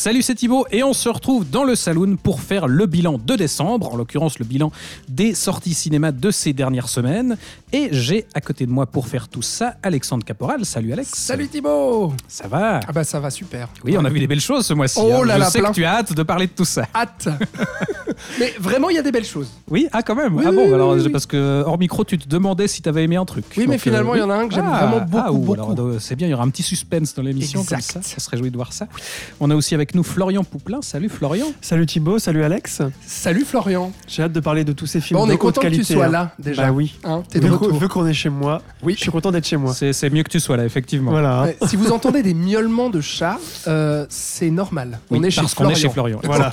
Salut, c'est Thibaut et on se retrouve dans le saloon pour faire le bilan de décembre, en l'occurrence le bilan des sorties cinéma de ces dernières semaines. Et j'ai à côté de moi pour faire tout ça Alexandre Caporal. Salut Alex. Salut Thibaut Ça va Ah bah ça va super. Oui, on a vu des belles choses ce mois-ci. Oh hein. là Je là, sais plein. que tu as hâte de parler de tout ça. Hâte Mais vraiment, il y a des belles choses. Oui, ah quand même. Oui, ah bon, oui, alors oui, parce que hors micro, tu te demandais si tu avais aimé un truc. Oui, mais Donc, euh, finalement, il y en a un que j'aime vraiment beaucoup, ah, ouh, beaucoup. alors, euh, c'est bien, il y aura un petit suspense dans l'émission comme ça. Ça serait joui de voir ça. On a aussi avec nous Florian Pouplin. Salut Florian. Salut Thibaut, salut Alex. Salut Florian. J'ai hâte de parler de tous ces films Bon, on de est haute content que tu sois hein. là déjà. Bah oui. Hein, T'es de Vu, retour. vu qu'on est chez moi, Oui. je suis content d'être chez moi. C'est mieux que tu sois là, effectivement. Voilà. hein. Si vous entendez des miaulements de chats, euh, c'est normal. Oui, on est chez parce qu'on Florian. est chez Florian. Voilà.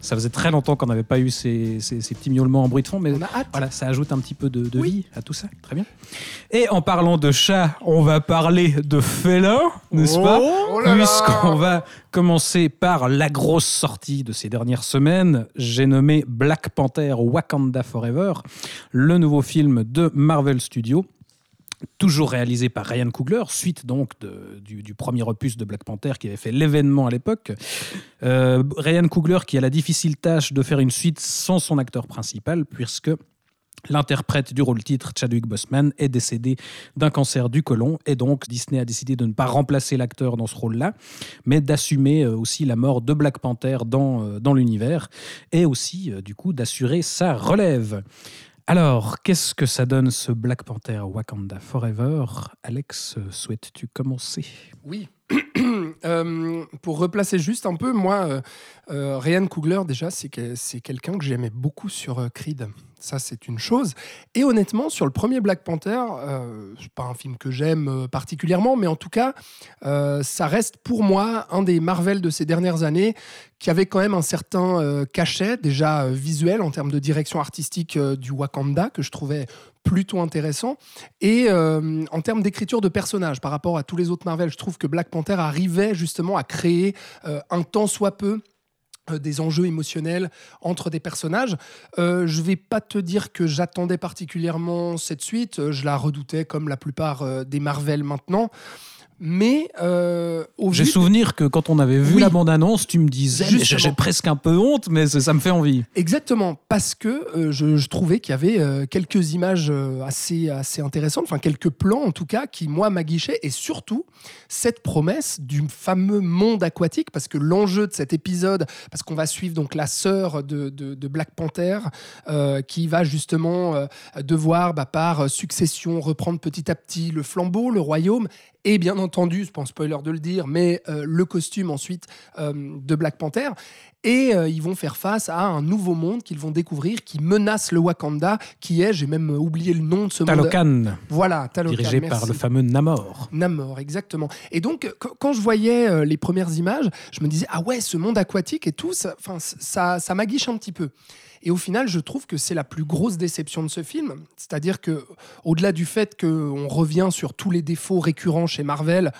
Ça faisait très longtemps qu'on n'avait pas eu ces, ces- ces petits miaulements en bruit de fond, mais On a hâte. voilà, ça ajoute un petit peu de, de Oui. vie à tout ça. Très bien. Et en parlant de chat, on va parler de félin, n'est-ce pas Oh là. Puisqu'on va commencer par la grosse sortie de ces dernières semaines. J'ai nommé Black Panther Wakanda Forever, le nouveau film de Marvel Studios toujours réalisé par Ryan Coogler, suite donc du premier opus de Black Panther qui avait fait l'événement à l'époque. Euh, Ryan Coogler qui a la difficile tâche de faire une suite sans son acteur principal, puisque L'interprète du rôle titre, Chadwick Boseman, est décédé d'un cancer du côlon et donc Disney a décidé de ne pas remplacer l'acteur dans ce rôle-là, mais d'assumer euh, aussi la mort de Black Panther dans, euh, dans l'univers et aussi euh, du coup d'assurer sa relève. Alors, qu'est-ce que ça donne ce Black Panther Wakanda Forever? Alex, souhaites-tu commencer? Oui. Euh, pour replacer juste un peu, moi, euh, euh, Ryan Coogler, déjà, c'est que- c'est quelqu'un que j'aimais beaucoup sur Creed. Ça, c'est une chose. Et honnêtement, sur le premier Black Panther, euh, c'est pas un film que j'aime particulièrement, mais en tout cas, ça reste pour moi un des Marvel de ces dernières années qui avait quand même un certain cachet, déjà visuel en termes de direction artistique du Wakanda, que je trouvais plutôt intéressant. Et euh, en termes d'écriture de personnages, par rapport à tous les autres Marvel, je trouve que Black Panther arrivait justement à créer euh, un tant soit peu euh, des enjeux émotionnels entre des personnages. Euh, je vais pas te dire que j'attendais particulièrement cette suite, je la redoutais comme la plupart des Marvel maintenant. Mais euh, au J'ai souvenir que quand on avait vu Oui. la bande-annonce, tu me disais, j'ai presque un peu honte, mais ça me fait envie. Exactement, parce que euh, je, je trouvais qu'il y avait euh, quelques images euh, assez, assez intéressantes, enfin quelques plans en tout cas, qui moi m'aguichaient, et surtout cette promesse du fameux monde aquatique, parce que l'enjeu de cet épisode, parce qu'on va suivre donc la sœur de, de- de Black Panther, qui va justement devoir, bah, par succession, reprendre petit à petit le flambeau, le royaume, et bien entendu, c'est pas un spoiler de le dire, mais euh, le costume ensuite euh, de Black Panther. Et euh, ils vont faire face à un nouveau monde qu'ils vont découvrir qui menace le Wakanda, qui est, j'ai même oublié le nom de ce monde. Talokan, Voilà, Talokan. dirigé par le fameux Namor. Namor, exactement. Et donc, qu- quand je voyais les premières images, je me disais, ah ouais, ce monde aquatique et tout, ça, ça, ça m'aguiche un petit peu. Et au final, je trouve que c'est la plus grosse déception de ce film. C'est-à-dire que, au-delà du fait qu'on revient sur tous les défauts récurrents chez Marvel,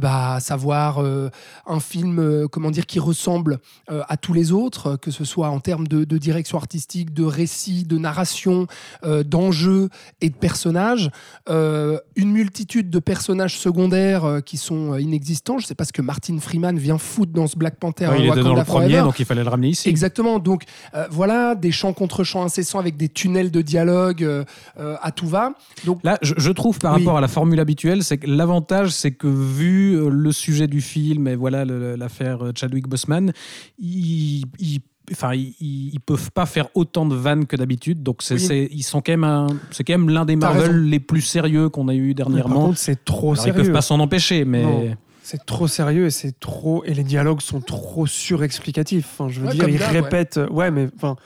bah, à savoir euh, un film euh, comment dire qui ressemble euh, à tous les autres, euh, que ce soit en termes de, de direction artistique, de récit, de narration, euh, d'enjeux et de personnages, euh, une multitude de personnages secondaires euh, qui sont euh, inexistants. Je sais pas ce que Martin Freeman vient foutre dans ce Black Panther. Ouais, il était Wakanda dans le premier, Forever. donc il fallait le ramener ici. Exactement. Donc euh, voilà, des chants contre chants incessants avec des tunnels de dialogue euh, euh, à tout va. Donc Là, je, je trouve par Oui. rapport à la formule habituelle, c'est que l'avantage, c'est que vu euh, le sujet du film et voilà l'affaire euh, Chadwick Boseman, ils, ils- enfin, ils, ils peuvent pas faire autant de vannes que d'habitude. Donc, c'est, Oui. c'est- ils sont quand même, un- c'est quand même l'un des Marvel les plus sérieux qu'on a eu Mais Par dernièrement. contre, c'est trop Alors, ils sérieux. peuvent pas s'en empêcher, mais Non. C'est trop sérieux et c'est trop et les dialogues sont trop surexplicatifs. Enfin, je veux Ouais, dire, ils ouais. répètent. Ouais. mais enfin,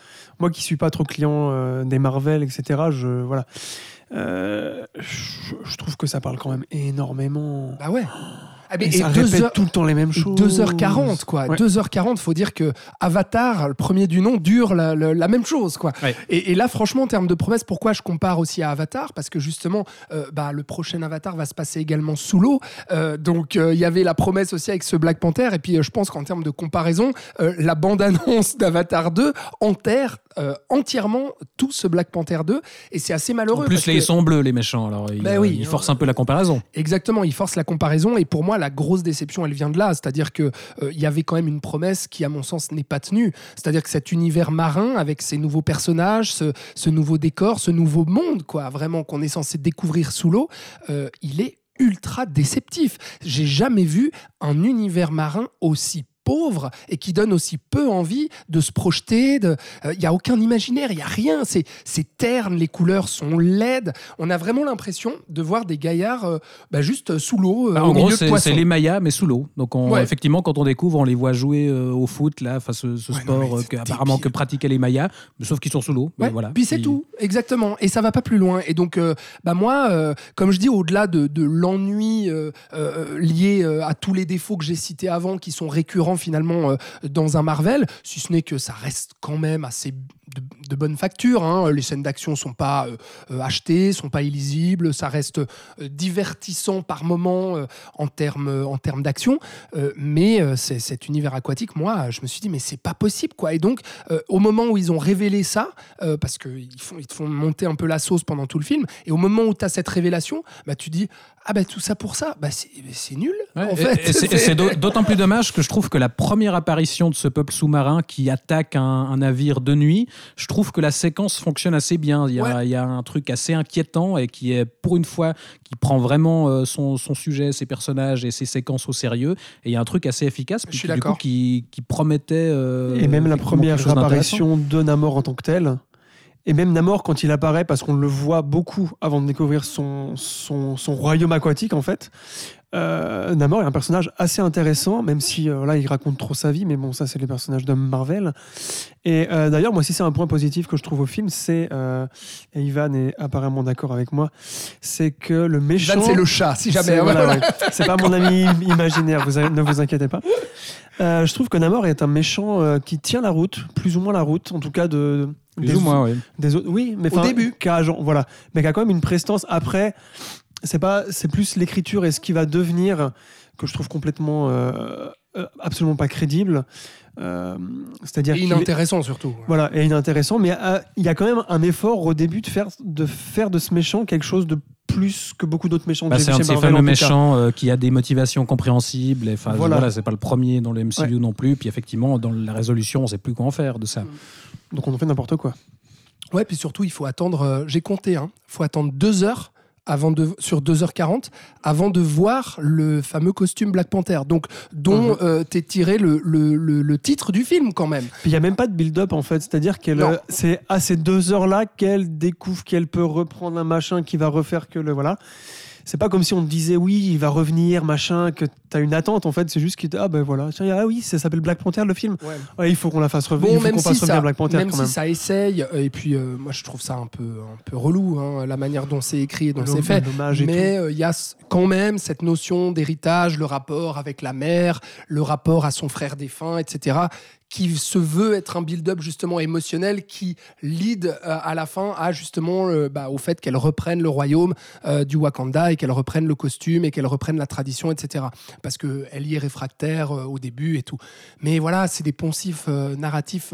moi qui suis pas trop client euh, des Marvel, etc. Je voilà. Euh, je, je trouve que ça parle quand même énormément. bah ouais. Ah, mais- Et, ça deux répète heures- tout le temps les mêmes choses. 2h40 quoi. Ouais. 2h40, faut dire que Avatar, le premier du nom, dure la, la- la même chose quoi. Ouais. Et, et là franchement en termes de promesses, pourquoi je compare aussi à Avatar? Parce que justement, euh, bah, le prochain Avatar va se passer également sous l'eau. Euh, donc euh, il y avait la promesse aussi avec ce Black Panther. Et puis je pense qu'en termes de comparaison, la bande-annonce d'Avatar 2 enterre euh, entièrement tout ce Black Panther 2. Et c'est assez En malheureux. plus, parce là, que- ils sont bleus, les méchants. Alors, ils, Ben oui, ils forcent un peu la comparaison. Exactement, il force la comparaison et pour moi la grosse déception elle vient de là, c'est-à-dire que euh, il y avait quand même une promesse qui à mon sens n'est pas tenue, c'est-à-dire que cet univers marin avec ces nouveaux personnages, ce, ce nouveau décor, ce nouveau monde quoi, vraiment qu'on est censé découvrir sous l'eau, euh, il est ultra déceptif. J'ai jamais vu un univers marin aussi pauvre et qui donne aussi peu envie de se projeter. euh, Il n'y a aucun imaginaire, il n'y a rien. C'est c'est terne, les couleurs sont laides. On a vraiment l'impression de voir des gaillards euh, bah, juste euh, sous l'eau, euh, Bah, en gros, c'est les Mayas, mais sous l'eau. Donc, on- Ouais. effectivement, quand on découvre, on les voit jouer euh, au foot, là, enfin, ce, ce Ouais, sport euh, que, apparemment que pratiquaient les Mayas, mais sauf qu'ils sont sous l'eau. Ouais, voilà. Puis c'est Ils- tout, exactement. Et ça va pas plus loin. Et donc, euh, bah moi, euh, comme je dis, au-delà de, de l'ennui euh, euh, lié euh, à tous les défauts que j'ai cités avant, qui sont récurrents finalement euh, dans un Marvel, si ce n'est que ça reste quand même assez de, de bonne facture. hein. Les scènes d'action sont pas euh, euh, achetées, sont pas illisibles, ça reste euh, divertissant par moment euh, en termes en termes d'action. Mais cet univers aquatique, moi, je me suis dit mais c'est pas possible quoi. Et donc, au moment où ils ont révélé ça, parce qu'ils font, ils te font monter un peu la sauce pendant tout le film. Et au moment où tu as cette révélation, bah, tu dis Ah, bah tout ça pour ça, bah, c'est nul. Ouais, en fait. c'est- d'autant plus dommage que je trouve que la première apparition de ce peuple sous-marin qui attaque un, un navire de nuit, je trouve que la séquence fonctionne assez bien. Il y, a, Ouais. il y a un truc assez inquiétant et qui est, pour une fois, qui prend vraiment euh, son, son sujet, ses personnages et ses séquences au sérieux. Et il y a un truc assez efficace, Je suis du coup, qui, qui promettait. euh, Et même la première apparition de Namor en tant que tel. Et même Namor, quand il apparaît, parce qu'on le voit beaucoup avant de découvrir son, son, son royaume aquatique, en fait, euh, Namor est un personnage assez intéressant, même si euh, là, il raconte trop sa vie, mais bon, ça, c'est les personnages de Marvel. Et euh, d'ailleurs, moi, si c'est un point positif que je trouve au film, c'est, et Ivan est apparemment d'accord avec moi, c'est que le méchant. Ivan, c'est le chat, si jamais. C'est hein, voilà, voilà. ouais. C'est pas mon ami imaginaire, vous, ne vous inquiétez pas. Je trouve que Namor est un méchant qui tient la route, plus ou moins la route, en tout cas de. Plus des- ou moins, oui. des autres. Oui, mais Au début. qui a, genre, voilà, mais qui a quand même une prestance. Après, c'est pas, c'est plus l'écriture et ce qui va devenir que je trouve complètement, euh, euh, absolument pas crédible. Euh, C'est-à-dire Et qu'il est- inintéressant surtout. voilà, et inintéressant, mais il y a quand même un effort au début de faire de, faire de ce méchant quelque chose de plus que beaucoup d'autres méchants que Bah, c'est un de ces fameux méchants euh, qui a des motivations compréhensibles. et, Enfin, Voilà. voilà, c'est pas le premier dans le MCU non plus. Puis effectivement, dans la résolution, on sait plus quoi en faire de ça. Donc on en fait n'importe quoi. Ouais, puis surtout, il faut attendre, euh, j'ai compté, il faut attendre deux heures avant de, sur 2h40 avant de voir le fameux costume Black Panther, donc dont Mhm. euh, t'es tiré le, le- le- le titre du film quand même. Il n'y a même pas de build-up en fait, c'est-à-dire qu'elle, euh, c'est à ces deux heures-là qu'elle découvre qu'elle peut reprendre un machin qui va refaire que le voilà. C'est pas comme si on te disait oui, il va revenir, machin, que t'as une attente en fait, c'est juste que ah ben voilà, Tiens, ah oui, ça s'appelle Black Panther le film. Ouais, il faut qu'on la fasse revenir, Bon, il faut même qu'on si, fasse revenir ça, Black Panther même quand si même. ça essaye, euh, et puis euh, moi je trouve ça un peu, un peu relou, hein, la manière dont c'est écrit et dont c'est fait. Mais euh, il y a quand même cette notion d'héritage, le rapport avec la mère, le rapport à son frère défunt, etc., qui se veut être un build-up justement émotionnel qui lead euh, à la fin à justement euh, bah, au fait qu'elle reprenne le royaume euh, du Wakanda et qu'elle reprenne le costume et qu'elle reprenne la tradition, etc. Parce qu'elle y est réfractaire au début et tout. Mais voilà, c'est des poncifs narratifs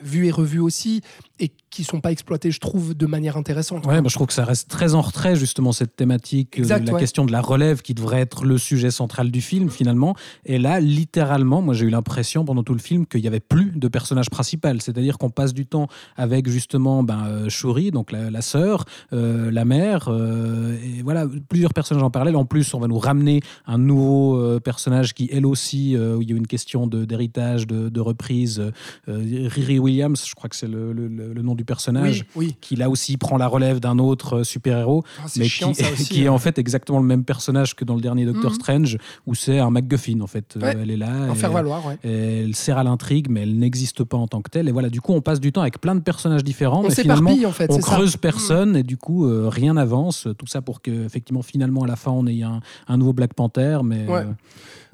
vus et revus aussi et qui sont pas exploités, je trouve, de manière intéressante. Ouais, moi, je trouve que ça reste très en retrait, justement, cette thématique, euh, la ouais. question de la relève qui devrait être le sujet central du film, finalement. Et là, littéralement, moi, j'ai eu l'impression pendant tout le film qu'il n'y avait plus de personnage principal. C'est-à-dire qu'on passe du temps avec, justement, ben, euh, Shuri, donc la, la sœur, euh, la mère, euh, et voilà, plusieurs personnages en parallèle. En plus, on va nous ramener un nouveau personnage qui, elle aussi, où il y a une question de- d'héritage, de, de reprise. Riri Williams, je crois que c'est le, le- le- le nom du personnage, Oui, oui. qui là aussi prend la relève d'un autre euh, super-héros, Ah, mais chiant, qui, ça aussi. qui est hein. en fait exactement le même personnage que dans le dernier Doctor Mhm. Strange, où c'est un MacGuffin en fait. Ouais. elle est là. En et- faire valoir, ouais. et elle sert à l'intrigue, mais elle n'existe pas en tant que telle. Et voilà, du coup, on passe du temps avec plein de personnages différents, On mais finalement, s'éparpille, en fait, on ça. creuse personne et du coup, euh, rien n'avance. Tout ça pour que, effectivement, finalement, à la fin, on ait un, un nouveau Black Panther. Mais Ouais. euh,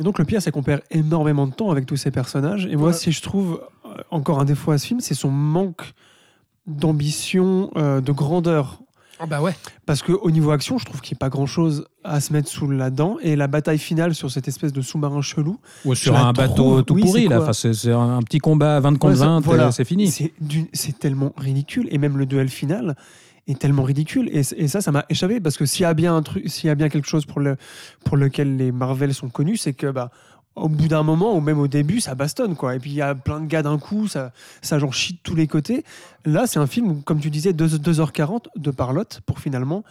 Et donc le pire, c'est qu'on perd énormément de temps avec tous ces personnages. Et moi, Ouais. si je trouve encore un défaut à ce film, c'est son manque d'ambition, euh, de grandeur. Ah bah ouais. Parce qu'au niveau action, je trouve qu'il n'y a pas grand-chose à se mettre sous la dent. Et la bataille finale sur cette espèce de sous-marin chelou, ou sur un bateau trouve- tout oui, pourri, c'est là. Enfin, c'est c'est un, petit combat 20 contre Ouais, ça- 20, voilà. et c'est fini. c'est tellement ridicule. Et même le duel final est tellement ridicule. Et, et ça, ça m'a échappé. Parce que s'il y a bien un truc, s'il y a bien quelque chose pour, le, pour lequel les Marvel sont connus, c'est que bah, au bout d'un moment, ou même au début, ça bastonne. Quoi. Et puis il y a plein de gars d'un coup, ça, ça genre chie de tous les côtés. Là, c'est un film, comme tu disais, 2, 2h40 de parlotte pour finalement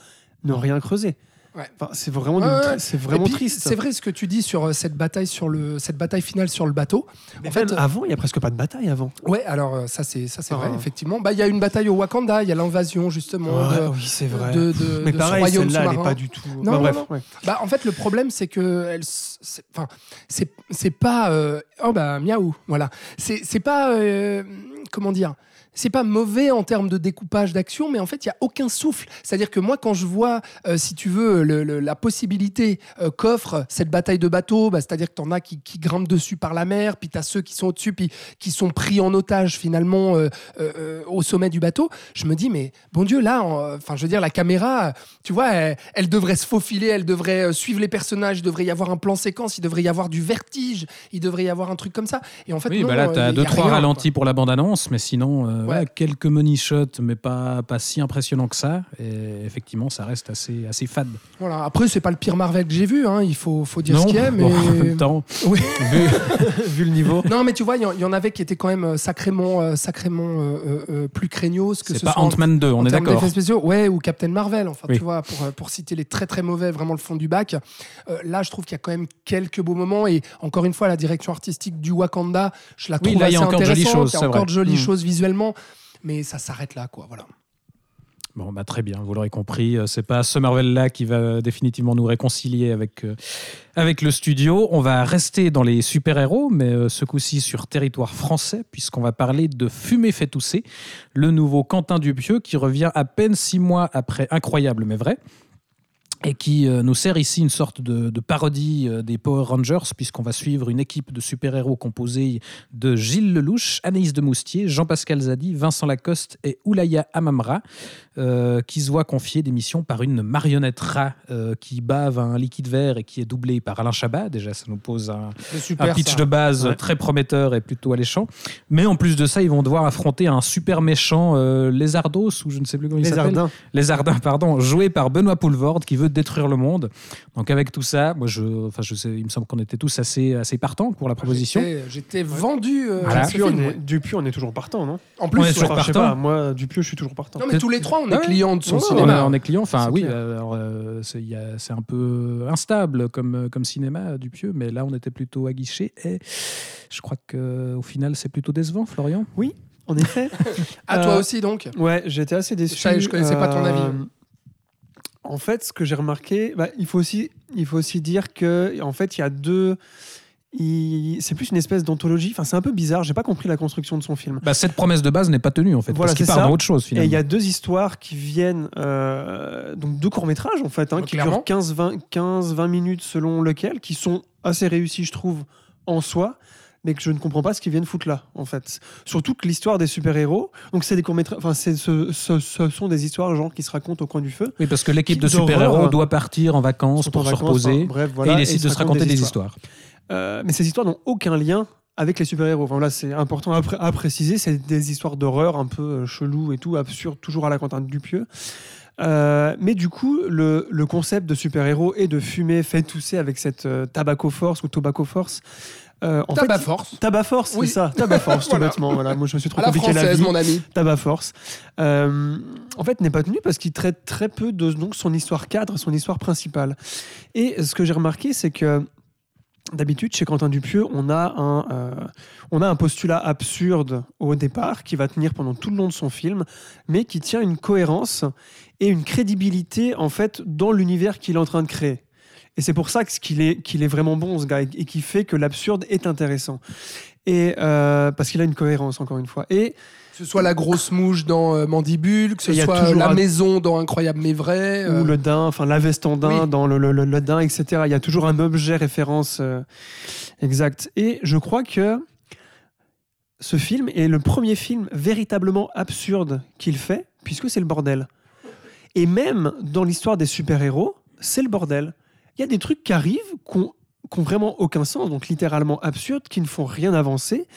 ne rien creuser. Ouais. Enfin, c'est vraiment, Ouais, c'est vraiment puis, triste. C'est vrai ce que tu dis sur euh, cette bataille sur le cette bataille finale sur le bateau. Mais en fait, même avant, il y a presque pas de bataille avant. Ouais, alors euh, ça c'est ça c'est Ah. vrai effectivement. Bah il y a une bataille au Wakanda, il y a l'invasion justement Ouais, de, oui, c'est vrai. de, de- Mais de ce pareil, royaume celle-là, elle est sous-marin. pas du tout. Non, Bah, non, bref, non. ouais. Bah, en fait, le problème, c'est que elle, c'est- enfin, c'est c'est pas euh, oh bah miaou, voilà. C'est c'est pas euh, comment dire. C'est pas mauvais en termes de découpage d'action, mais en fait, il y a aucun souffle. C'est-à-dire que moi, quand je vois, euh, si tu veux, le- le- la possibilité euh, qu'offre cette bataille de bateaux, bah, c'est-à-dire que tu en as qui, qui grimpent dessus par la mer, puis tu as ceux qui sont au-dessus, puis qui sont pris en otage finalement euh, au sommet du bateau, je me dis, mais bon Dieu, là, en- enfin, je veux dire, la caméra, tu vois, elle, elle devrait se faufiler, elle devrait suivre les personnages, il devrait y avoir un plan séquence, il devrait y avoir du vertige, il devrait y avoir un truc comme ça. Et en fait, Oui, non, bah là, tu as deux, trois ralentis pour la bande-annonce, mais sinon, Ouais. voilà, quelques money shots, mais pas, pas si impressionnant que ça. Et effectivement, ça reste assez, assez fade. Voilà. Après, c'est pas le pire Marvel que j'ai vu, hein, il faut, faut dire non, ce qu'il y a, mais. bon, en même temps, Oui. vu- Vu le niveau. Non, mais tu vois, il y, en- il y en avait qui étaient quand même euh, sacrément, euh, sacrément euh, euh, euh, plus craignos que c'est ce pas Ant-Man 2, on est d'accord. spéciaux, ouais, ou Captain Marvel, enfin, Oui. tu vois, pour, euh, pour citer les très très mauvais, vraiment le fond du bac. Euh, là, je trouve qu'il y a quand même quelques beaux moments, et encore une fois, la direction artistique du Wakanda, je la Oui, trouve là, il y a assez encore de jolies intéressante, choses, il y a encore vrai. de jolies Mm. choses visuellement, mais ça s'arrête là, quoi, voilà. Bon, bah, très bien, vous l'aurez compris. euh, C'est pas ce Marvel-là qui va définitivement nous réconcilier avec, euh, avec le studio. On va rester dans les super-héros, mais euh, ce coup-ci sur territoire français, puisqu'on va parler de Fumée fait tousser, le nouveau Quentin Dupieux qui revient à peine six mois après Incroyable mais vrai. Et qui euh, nous sert ici une sorte de, de parodie euh, des Power Rangers, puisqu'on va suivre une équipe de super-héros composée de Gilles Lelouch, Anaïs de Moustier, Jean-Pascal Zadi, Vincent Lacoste et Oulaya Amamra, euh, qui se voit confier des missions par une marionnette rat euh, qui bave un liquide vert et qui est doublé par Alain Chabat. Déjà, ça nous pose un, C'est super. un pitch ça. de base Ouais. très prometteur et plutôt alléchant. Mais en plus de ça, ils vont devoir affronter un super méchant euh, Lézardos, ou je ne sais plus comment il s'appelle. Ardins. Les Ardins, pardon, joué par Benoît Poulvorde, qui veut détruire le monde. Donc avec tout ça, moi, je, enfin, je sais, il me semble qu'on était tous assez, assez partants pour la proposition. J'étais- J'étais vendu euh, Voilà. Dupieux, film, on est, Dupieux, on est toujours partant, non? En plus, On est toujours Enfin, je sais partant. pas, moi, Dupieux, je suis toujours partant. Non, mais tous les trois, on est Ah ouais. clients de son Ouais, on, est, cinéma. on est client. Enfin, C'est oui, clair. euh, alors, euh, c'est un peu instable comme, comme cinéma du pieux, mais là, on était plutôt à guichet. Et je crois qu'au final, c'est plutôt décevant, Florian. En effet. À toi Euh, aussi, donc Ouais, j'étais assez déçu. Je je connaissais pas ton avis. En fait, ce que j'ai remarqué, bah, il, faut aussi, il faut aussi dire que en fait, il y a deux. il- C'est plus une espèce d'anthologie. Enfin, c'est un peu bizarre. J'ai pas compris la construction de son film. Bah, cette promesse de base n'est pas tenue, en fait, Voilà, parce qu'il part ça. dans autre chose, Et finalement. il y a deux histoires qui viennent, euh, donc deux courts-métrages en fait, hein, qui clairement. durent 15-20 15-20 minutes selon lequel, qui sont assez réussis, je trouve, en soi, mais que je ne comprends pas ce qu'ils viennent foutre là, en fait. Surtout que l'histoire des super-héros, donc c'est des courts-métrages, enfin, ce, ce- ce sont des histoires genre qui se racontent au coin du feu. Oui, parce que l'équipe de super-héros doit partir en vacances pour en se vacances, reposer. enfin, bref, voilà, et ils décident de se raconter des des histoires. Euh, mais ces histoires n'ont aucun lien avec les super-héros. Enfin, là, c'est important à, pré- à préciser. C'est des histoires d'horreur un peu euh, chelou et tout, absurde, toujours à la Quentin Dupieux. Euh, mais du coup, le, le concept de super-héros et de fumée fait tousser avec cette euh, Tabaco Force ou Tobacco Force. Euh, en Tabac fait, force. Tabac Force, Oui. c'est ça. Tabac Force, tout Voilà. bêtement. Voilà. Moi, je me suis trop À la compliqué la française, vie. mon ami. Tabac Force. Euh, en fait, n'est pas tenu parce qu'il traite très peu de donc, son histoire cadre, son histoire principale. Et ce que j'ai remarqué, c'est que D'habitude, chez Quentin Dupieux, on a, un, euh, on a un postulat absurde au départ qui va tenir pendant tout le long de son film, mais qui tient une cohérence et une crédibilité en fait dans l'univers qu'il est en train de créer. Et c'est pour ça qu'il est, qu'il est vraiment bon, ce gars, et qui fait que l'absurde est intéressant. Et euh, parce qu'il a une cohérence, encore une fois. Et Que ce soit la grosse mouche dans euh, Mandibule, que ce soit la un- maison dans Incroyable mais vrai. euh, ou le daim, enfin la veste en daim Oui. dans le, le, le- le daim, etc. Il y a toujours un objet référence euh, exact. Et je crois que ce film est le premier film véritablement absurde qu'il fait, puisque c'est le bordel. Et même dans l'histoire des super-héros, c'est le bordel. Il y a des trucs qui arrivent qui ont vraiment aucun sens, donc littéralement absurdes, qui ne font rien avancer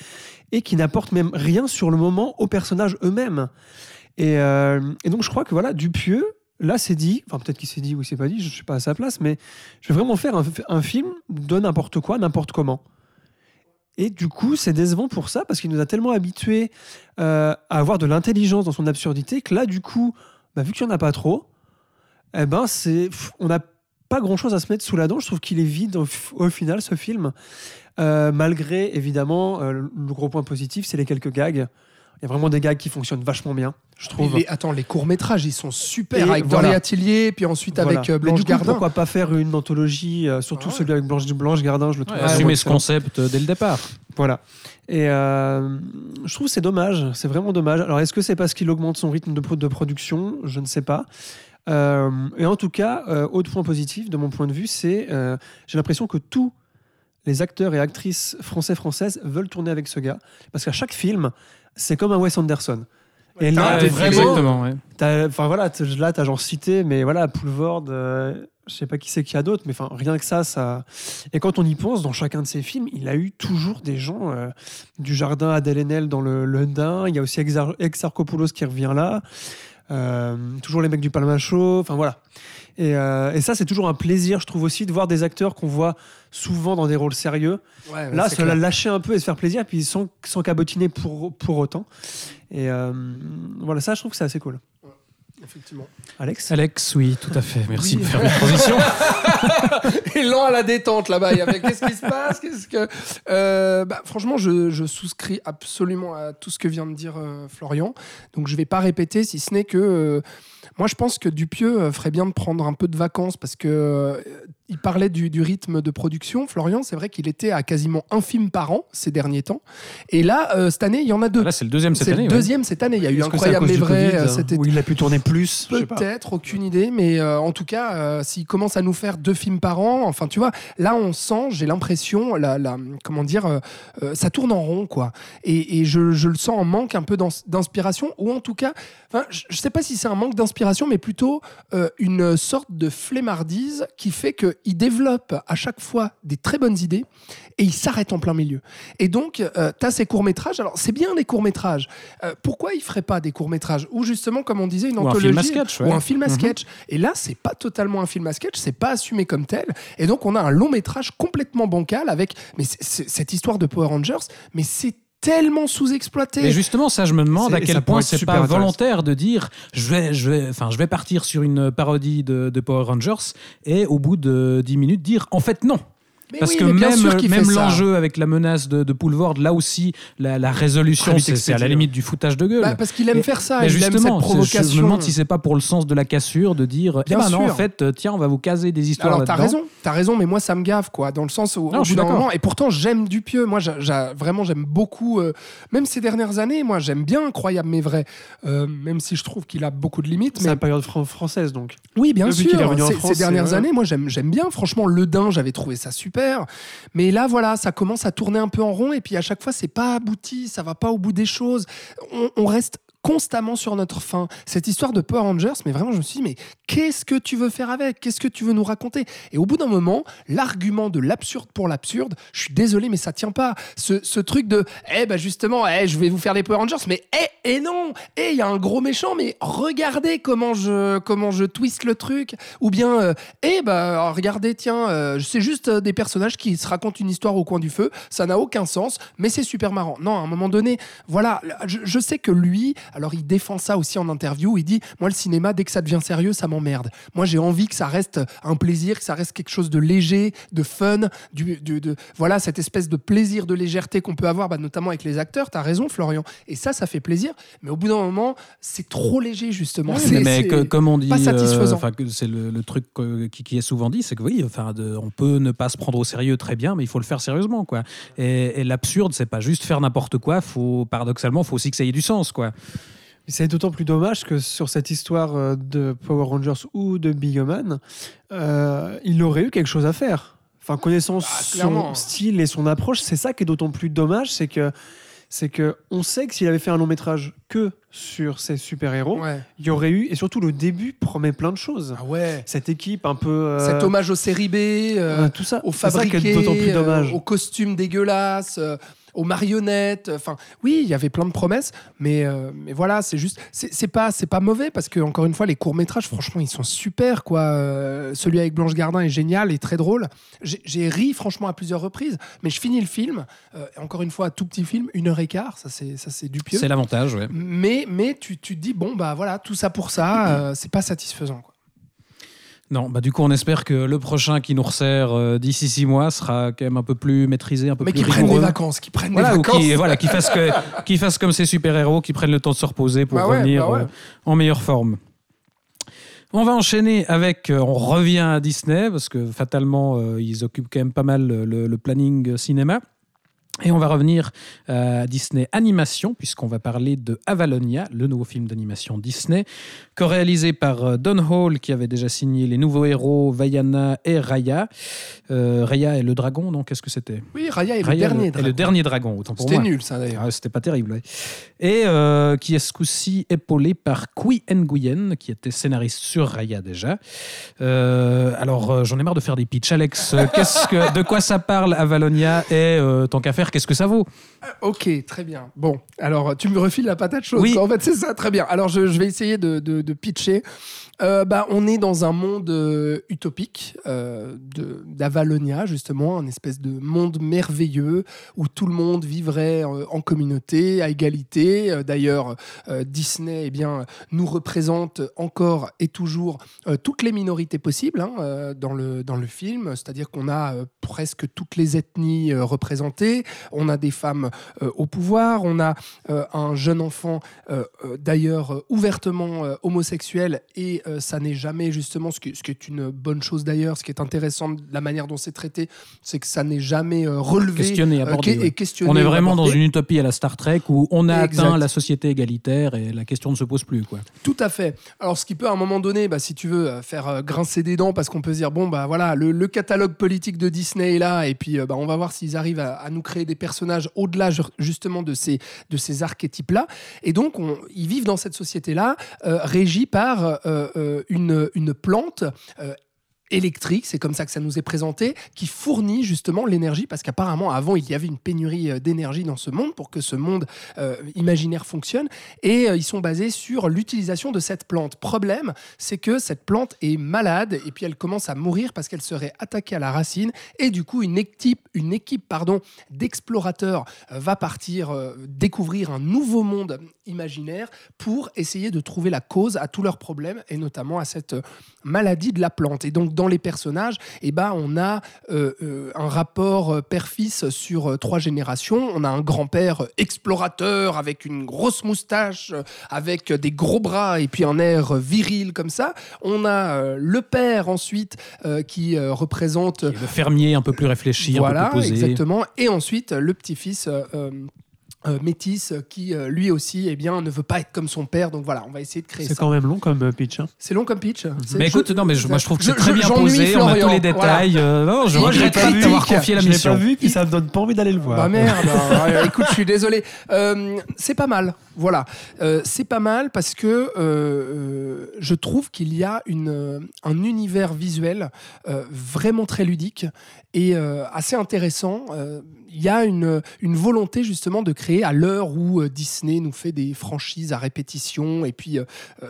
et qui n'apportent même rien sur le moment aux personnages eux-mêmes. Et, euh, donc je crois que voilà, Dupieux, là c'est dit, enfin peut-être qu'il s'est dit ou il s'est pas dit, je ne suis pas à sa place, mais je vais vraiment faire un, film de n'importe quoi, n'importe comment. Et du coup, c'est décevant pour ça, parce qu'il nous a tellement habitués euh, à avoir de l'intelligence dans son absurdité, que là, du coup, bah, vu qu'il n'y en a pas trop, eh ben, c'est, on n'a pas grand-chose à se mettre sous la dent. Je trouve qu'il est vide au, au final, ce film. Euh, malgré, évidemment, euh, le gros point positif, c'est les quelques gags. Il y a vraiment des gags qui fonctionnent vachement bien, je mais trouve. les- attends, les courts-métrages, ils sont super. Et avec voilà. Doré Atelier, puis ensuite Voilà. avec euh, Blanche coup, Gardin. Pourquoi pas faire une anthologie, euh, surtout Ouais. celui avec Blanche, Blanche Gardin, je le trouve. Ouais, assumer ce concept dès le départ. Voilà. Et euh, je trouve que c'est dommage, c'est vraiment dommage. Alors est-ce que c'est parce qu'il augmente son rythme de production? Je ne sais pas. Euh, et en tout cas, euh, autre point positif de mon point de vue, c'est euh, j'ai l'impression que tous les acteurs et actrices français-françaises veulent tourner avec ce gars. Parce qu'à chaque film, c'est comme un Wes Anderson. Et là, t'es vraiment- exactement. ouais. Enfin voilà, là t'as genre cité, mais voilà, Poulvord, euh, je sais pas qui c'est qu'il y a d'autres, mais enfin rien que ça, ça. Et quand on y pense, dans chacun de ses films, il a eu toujours des gens euh, du jardin Adèle Haenel dans le, Dain. Il y a aussi Exar Exarchopoulos qui revient là. Euh, toujours les mecs du Palmacho. Enfin voilà. Et, euh, et ça, c'est toujours un plaisir, je trouve aussi, de voir des acteurs qu'on voit souvent dans des rôles sérieux. Ouais, Là, se la lâcher un peu et se faire plaisir, puis sans, sans cabotiner pour, pour autant. Et euh, voilà, ça, je trouve que c'est assez cool. Effectivement. Alex Alex, oui, tout à fait. Merci Oui. de faire une transition. Élan à la détente là-bas. Il y avait- Qu'est-ce qui se passe? Qu'est-ce que Euh, bah, Franchement, je, je souscris absolument à tout ce que vient de dire euh, Florian. Donc, je vais pas répéter, si ce n'est que euh, moi, je pense que Dupieux ferait bien de prendre un peu de vacances parce que euh, il parlait du, du rythme de production. Florian, c'est vrai qu'il était à quasiment un film par an ces derniers temps. Et là, euh, cette année, il y en a deux. Là, c'est le deuxième cette C'est année. le ouais. deuxième cette année. Il y a eu que incroyable mais vrai euh, cet été. Où il a pu tourner plus. Peut-être, aucune idée, mais euh, en tout cas, euh, s'il commence à nous faire deux films par an, enfin, tu vois, là, on sent, j'ai l'impression, la, la- comment dire, ça tourne en rond, quoi. Et, et je, je le sens en manque un peu d'ins- d'inspiration, ou en tout cas, je, je sais pas si c'est un manque d'inspiration, mais plutôt euh, une sorte de flemmardise qui fait qu'il développe à chaque fois des très bonnes idées et il s'arrête en plein milieu. Et donc, euh, tu as ces courts-métrages. Alors, c'est bien les courts-métrages. Euh, pourquoi il ferait pas des courts-métrages Ou justement, comme on disait, une Ou un anthologie film à sketch, ouais. ou un film à Mhm. sketch. Et là, c'est pas totalement un film à sketch, c'est pas assumé comme tel. Et donc, on a un long métrage complètement bancal avec mais cette histoire de Power Rangers, mais c'est tellement sous-exploité. Mais justement, ça, je me demande à quel point c'est pas volontaire de dire je vais, je vais, enfin, je vais partir sur une parodie de, de Power Rangers et au bout de 10 minutes dire en fait non. Mais Parce oui, que même, l'enjeu avec la menace de, de Poulvord, là aussi, la, la résolution, vite c'est à la limite du foutage de gueule. Bah, parce qu'il aime faire ça, Mais il aime cette justement, c'est- je me provocation. demande si c'est pas pour le sens de la cassure de dire Bien eh ben non, en fait, tiens, on va vous caser des histoires Alors t'as raison, t'as raison, mais moi ça me gave quoi, dans le sens où Non, au je suis bout d'un moment, et pourtant j'aime Dupieux, moi vraiment j'aime beaucoup, euh, même ces dernières années, moi j'aime bien Incroyable mais vrai, Euh, même si je trouve qu'il a beaucoup de limites. C'est Mais la période fran- française donc. oui, bien Depuis sûr, ces, dernières années, moi j'aime j'aime bien, franchement Le Dain, j'avais trouvé ça super, mais là voilà, ça commence à tourner un peu en rond et puis à chaque fois c'est pas abouti, ça va pas au bout des choses, on, reste constamment sur notre fin. Cette histoire de Power Rangers, mais vraiment, je me suis dit, mais qu'est-ce que tu veux faire avec? Qu'est-ce que tu veux nous raconter? Et au bout d'un moment, l'argument de l'absurde pour l'absurde, je suis désolé, mais ça tient pas. Ce, ce truc de, eh ben justement, eh, je vais vous faire des Power Rangers, mais eh, et non Eh, il y a un gros méchant, mais regardez comment je, comment je twist le truc. Ou bien, euh, eh ben regardez, tiens, euh, c'est juste euh, des personnages qui se racontent une histoire au coin du feu, ça n'a aucun sens, mais c'est super marrant. Non, à un moment donné, voilà, je sais que lui, Alors il défend ça aussi en interview. Il dit Moi, le cinéma, dès que ça devient sérieux, ça m'emmerde. Moi, j'ai envie que ça reste un plaisir, que ça reste quelque chose de léger, de fun, du, du- de, voilà, cette espèce de plaisir, de légèreté qu'on peut avoir, bah, notamment avec les acteurs. Tu as raison, Florian. Et ça, ça fait plaisir. Mais au bout d'un moment, c'est trop léger, justement. Oui, C'est- mais que- comme on dit, pas satisfaisant. euh, enfin, que c'est le, le truc euh, qui, qui est souvent dit, c'est que oui, enfin, on peut ne pas se prendre au sérieux très bien, mais il faut le faire sérieusement, quoi. Et, et l'absurde, c'est pas juste faire n'importe quoi. Faut paradoxalement, faut aussi que ça ait du sens, quoi. C'est d'autant plus dommage que sur cette histoire euh, de Power Rangers ou de Bioman, euh, il aurait eu quelque chose à faire. Enfin, connaissant Ah, clairement. son style et son approche, c'est ça qui est d'autant plus dommage, c'est que c'est que on sait que s'il avait fait un long métrage que sur ces super héros, Ouais. il y aurait eu et surtout le début promet plein de choses. Ah ouais. Cette équipe un peu euh, Cet hommage aux séries B, euh, tout ça, aux fabriqués, d'autant plus dommage. aux costumes dégueulasses, aux marionnettes. Enfin, oui, il y avait plein de promesses, mais, euh, mais voilà, c'est juste, c'est pas, c'est pas mauvais parce que encore une fois, les courts métrages, franchement, ils sont super, quoi. Euh, celui avec Blanche Gardin est génial et très drôle. J'ai ri, franchement, à plusieurs reprises, mais je finis le film. euh, encore une fois, tout petit film, une heure et quart, ça c'est, ça c'est du pieux. C'est l'avantage, ouais. Mais, mais tu, tu te dis, bon, bah voilà, tout ça pour ça, c'est pas satisfaisant. Quoi. Non, bah du coup, on espère que le prochain qui nous resserre euh, d'ici six mois sera quand même un peu plus maîtrisé, un peu Mais plus qui prennent des vacances, qui prennent Voilà, des vacances. qui, voilà, qui fassent que, qui fassent comme ces super-héros, qui prennent le temps de se reposer pour Bah ouais, revenir bah ouais. euh, en meilleure forme. On va enchaîner avec, euh, on revient à Disney, parce que fatalement, euh, ils occupent quand même pas mal le, le planning cinéma. Et on va revenir euh, à Disney Animation, puisqu'on va parler de Avalonia, le nouveau film d'animation Disney, co-réalisé par euh, Don Hall, qui avait déjà signé les nouveaux héros Vaiana et Raya. Euh, Raya et le dragon, non Qu'est-ce que c'était? Oui, Raya est le Raya dernier. et le dragon. dernier dragon, autant pour C'était moi. nul, ça d'ailleurs. Ah, C'était pas terrible. ouais. Et euh, qui est ce coup-ci épaulé par Kui Nguyen, qui était scénariste sur Raya déjà. Euh, alors, j'en ai marre de faire des pitchs. Alex, qu'est-ce que, de quoi ça parle Avalonia? Et tant qu'à faire, qu'est-ce que ça vaut? Ok, très bien. Bon, alors tu me refiles la patate chaude. Oui. quoi. En fait, c'est ça, très bien. Alors, je, je vais essayer de, de- de pitcher. Euh, bah, on est dans un monde euh, utopique euh, d'Avalonia, justement, un espèce de monde merveilleux où tout le monde vivrait euh, en communauté, à égalité. D'ailleurs, Disney eh bien, nous représente encore et toujours toutes les minorités possibles hein, dans, le, dans le film, c'est-à-dire qu'on a presque toutes les ethnies représentées, on a des femmes au pouvoir, on a un jeune enfant d'ailleurs ouvertement homosexuel et euh, ça n'est jamais justement ce qui, ce qui est une bonne chose d'ailleurs, ce qui est intéressant de la manière dont c'est traité, c'est que ça n'est jamais euh, relevé Questionné, euh, abordé, que- ouais. et questionné. On est vraiment dans une utopie à la Star Trek où on a Exact. atteint la société égalitaire et la question ne se pose plus. Quoi. Tout à fait. Alors, ce qui peut à un moment donné, bah, si tu veux, faire grincer des dents, parce qu'on peut se dire, bon, bah voilà, le, le catalogue politique de Disney est là, et puis bah, on va voir s'ils arrivent à, à nous créer des personnages au-delà ju- justement de ces, de ces archétypes-là. Et donc, on- ils vivent dans cette société-là, euh, régie par euh, une, une plante. Électrique, c'est comme ça que ça nous est présenté, qui fournit justement l'énergie, parce qu'apparemment avant il y avait une pénurie euh, d'énergie dans ce monde pour que ce monde euh, imaginaire fonctionne, et euh, ils sont basés sur l'utilisation de cette plante. Problème, c'est que cette plante est malade et puis elle commence à mourir parce qu'elle serait attaquée à la racine et du coup une équipe, une équipe pardon, d'explorateurs va partir découvrir un nouveau monde imaginaire pour essayer de trouver la cause à tous leurs problèmes et notamment à cette maladie de la plante. Et donc dans les personnages, eh ben, on a euh, euh, un rapport euh, père-fils sur trois générations. On a un grand-père explorateur avec une grosse moustache, avec des gros bras et puis un air viril comme ça. On a le père ensuite qui représente le fermier un peu plus réfléchi, voilà, un peu plus posé. exactement. Et ensuite, le petit-fils euh, métis euh, qui, euh, lui aussi, eh bien, ne veut pas être comme son père. Donc voilà, on va essayer de créer C'est quand même long comme pitch. hein. C'est long comme pitch. C'est- Mais je- écoute, non, mais je- moi je trouve que c'est très je- bien posé, on a tous Florian, les voilà. détails. euh, non, je Moi, je l'ai regrette pas l'ai confié la Je l'ai mission. pas vu, puis ça me donne pas envie d'aller le voir. Bah merde, alors, écoute, je suis désolé. Euh, c'est pas mal, voilà. Euh, c'est pas mal parce que euh, euh, je trouve qu'il y a une, un univers visuel vraiment très ludique et assez intéressant. Il y a une, une volonté justement de créer à l'heure où Disney nous fait des franchises à répétition et puis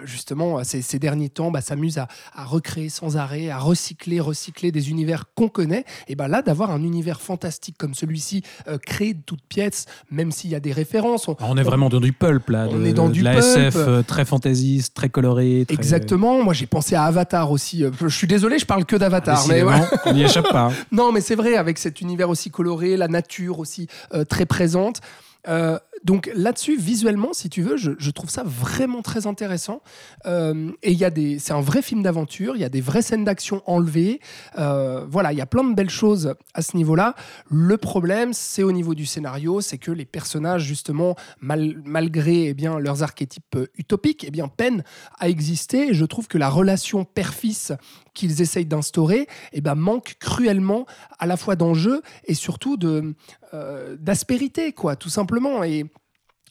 justement ces, derniers temps bah, s'amuse à, recréer sans arrêt, à recycler, recycler des univers qu'on connaît. Et bah là, d'avoir un univers fantastique comme celui-ci, créé de toutes pièces, même s'il y a des références. on- Ah, est vraiment dans du pulp là. On de- est dans de du la pulp. SF euh, très fantaisiste, très coloré. très- Exactement. Moi, j'ai pensé à Avatar aussi. Euh, Je suis désolé, je parle que d'Avatar, mais on n'y échappe pas. hein. Non, mais c'est vrai, avec cet univers aussi coloré, la nature aussi euh, très présente. Euh, donc là-dessus, visuellement, si tu veux, je, trouve ça vraiment très intéressant. Euh, et il y a des, c'est un vrai film d'aventure. Il y a des vraies scènes d'action enlevées. Euh, voilà, il y a plein de belles choses à ce niveau-là. Le problème, c'est au niveau du scénario, c'est que les personnages, justement, mal- malgré eh bien leurs archétypes utopiques, eh bien peinent à exister. Et je trouve que la relation père-fils qu'ils essayent d'instaurer, eh ben manque cruellement à la fois d'enjeu et surtout de euh, d'aspérité, quoi, tout simplement. Et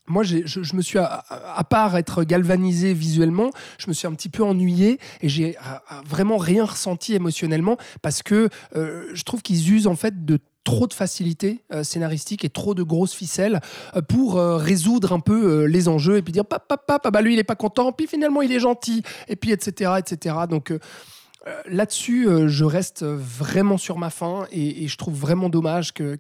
moi, je, me suis, à, part être galvanisé visuellement, je me suis un petit peu ennuyé et j'ai vraiment rien ressenti émotionnellement parce que euh, je trouve qu'ils usent en fait de trop de facilité euh, scénaristique et trop de grosses ficelles pour résoudre un peu les enjeux et puis dire papa papa bah lui il est pas content puis finalement il est gentil et puis etc etc donc euh, Là-dessus, euh, je reste vraiment sur ma faim et, et je trouve vraiment dommage que,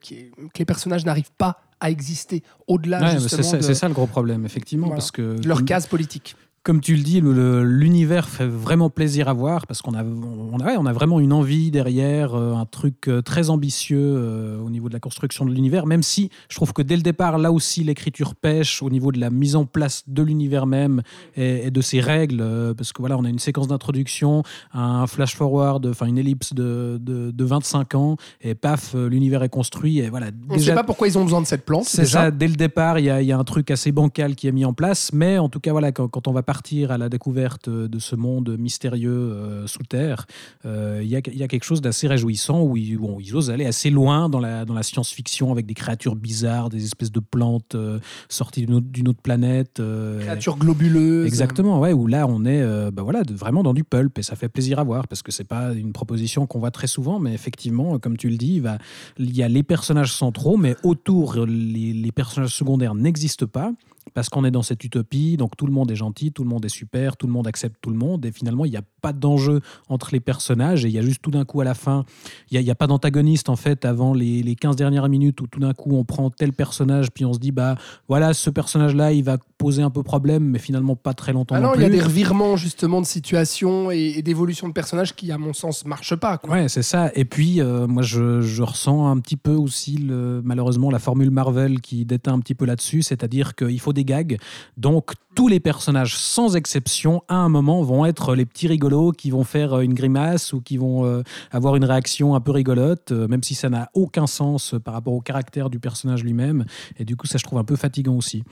les personnages n'arrivent pas à exister au-delà Ouais, mais justement c'est ça, de c'est ça le gros problème, effectivement, Voilà. parce que leur comme- case politique. Comme tu le dis, l'univers fait vraiment plaisir à voir parce qu'on a, on a, ouais, on a vraiment une envie derrière, euh, un truc euh, très ambitieux euh, au niveau de la construction de l'univers, même si je trouve que dès le départ, là aussi, l'écriture pêche au niveau de la mise en place de l'univers même et, et de ses règles, euh, parce que voilà, on a une séquence d'introduction, un flash-forward, enfin une ellipse de, de, de 25 ans, et paf, l'univers est construit, et voilà. On ne sait pas pourquoi ils ont besoin de cette plante. C'est ça, dès le départ, il y, a- il y a un truc assez bancal qui est mis en place, mais en tout cas, voilà, quand, quand on va partir à la découverte de ce monde mystérieux euh, sous terre, euh, il y, a, il y a quelque chose d'assez réjouissant où ils, osent aller assez loin dans la, dans la science-fiction avec des créatures bizarres, des espèces de plantes euh, sorties d'une autre, planète. euh, Créature globuleuse. Exactement, ouais, où là on est bah voilà, de- vraiment dans du pulp et ça fait plaisir à voir parce que c'est pas une proposition qu'on voit très souvent, mais effectivement, comme tu le dis, il, va- il y a les personnages centraux, mais autour, les, les personnages secondaires n'existent pas parce qu'on est dans cette utopie, donc tout le monde est gentil, tout le monde est super, tout le monde accepte tout le monde et finalement il n'y a pas d'enjeu entre les personnages et il y a juste tout d'un coup à la fin, il n'y a, pas d'antagoniste en fait avant les, les 15 dernières minutes où tout d'un coup on prend tel personnage puis on se dit bah voilà ce personnage là il va poser un peu problème mais finalement pas très longtemps Ah non non, il y a des revirements justement de situation et, et d'évolution de personnages qui, à mon sens, marchent pas. Quoi. Ouais, c'est ça. Et puis, euh, moi, je, je ressens un petit peu aussi, le, malheureusement, la formule Marvel qui déteint un petit peu là-dessus, c'est-à-dire qu'il faut des gags. Donc, tous les personnages, sans exception, à un moment, vont être les petits rigolos qui vont faire euh, une grimace ou qui vont euh, avoir une réaction un peu rigolote, euh, même si ça n'a aucun sens par rapport au caractère du personnage lui-même. Et du coup, ça, je trouve un peu fatigant aussi.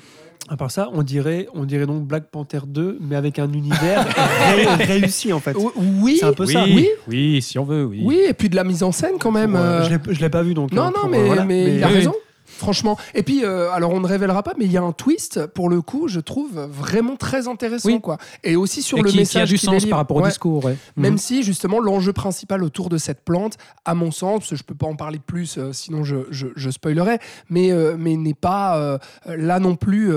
À part ça, on dirait, on dirait donc Black Panther 2, mais avec un univers ré- réussi en fait. Oui, C'est un peu ça. oui, oui, si on veut, oui. oui, et puis de la mise en scène quand même. Pour, euh, Je l'ai- je l'ai pas vu donc. Non, euh, non, pour, mais, il a oui, raison. Franchement. Et puis, euh, alors on ne révélera pas, mais il y a un twist, pour le coup, je trouve vraiment très intéressant. Oui. Quoi. Et aussi sur Et le qui, qui message a du sens délivre. par rapport au Ouais. discours. ouais. Même Mhm. si justement l'enjeu principal autour de cette plante, à mon sens, parce que je peux pas en parler plus, euh, sinon je, je, je spoilerais, mais, euh, mais n'est pas là non plus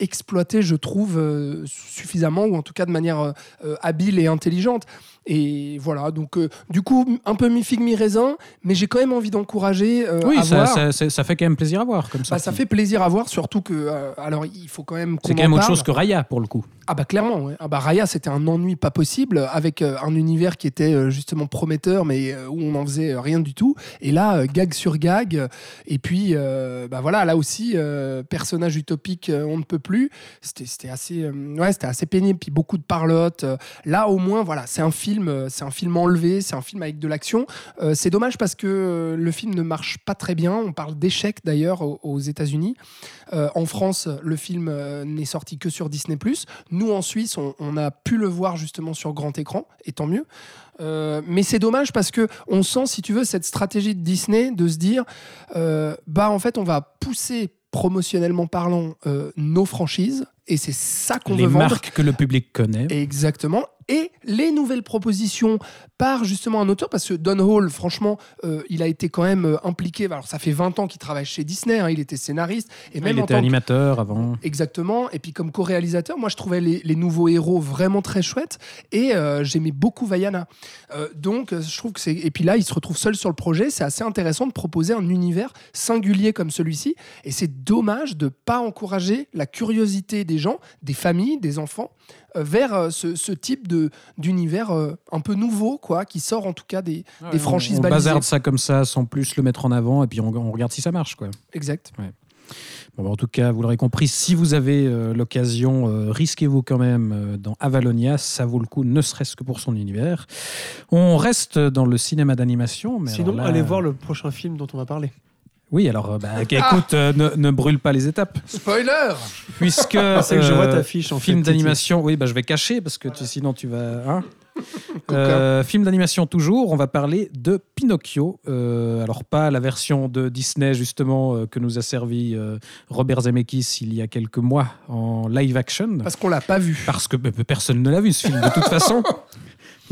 exploité, je trouve, suffisamment, ou en tout cas de manière habile et intelligente. Et voilà, donc euh, du coup, un peu mi-figue, mi-raisin, mais j'ai quand même envie d'encourager euh, Oui, à ça, voir. ça, ça- ça fait quand même plaisir à voir comme ça. Bah, ça fait plaisir à voir, surtout que, euh, alors il faut quand même C'est quand même autre chose que Raya pour le coup. Ah bah clairement, ouais. ah bah Raya c'était un ennui pas possible avec un univers qui était justement prometteur mais où on n'en faisait rien du tout. Et là, gag sur gag. Et puis bah voilà, là aussi personnage utopique, on ne peut plus. C'était assez, ouais, assez pénible. Puis beaucoup de parlotte. Là au moins voilà, c'est un film, euh, c'est un film enlevé, c'est un film avec de l'action. Euh, c'est dommage parce que euh, le film ne marche pas très bien. On parle d'échec d'ailleurs aux, aux États-Unis. Euh, en France, le film n'est sorti que sur Disney+. Nous, en Suisse, on, on a pu le voir justement sur grand écran, et tant mieux. Euh, mais c'est dommage parce que on sent, si tu veux, cette stratégie de Disney de se dire, bah en fait, on va pousser promotionnellement parlant nos franchises, et c'est ça qu'on Les veut vendre. marques que le public connaît. Exactement. Et les nouvelles propositions par justement un auteur, parce que Don Hall, franchement, euh, il a été quand même euh, impliqué. Alors, ça fait 20 ans qu'il travaille chez Disney, hein, il était scénariste. Et même il en était que- animateur avant. Exactement. Et puis comme co-réalisateur, moi je trouvais les, les nouveaux héros vraiment très chouettes et euh, j'aimais beaucoup Vaiana. Euh, donc je trouve que c'est et puis là il se retrouve seul sur le projet. C'est assez intéressant de proposer un univers singulier comme celui-ci. Et c'est dommage de pas encourager la curiosité des gens, des familles, des enfants vers euh, ce, ce type de d'univers euh, un peu nouveau quoi, qui sort en tout cas des, des franchises on balisées. bazarde ça comme ça sans plus le mettre en avant et puis on, on regarde si ça marche quoi. Exact. Bon, bah, en tout cas, vous l'aurez compris, si vous avez euh, l'occasion, euh, risquez-vous quand même euh, dans Avalonia, ça vaut le coup, ne serait-ce que pour son univers. On reste dans le cinéma d'animation. Mais Sinon, là- allez voir le prochain film dont on va parler. Oui, alors, euh, bah, écoute, euh, ne, ne brûle pas les étapes, Spoiler. puisque C'est que je vois euh, ta fiche en film d'animation. Oui, bah, je vais cacher parce que tu- sinon tu vas. hein. Euh, film d'animation toujours, on va parler de Pinocchio. Euh, alors pas la version de Disney justement euh, que nous a servi euh, Robert Zemeckis il y a quelques mois en live action, Parce qu'on l'a pas vu. parce que euh, personne ne l'a vu ce film de toute façon.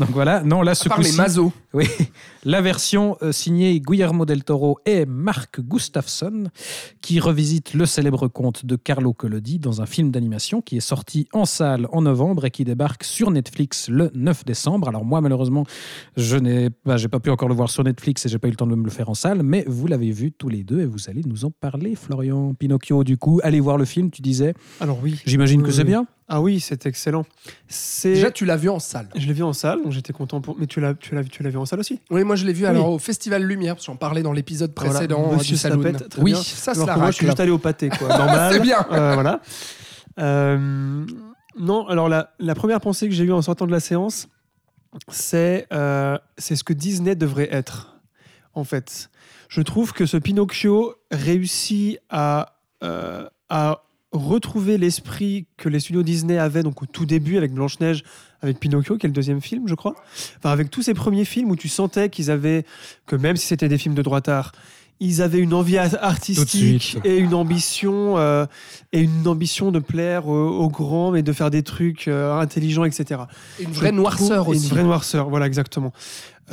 Donc voilà, non là ce les Mazo. oui, la version euh, signée Guillermo del Toro et Mark Gustafsson, qui revisite le célèbre conte de Carlo Collodi dans un film d'animation qui est sorti en salle en novembre et qui débarque sur Netflix le 9 décembre. Alors moi, malheureusement, je n'ai pas, j'ai pas pu encore le voir sur Netflix et j'ai pas eu le temps de me le faire en salle, mais vous l'avez vu tous les deux et vous allez nous en parler, Florian Pinocchio. Du coup, allez voir le film, tu disais. Alors oui. J'imagine que Oui, c'est bien. Ah oui, c'est excellent. C'est. Déjà, tu l'as vu en salle. Je l'ai vu en salle, donc j'étais content pour. Mais tu l'as, tu l'as, tu l'as vu en salle aussi? Oui, moi je l'ai vu Oui. alors au Festival Lumière, parce que j'en parlais dans l'épisode Voilà, précédent euh, Monsieur du Saloon. Très Oui, bien. ça c'est la moi, je suis juste allé au pâté, quoi. Normal. C'est bien. Euh, voilà. Euh, non, alors la, la première pensée que j'ai eue en sortant de la séance, c'est euh, c'est ce que Disney devrait être, en fait. Je trouve que ce Pinocchio réussit à, euh, à retrouver l'esprit que les studios Disney avaient donc au tout début avec Blanche-Neige, avec Pinocchio, qui est le deuxième film, je crois. Enfin, avec tous ces premiers films où tu sentais qu'ils avaient, que même si c'était des films de droitard, ils avaient une envie artistique et une ambition euh, et une ambition de plaire aux, aux grands mais de faire des trucs euh, intelligents etc Et une vraie Je noirceur trouve- aussi. une vraie noirceur voilà exactement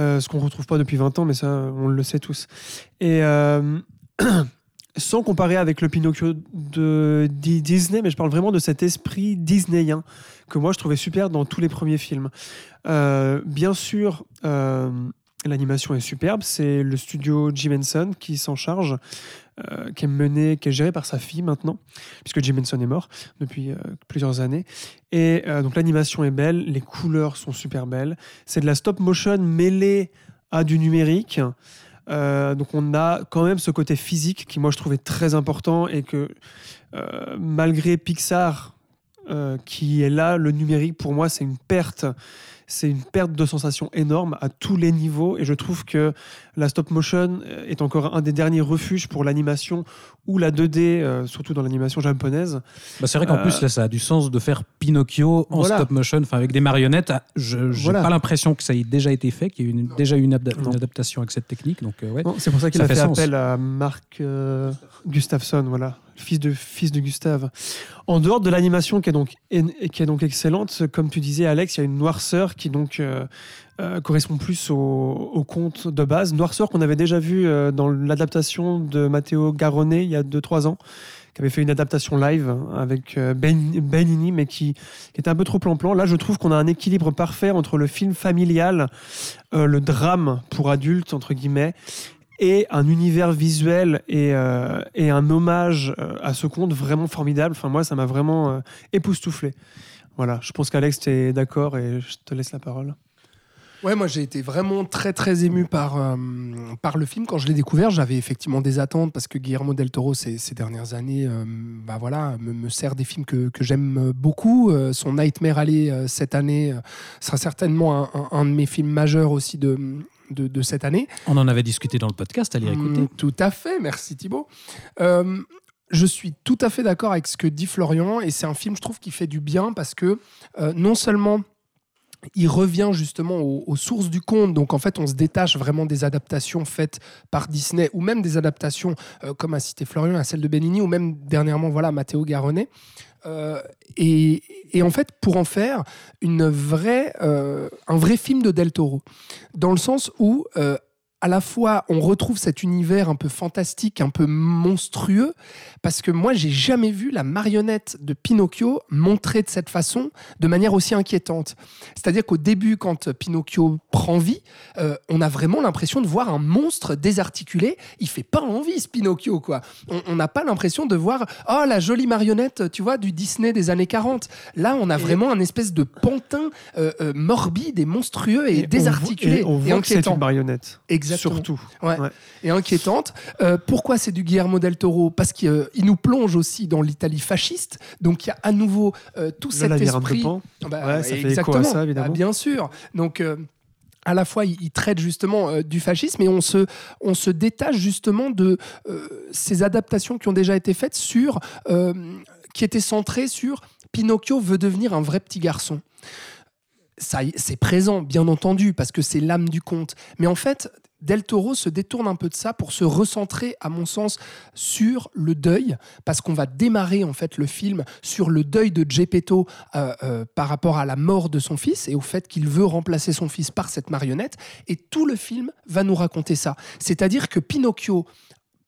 Euh, ce qu'on retrouve pas depuis 20 ans mais ça on le sait tous et euh, sans comparer avec le Pinocchio de Di- Disney mais je parle vraiment de cet esprit disneyen que moi je trouvais super dans tous les premiers films Euh, bien sûr euh, L'animation est superbe, c'est le studio Jim Henson qui s'en charge, euh, qui est mené, qui est géré par sa fille maintenant, puisque Jim Henson est mort depuis plusieurs années. Et donc l'animation est belle, les couleurs sont super belles. C'est de la stop motion mêlée à du numérique. Euh, donc on a quand même ce côté physique qui moi je trouvais très important et que euh, malgré Pixar euh, qui est là, le numérique pour moi c'est une perte c'est une perte de sensation énorme à tous les niveaux et je trouve que la stop motion euh, est encore un des derniers refuges pour l'animation ou la 2D, euh, surtout dans l'animation japonaise. Bah, c'est vrai qu'en Euh, plus, là, ça a du sens de faire Pinocchio en Voilà. stop motion, enfin avec des marionnettes. Je n'ai Voilà. pas l'impression que ça ait déjà été fait, qu'il y ait une- déjà eu une, adaptation avec cette technique. Donc, euh, ouais. C'est pour ça qu'il a fait fait, appel à Marc euh, Gustafsson, voilà, fils de, fils de Gustave. En dehors de l'animation qui, est donc qui est donc excellente, comme tu disais Alex, il y a une noirceur qui donc euh, euh, correspond plus au, au conte de base. Noirceur qu'on avait déjà vu euh, dans l'adaptation de Matteo Garonnet il y a 2-3 ans, qui avait fait une adaptation live avec Ben- Benigni, mais qui, qui était un peu trop plan-plan. Là, je trouve qu'on a un équilibre parfait entre le film familial, le drame pour adultes, entre guillemets, et un univers visuel et, euh, et un hommage euh, à ce conte vraiment formidable. Enfin, moi, ça m'a vraiment euh, époustouflé. Voilà, je pense qu'Alex, tu es d'accord et je te laisse la parole. Ouais, moi j'ai été vraiment très très ému par, euh, par le film. Quand je l'ai découvert, j'avais effectivement des attentes parce que Guillermo del Toro, ces, ces dernières années, euh, bah voilà, me, me sert des films que, que j'aime beaucoup. Euh, son Nightmare Alley cette année sera certainement un, un- un de mes films majeurs aussi de, de, de cette année. On en avait discuté dans le podcast, allez écouter. Mm, tout à fait, merci Thibaut. Euh, je suis tout à fait d'accord avec ce que dit Florian et c'est un film, je trouve, qui fait du bien parce que euh, non seulement il revient justement aux, sources du conte, donc en fait on se détache vraiment des adaptations faites par Disney ou même des adaptations euh, comme a cité Florian, à celle de Benigni ou même dernièrement voilà Matteo Garonnet. Euh, et, en fait, pour en faire une euh, un vrai film de Del Toro, dans le sens où à la fois on retrouve cet univers un peu fantastique, un peu monstrueux, parce que moi j'ai jamais vu la marionnette de Pinocchio montrée de cette façon, de manière aussi inquiétante. C'est-à-dire qu'au début, quand Pinocchio prend vie, euh, on a vraiment l'impression de voir un monstre désarticulé. Il fait pas envie ce Pinocchio, quoi. On- n'a pas l'impression de voir oh la jolie marionnette, tu vois, du Disney des années 40. Là, on a vraiment un espèce de pantin euh, euh, morbide et monstrueux et, Et on désarticulé voit- et on et voit que c'est une marionnette. Exactement. Surtout. Ouais. Ouais. Et inquiétante. Euh, pourquoi c'est du Guillermo del Toro? Parce qu'il euh, nous plonge aussi dans l'Italie fasciste. Donc il y a à nouveau euh, tout cet de esprit. Pan. Bah, Ouais, ça fait écho à exactement. ça, évidemment. Bah, bien sûr. Donc. à la fois, il, traite justement euh, du fascisme et on se, on se détache justement de euh, ces adaptations qui ont déjà été faites sur, euh, qui étaient centrées sur Pinocchio veut devenir un vrai petit garçon. Ça, c'est présent, bien entendu, parce que c'est l'âme du conte. Mais en fait, Del Toro se détourne un peu de ça pour se recentrer, à mon sens, sur le deuil, parce qu'on va démarrer en fait le film sur le deuil de Geppetto euh, euh, par rapport à la mort de son fils et au fait qu'il veut remplacer son fils par cette marionnette. Et tout le film va nous raconter ça. C'est-à-dire que Pinocchio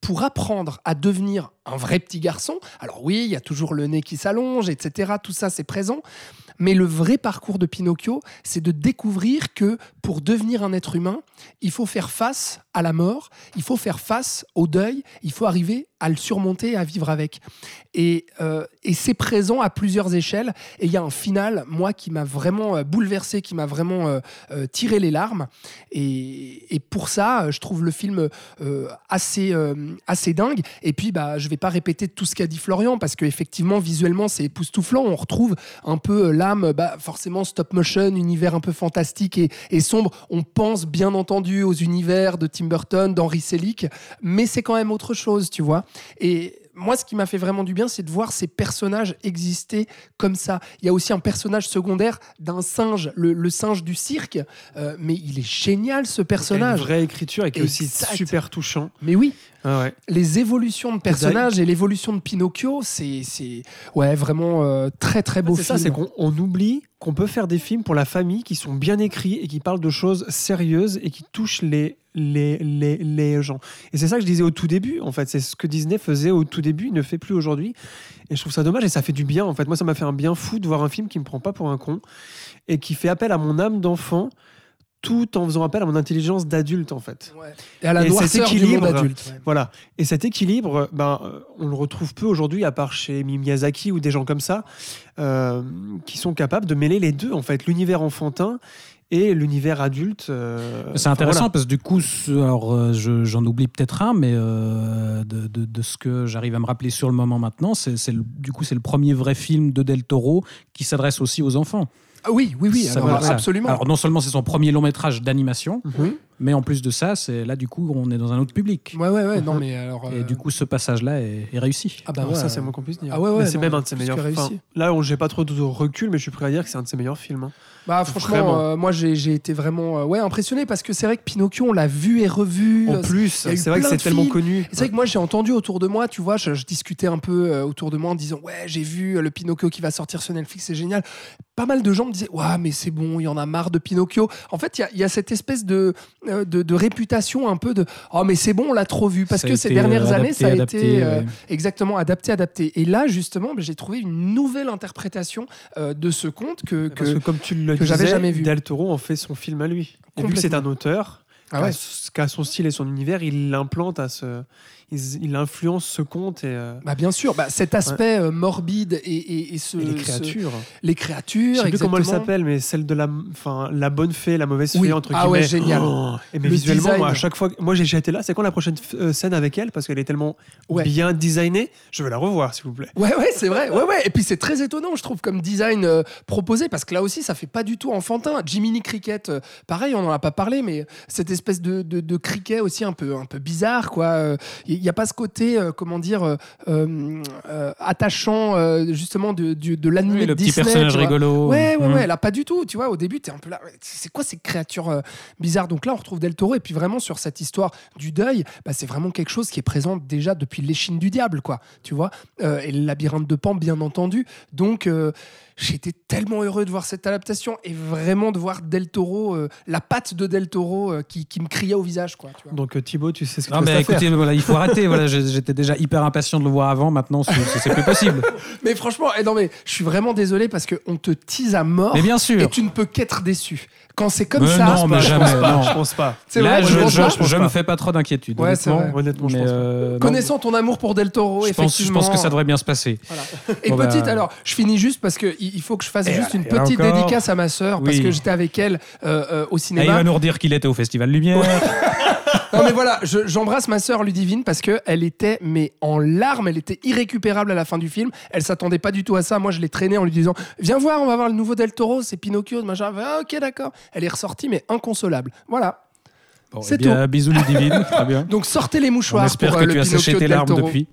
pour apprendre à devenir un vrai petit garçon, alors oui, il y a toujours le nez qui s'allonge, etc., tout ça c'est présent, mais le vrai parcours de Pinocchio, c'est de découvrir que pour devenir un être humain, il faut faire face à la mort, il faut faire face au deuil, il faut arriver à le surmonter, à vivre avec. Et, euh, c'est présent à plusieurs échelles. Et il y a un final, moi, qui m'a vraiment euh, bouleversé, qui m'a vraiment euh, tiré les larmes. Et, pour ça, je trouve le film assez, assez dingue. Et puis, bah, je vais pas répéter tout ce qu'a dit Florian, parce qu'effectivement, visuellement, c'est époustouflant. On retrouve un peu l'âme, bah, forcément, stop motion, univers un peu fantastique et, et sombre. On pense bien entendu aux univers de Tim Burton, d'Henry Selick, mais c'est quand même autre chose, tu vois. Et moi, ce qui m'a fait vraiment du bien, c'est de voir ces personnages exister comme ça. Il y a aussi un personnage secondaire d'un singe, le, le singe du cirque, euh, mais il est génial ce a une personnage. vraie écriture et qui est aussi super touchant. Mais oui, Ah ouais. les évolutions de personnages et l'évolution de Pinocchio, c'est ouais, vraiment euh, très très beau C'est ça, c'est qu'on on oublie qu'on peut faire des films pour la famille qui sont bien écrits et qui parlent de choses sérieuses et qui touchent les, les, les, les gens. Et c'est ça que je disais au tout début, en fait. C'est ce que Disney faisait au tout début, il ne fait plus aujourd'hui. Et je trouve ça dommage et ça fait du bien, en fait. Moi, ça m'a fait un bien fou de voir un film qui me prend pas pour un con et qui fait appel à mon âme d'enfant tout en faisant appel à mon intelligence d'adulte, en fait. Ouais. Et à la Et cet équilibre, adulte. ouais. Voilà. Et cet équilibre, ben, on le retrouve peu aujourd'hui, à part chez Miyazaki ou des gens comme ça, euh, qui sont capables de mêler les deux, en fait, l'univers enfantin et l'univers adulte. euh, C'est enfin, intéressant voilà. parce que du coup, alors euh, je- j'en oublie peut-être un, mais euh, de, de- de ce que j'arrive à me rappeler sur le moment maintenant, c'est du coup c'est le premier vrai film de Del Toro qui s'adresse aussi aux enfants. Ah oui, oui, oui, alors, absolument. Alors non seulement c'est son premier long métrage d'animation, Mhm. mais en plus de ça, c'est là du coup on est dans un autre public. ouais, ouais, ouais, non, mais alors. Et euh, du coup, ce passage-là est, est réussi. ah bah ouais, ça, c'est moins qu'on puisse dire. Ah ouais, ouais, c'est même un de ses meilleurs réussi. Là, on- j'ai pas trop de recul, mais je suis prêt à dire que c'est un de ses meilleurs films. hein. Bah franchement, euh, moi j'ai été vraiment euh, ouais impressionné parce que c'est vrai que Pinocchio on l'a vu et revu. En plus, c'est vrai que c'est tellement connu. C'est vrai que moi j'ai entendu autour de moi, tu vois, je, je discutais un peu euh, autour de moi en disant ouais j'ai vu le Pinocchio qui va sortir sur Netflix, c'est génial. Pas mal de gens me disaient ouais mais c'est bon, il y en a marre de Pinocchio. En fait il y a- il y, a cette espèce de, de, de réputation un peu de oh mais c'est bon on l'a trop vu parce Ça que ces dernières années ça a adapté, été ouais. exactement adapté adapté. Et là justement ben, j'ai trouvé une nouvelle interprétation de ce conte que, que... Parce que comme tu le que j'avais jamais vu. Del Toro en fait son film à lui. Et vu que c'est un auteur, Ah ouais. qui a son style et son univers, il l'implante à ce, il, il influence ce conte et, euh, Bah bien sûr, bah, cet aspect euh, morbide et, et, et ce, et les ce- créatures. les Je créatures, sais plus comment elle s'appelle, mais celle de la, enfin, la bonne fée, la mauvaise Oui. fée entre Ah guillemets. ouais, génial. Oh et mais Le visuellement, design. moi, à chaque fois, moi j'ai été là. C'est quand la prochaine euh, scène avec elle? Parce qu'elle est tellement Ouais. bien designée. Je veux la revoir, s'il vous plaît. Ouais, ouais, c'est vrai. Ouais, ouais. Et puis c'est très étonnant, je trouve, comme design euh, proposé, parce que là aussi, ça fait pas du tout enfantin. Jiminy Cricket, euh, pareil, on en a pas parlé, mais cette espèces de, de, de aussi un peu, un peu bizarres. quoi. Il n'y a pas ce côté, euh, comment dire, euh, euh, attachant justement de, du- de l'animé Oui, de le petit Disney, personnage tu vois. rigolo. Ouais, ouais, Mm. ouais, là, pas du tout. Tu vois, au début, t'es un peu là. C'est quoi ces créatures bizarres Donc là, on retrouve Del Toro. Et puis vraiment, sur cette histoire du deuil, bah, c'est vraiment quelque chose qui est présent déjà depuis l'échine du diable, quoi. Tu vois Et le labyrinthe de Pan, bien entendu. Donc. J'étais tellement heureux de voir cette adaptation et vraiment de voir Del Toro, euh, la patte de Del Toro euh, qui, qui me criait au visage. Quoi, tu vois. Donc euh, Thibaut, tu sais ce que Non, tu mais vas faire. écoutez, voilà, il faut arrêter. voilà, J'étais déjà hyper impatient de le voir avant. Maintenant, c'est c'est plus possible. Mais franchement, eh non, mais je suis vraiment désolé parce qu'on te tease à mort Mais bien sûr. et tu ne peux qu'être déçu. Quand c'est comme Mais ça, non, mais jamais. Je pense pas, non. je pense pas. Là, vrai, je, je pense je, pas. je pense je pas. me fais pas trop d'inquiétude. Ouais, c'est honnêtement. vrai. Honnêtement, je pense euh, Connaissant ton amour pour Del Toro, je pense, je effectivement. pense que ça devrait bien se passer. Voilà. Et Bon, bah- petite, alors, je finis juste parce qu'il il faut que je fasse Et juste une et petite encore. dédicace à ma sœur parce Oui. que j'étais avec elle euh, euh, au Et il cinéma. va nous redire qu'il était au Festival Lumière. Non mais voilà, je- j'embrasse ma sœur Ludivine parce que elle était mais en larmes, elle était irrécupérable à la fin du film. Elle s'attendait pas du tout à ça. Moi, je l'ai traînée en lui disant "Viens voir, on va voir le nouveau Del Toro, c'est Pinocchio." Machin. Ah, ok, d'accord. Elle est ressortie mais inconsolable. Voilà. Bon, C'est eh bien, Bisous Ludivine, très bien. Donc sortez les On mouchoirs espère pour que euh, le tu as séché tes larmes depuis.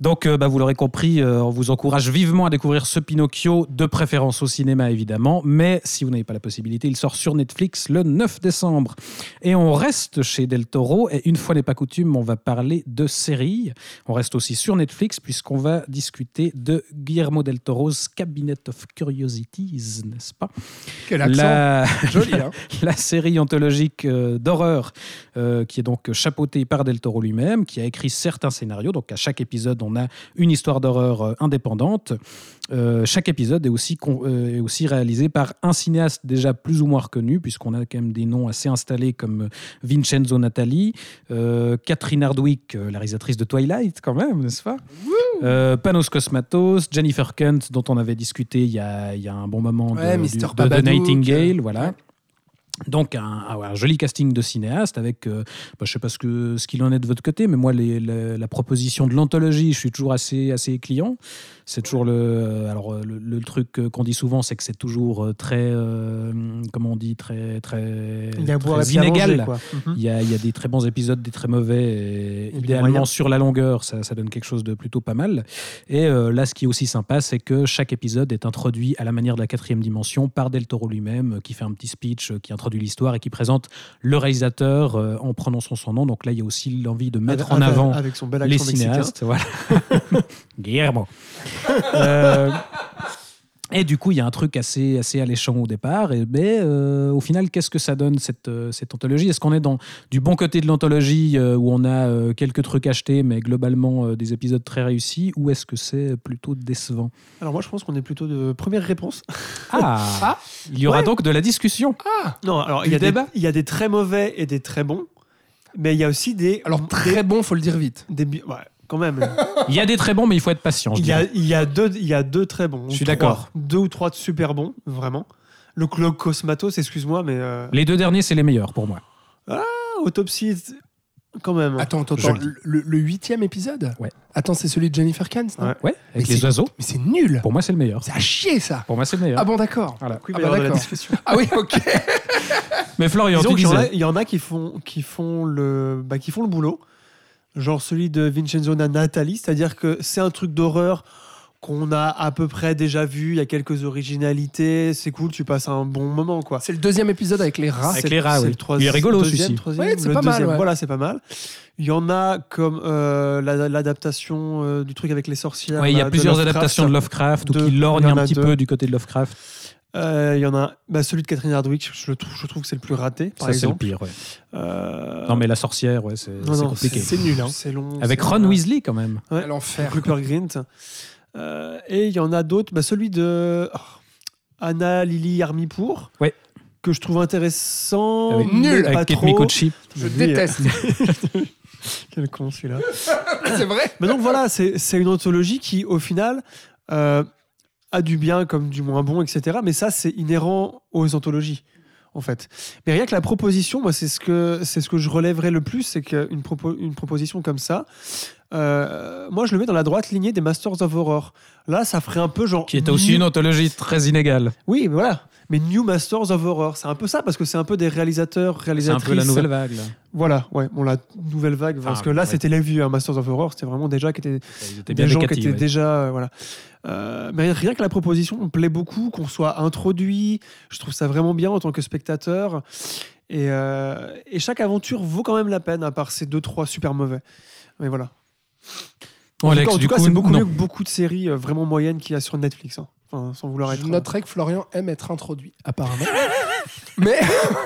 Donc, euh, bah, vous l'aurez compris, euh, on vous encourage vivement à découvrir ce Pinocchio, de préférence au cinéma évidemment. Mais si vous n'avez pas la possibilité, il sort sur Netflix le 9 décembre. Et on reste chez Del Toro. Et une fois n'est pas coutume, on va parler de séries. On reste aussi sur Netflix puisqu'on va discuter de Guillermo del Toro's Cabinet of Curiosities, n'est-ce pas? Quel accent la, joli hein. la série anthologique euh, d'horreur euh, qui est donc chapeautée par Del Toro lui-même, qui a écrit certains scénarios. Donc à chaque épisode, on a une histoire d'horreur euh, indépendante. Euh, chaque épisode est aussi, euh, est aussi réalisé par un cinéaste déjà plus ou moins reconnu, puisqu'on a quand même des noms assez installés comme Vincenzo Natali, euh, Catherine Hardwick, la réalisatrice de Twilight quand même, n'est-ce pas? Panos Cosmatos, Jennifer Kent, dont on avait discuté il y a, il y a un bon moment de, du- de- Babadook, Nightingale, voilà. ouais. Donc un, un- un joli casting de cinéaste avec, euh, bah, je sais pas ce que ce qu'il en est de votre côté, mais moi les- la, la proposition de l'anthologie, je suis toujours assez assez client. C'est toujours le, euh, alors euh, le, le truc qu'on dit souvent, c'est que c'est toujours très, euh, comment on dit, très très, Il y a très inégal. manger. Mhm. Il y, a, il y a des très bons épisodes, des très mauvais. Et idéalement, sur la longueur, ça, ça donne quelque chose de plutôt pas mal. Et euh, là, ce qui est aussi sympa, c'est que chaque épisode est introduit à la manière de la quatrième dimension par Del Toro lui-même, qui fait un petit speech, qui introduit l'histoire et qui présente le réalisateur euh, en prononçant son nom. Donc là, il y a aussi l'envie de mettre en avant avec son bel les mexicain. cinéastes. Voilà. Guillermo. Euh, et du coup, il y a un truc assez, assez alléchant au départ. Et, mais euh, au final, qu'est-ce que ça donne cette, euh, cette anthologie? Est-ce qu'on est dans du bon côté de l'anthologie euh, où on a euh, quelques trucs achetés, mais globalement euh, des épisodes très réussis? Ou est-ce que c'est plutôt décevant? Alors moi, je pense qu'on est plutôt de première réponse. ah, Ah. Il y aura Ouais. donc de la discussion. Non, alors il y, a des, débat il y a des très mauvais et des très bons, mais il y a aussi des. Alors très bon, faut le dire vite. des, ouais, quand même. Il y a des très bons, mais il faut être patient. je il, y a, dirais. il, y a deux, il y a deux très bons. Je suis d'accord. Deux ou trois de super bons, vraiment. Le Clock Cosmatos, excuse-moi, mais euh, Les deux derniers, c'est les meilleurs pour moi. ah, Autopsie, quand même. Attends, attends, attends, le, le huitième épisode Ouais. Attends, c'est celui de Jennifer Kent, non Ouais. Ouais, avec Mais les oiseaux. Mais c'est nul. Pour moi, c'est le meilleur. C'est à chier ça. Pour moi, c'est le meilleur. Ah bon, d'accord. Voilà. Ah bah d'accord. Ah oui, ok. Mais Florian, Disons tu disais. il y, en a qui font, qui font, le, bah, qui font le boulot. Genre celui de Vincenzo Natali, c'est-à-dire que c'est un truc d'horreur qu'on a à peu près déjà vu, il y a quelques originalités, c'est cool, tu passes un bon moment quoi. C'est le deuxième épisode avec les rats. Avec les rats, oui. le Il est rigolo, deuxième, celui-ci. troisième, Ouais, c'est le pas mal, deuxième, ouais. Voilà, c'est pas mal. Il y en a comme euh, la- l'adaptation euh, du truc avec les sorcières. Ouais, il y a plusieurs Lovecraft. adaptations de Lovecraft ou qui lorgnent un a petit deux. peu du côté de Lovecraft. Euh, il y en a bah, celui de Catherine Hardwick, je, le trouve, je trouve que c'est le plus raté, par Ça, c'est le pire. ouais. Euh, Non, mais la sorcière, ouais, c'est compliqué. c'est nul, hein. C'est long. Avec Ron Weasley, quand même. Ouais. L'enfer. Rupert Grint. Euh, et il y en a d'autres. Bah, celui de oh, Anna Lily Armipour. Ouais. Que je trouve intéressant. Avec, Nul. pas avec Kate trop. Mikochi. Je Oui, déteste. Quel con celui-là. c'est vrai. Mais donc voilà, c'est c'est une anthologie qui, au final, euh, a du bien comme du moins bon, etc. Mais ça, c'est inhérent aux anthologies, en fait. Mais rien que la proposition, moi, c'est ce que, c'est ce que je relèverais le plus, c'est qu'une propo- une proposition comme ça, euh, moi, je le mets dans la droite lignée des Masters of Horror. Là, ça ferait un peu genre. Qui était aussi une anthologie très inégale. Oui, mais voilà. Mais New Masters of Horror. C'est un peu ça, parce que c'est un peu des réalisateurs, C'est un réalisatrices. peu la nouvelle vague. Là. Voilà, ouais, bon, la nouvelle vague, parce Ah, que là, ouais. c'était les vieux, hein, Masters of Horror, c'était vraiment déjà qui étaient des gens qui étaient ouais. déjà. euh, voilà. Euh, mais rien que la proposition me plaît beaucoup, qu'on soit introduit. Je trouve ça vraiment bien en tant que spectateur. Et, euh, et chaque aventure vaut quand même la peine, à part ces deux, trois super mauvais. Mais voilà. Bon, en tout Alex, tout cas, c'est beaucoup non. mieux que beaucoup de séries vraiment moyennes qu'il y a sur Netflix. hein. Enfin, sans vouloir Je noterai que Florian aime être introduit, apparemment. Mais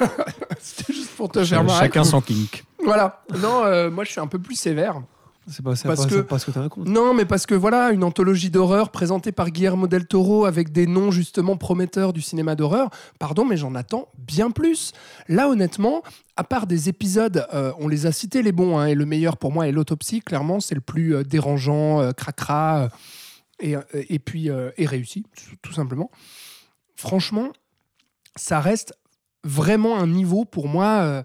c'était juste pour te faire marrer. Chacun son kink. Voilà. Non, euh, moi je suis un peu plus sévère. C'est pas, Parce pas- que- c'est parce que t'es un con. Non, mais parce que voilà, une anthologie d'horreur présentée par Guillermo del Toro avec des noms justement prometteurs du cinéma d'horreur. Pardon, mais j'en attends bien plus. Là, honnêtement, à part des épisodes, euh, on les a cités les bons, hein, et le meilleur pour moi est l'autopsie. Clairement, c'est le plus euh, dérangeant, euh, cracra, euh, et, euh, et puis euh, et réussi, tout- simplement. Franchement, ça reste vraiment un niveau pour moi. euh,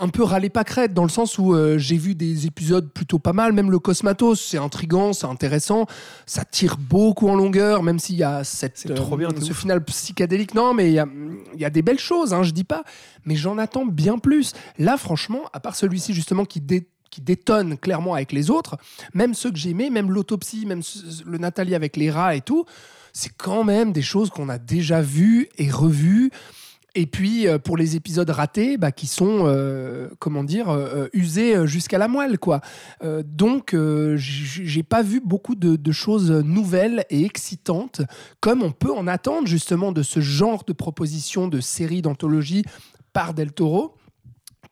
un peu râler pas crête dans le sens où euh, j'ai vu des épisodes plutôt pas mal même le Cosmatos c'est intrigant c'est intéressant ça tire beaucoup en longueur même s'il y a cette trop bien, ce ouf. final psychédélique non mais il y a, il y a des belles choses hein, je dis pas mais j'en attends bien plus là franchement à part celui-ci justement qui dé- qui détonne clairement avec les autres, même ceux que j'ai aimés, même l'autopsie, même le Nathalie avec les rats et tout, c'est quand même des choses qu'on a déjà vues et revues. Et puis euh, pour les épisodes ratés, bah, qui sont euh, comment dire euh, usés jusqu'à la moelle quoi. Donc j'ai pas vu beaucoup de, de choses nouvelles et excitantes comme on peut en attendre justement de ce genre de proposition de série d'anthologie par Del Toro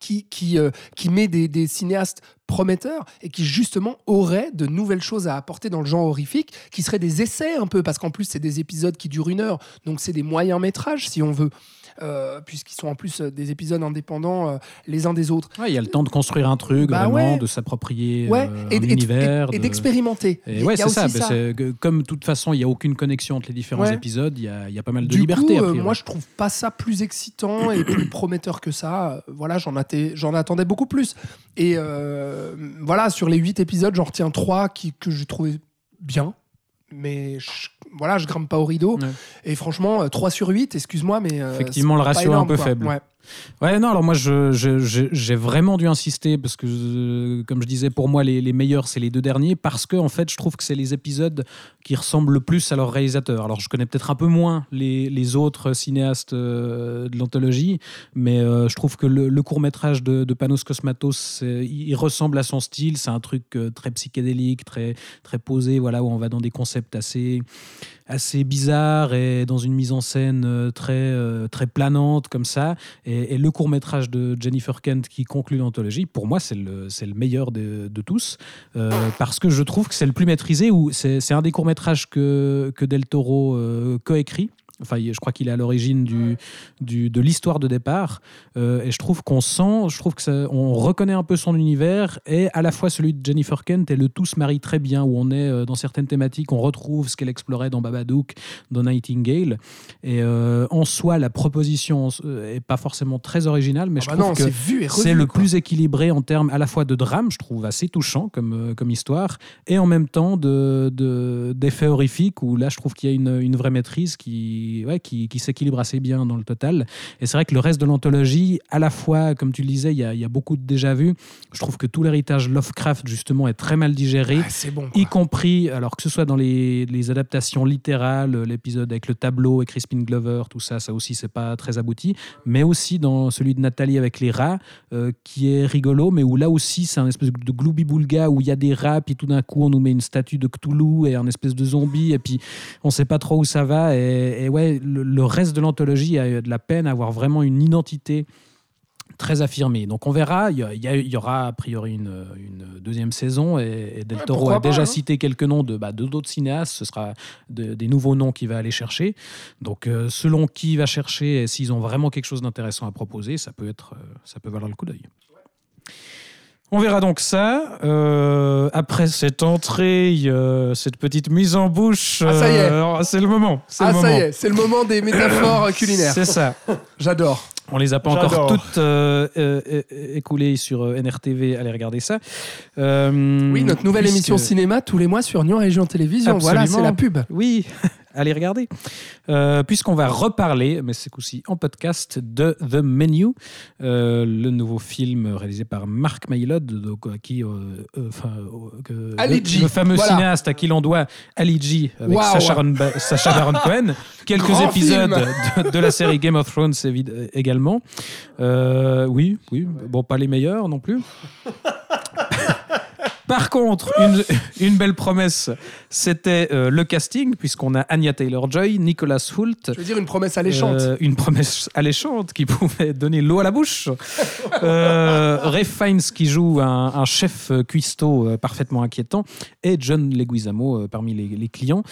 qui, qui, euh, qui met des, des cinéastes prometteurs et qui justement aurait de nouvelles choses à apporter dans le genre horrifique, qui seraient des essais un peu, parce qu'en plus c'est des épisodes qui durent une heure, donc c'est des moyens métrages si on veut. Euh, puisqu'ils sont en plus euh, des épisodes indépendants euh, les uns des autres. Ouais, il y a le temps de construire un truc, Bah vraiment, ouais. de s'approprier Ouais, euh, et, un et- univers. et- et de- d'expérimenter. Ouais, c'est ça. bah, comme de toute façon, il n'y a aucune connexion entre les différents épisodes, il y a, il y a pas mal de Du liberté. coup, moi, je trouve pas ça plus excitant et plus prometteur que ça. Voilà, j'en attendais beaucoup plus. Et voilà, sur les huit épisodes, j'en retiens trois qui, que j'ai trouvé bien. Mais je, voilà, je grimpe pas au rideau. Ouais. Et franchement, euh, 3 sur 8, excuse-moi, mais. euh, Effectivement, le ratio est un peu quoi. faible. Ouais. Ouais, non, alors moi, j'ai vraiment dû insister parce que, euh, comme je disais, pour moi, les, meilleurs, c'est les deux derniers parce que, en fait, je trouve que c'est les épisodes qui ressemblent le plus à leur réalisateur. Alors, je connais peut-être un peu moins les, les autres cinéastes euh, de l'anthologie, mais euh, je trouve que le, court-métrage de, de Panos Cosmatos, il, ressemble à son style. C'est un truc très psychédélique, très, très posé, voilà, où on va dans des concepts assez assez bizarres et dans une mise en scène euh, très, euh, très planante comme ça. Et, le court métrage de Jennifer Kent qui conclut l'anthologie, pour moi, c'est le, le meilleur de, de tous, euh, parce que je trouve que c'est le plus maîtrisé, ou c'est un des courts métrages que, que Del Toro coécrit. Enfin, je crois qu'il est à l'origine du, du- de l'histoire de départ. Euh, et je trouve qu'on sent, je trouve que ça- on reconnaît un peu son univers et à la fois celui de Jennifer Kent et le tout se marie très bien où on est euh, dans certaines thématiques, on retrouve ce qu'elle explorait dans Babadook, dans Nightingale. Et euh, en soi, la proposition est pas forcément très originale, mais Ah je bah trouve non, que c'est le quoi. plus équilibré en termes à la fois de drame, je trouve assez touchant comme, comme histoire, et en même temps de, de- d'effets horrifiques où là je trouve qu'il y a une, une vraie maîtrise qui, ouais, qui, qui s'équilibre assez bien dans le total. Et c'est vrai que le reste de l'anthologie, à la fois, comme tu le disais, il y a, il y a beaucoup de déjà-vu. Je trouve que tout l'héritage Lovecraft justement est très mal digéré. Ah, c'est bon. quoi. Y compris, alors que ce soit dans les, les adaptations littérales, l'épisode avec le tableau et Crispin Glover, tout ça, ça aussi, c'est pas très abouti, mais aussi dans celui de Nathalie avec les rats, euh, qui est rigolo, mais où là aussi, c'est un espèce de gloubi-boulga où il y a des rats, puis tout d'un coup, on nous met une statue de Cthulhu et un espèce de zombie, et puis on sait pas trop où ça va. Et, et ouais, le, le reste de l'anthologie a de la peine à avoir vraiment une identité très affirmée. Donc on verra, il y, aura a priori une, une deuxième saison et, et Del Toro a pas, déjà hein. cité quelques noms de bah, de d'autres cinéastes, ce sera de- des nouveaux noms qu'il va aller chercher. Donc euh, selon qui il va chercher et s'ils ont vraiment quelque chose d'intéressant à proposer, ça peut, être, euh, ça peut valoir le coup d'œil. On verra donc ça. Euh, après cette entrée, euh, cette petite mise en bouche, Ah, ça y est. euh, c'est le moment. c'est Ah, le ça moment. y est, c'est le moment des métaphores culinaires. C'est ça. J'adore. On les a pas encore J'adore. toutes euh, écoulées sur euh, NRTV. Allez regarder ça. Euh, Oui, notre nouvelle puisque- émission cinéma tous les mois sur Nyon Région Télévision. Voilà, c'est la pub. Oui. Allez regarder. Euh, Puisqu'on va reparler, mais c'est coup-ci en podcast, de The Menu, euh, le nouveau film réalisé par Mark Maylod, donc, à qui, euh, enfin, que- Ali le, fameux voilà. cinéaste à qui l'on doit Ali G avec. Sacha, Baron, Sacha Baron Cohen. Quelques Grand épisodes de, de la série Game of Thrones également. Oui, oui, bon, pas les meilleurs non plus. Par contre, une, une belle promesse, c'était euh, le casting, puisqu'on a Anya Taylor-Joy, Nicolas Hoult, Je veux dire une promesse alléchante. euh, une promesse alléchante qui pouvait donner l'eau à la bouche. Euh, Ray Fiennes qui joue un, un chef cuistot euh, parfaitement inquiétant et John Leguizamo parmi les, les clients.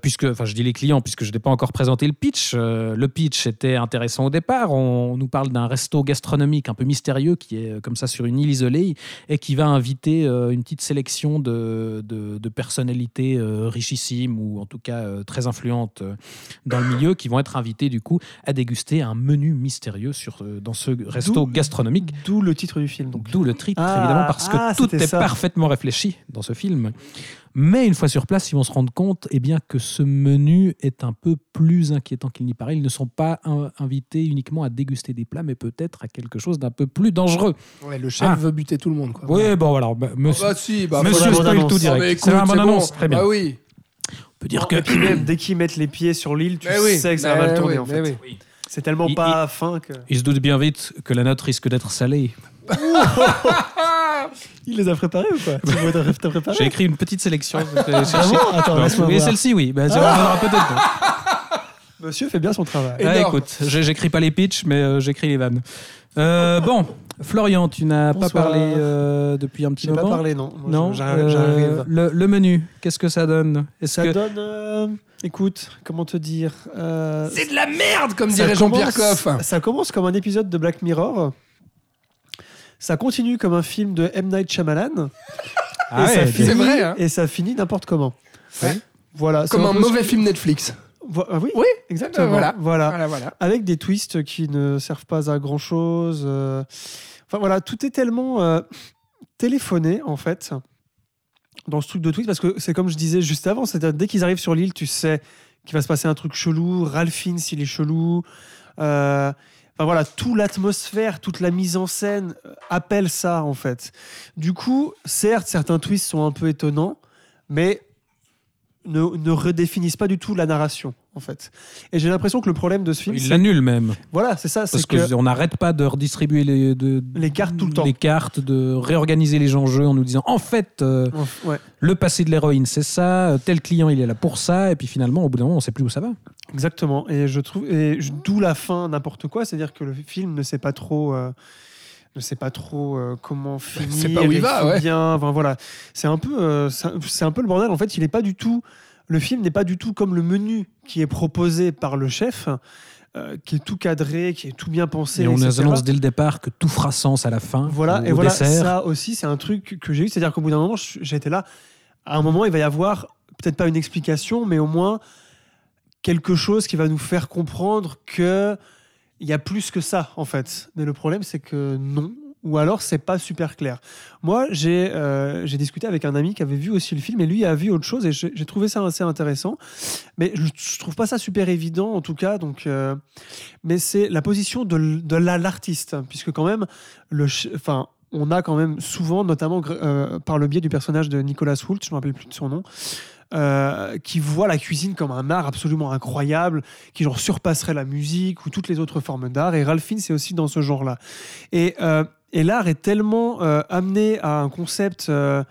Puisque, enfin, je dis les clients puisque je n'ai pas encore présenté le pitch. Le pitch était intéressant au départ. On, nous parle d'un resto gastronomique un peu mystérieux qui est comme ça sur une île isolée et qui va inviter euh, une petite sélection de, de- de personnalités euh, richissimes ou en tout cas euh, très influentes euh, dans le milieu qui vont être invités du coup à déguster un menu mystérieux sur, euh, dans ce resto D'où- gastronomique. D'où le titre du film. Donc. D'où le titre, Ah, évidemment, parce que ah, tout est ça. parfaitement réfléchi dans ce film. Mais une fois sur place, ils vont se rendre compte eh bien, que ce menu est un peu plus inquiétant qu'il n'y paraît. Ils ne sont pas in- invités uniquement à déguster des plats, mais peut-être à quelque chose d'un peu plus dangereux. Ouais, le chef Ah. veut buter tout le monde. Quoi. Oui, bon, alors, bah, Ah monsieur, bah si, bah, monsieur spoil tout Ah, direct. écoute, C'est la c'est bande-annonce, bon. très bien. Bah oui. On peut dire Non, que et puis même, dès qu'ils mettent les pieds sur l'île, tu Mais oui, sais que ça va mal tourner oui, en fait. oui. C'est tellement Il- pas fin que. il se doute bien vite que la note risque d'être salée. Il les a préparés ou quoi Tu préparé J'ai écrit une petite sélection. Ah Attends, laisse-moi celle-ci, oui. Bah, Ah. peut-être. Monsieur fait bien son travail. Ah, écoute, j'ai- j'écris pas les pitchs, mais euh, j'écris les vannes. Euh, bon, Florian, tu n'as pas parlé euh, depuis un petit J'ai moment. pas parlé, non. Moi, Non, j'arrive- euh, le, le menu, qu'est-ce que ça donne? Est-ce Ça que donne. euh, écoute, comment te dire euh, C'est de la merde, comme ça dirait Jean-Pierre Coff. Ça commence comme un épisode de Black Mirror. Ça continue comme un film de M. Night Shyamalan. Ah et, ça ouais, finit, c'est vrai, hein. et ça finit n'importe comment. Ouais. Voilà. c'est Comme un mauvais film Netflix. Vo- ah oui, Oui, exactement. euh, voilà. voilà. Voilà, voilà. Avec des twists qui ne servent pas à grand chose. Enfin voilà, tout est tellement euh, téléphoné en fait dans ce truc de twist parce que c'est comme je disais juste avant, c'est-à-dire dès qu'ils arrivent sur l'île, tu sais qu'il va se passer un truc chelou. Ralph Fiennes, il est chelou. Enfin voilà, toute l'atmosphère, toute la mise en scène euh, appelle ça en fait. Du coup, certes, certains twists sont un peu étonnants, mais ne, ne redéfinissent pas du tout la narration en fait. Et j'ai l'impression que le problème de ce film, il l'annule même voilà, c'est ça, parce que, qu'on n'arrête pas de redistribuer les, de, Les cartes tout le temps. les cartes, de réorganiser les enjeux en nous disant en fait euh, ouais, le passé de l'héroïne c'est ça, euh, tel client il est là pour ça, et puis finalement au bout d'un moment on sait plus où ça va. exactement. Et je trouve, et d'où la fin n'importe quoi, c'est-à-dire que le film ne sait pas trop. euh, ne sait pas trop euh, comment finir. sait pas où il va, ouais. Bien, enfin voilà, c'est un peu, euh, c'est un- peu le bordel. En fait, il est pas du tout. Le film n'est pas du tout comme le menu qui est proposé par le chef, euh, qui est tout cadré, qui est tout bien pensé. Et on nous annonce dès le départ que tout fera sens à la fin. Voilà, au et voilà, dessert. ça aussi, c'est un truc que j'ai eu. C'est-à-dire qu'au bout d'un moment, été là. À un moment, il va y avoir peut-être pas une explication, mais au moins quelque chose qui va nous faire comprendre que il y a plus que ça, en fait. Mais le problème, c'est que non. Ou alors, c'est pas super clair. Moi, j'ai euh, discuté avec un ami qui avait vu aussi le film et lui a vu autre chose et j'ai trouvé ça assez intéressant. Mais je, je trouve pas ça super évident, en tout cas. Donc, euh, mais c'est la position de, de la- l'artiste, puisque quand même, le, enfin, on a quand même souvent, notamment euh, par le biais du personnage de Nicolas Hoult, je me rappelle plus de son nom, euh, qui voit la cuisine comme un art absolument incroyable, qui genre surpasserait la musique ou toutes les autres formes d'art. Et Ralph Fiennes, c'est aussi dans ce genre-là. Et, et l'art est tellement euh, amené à un concept euh,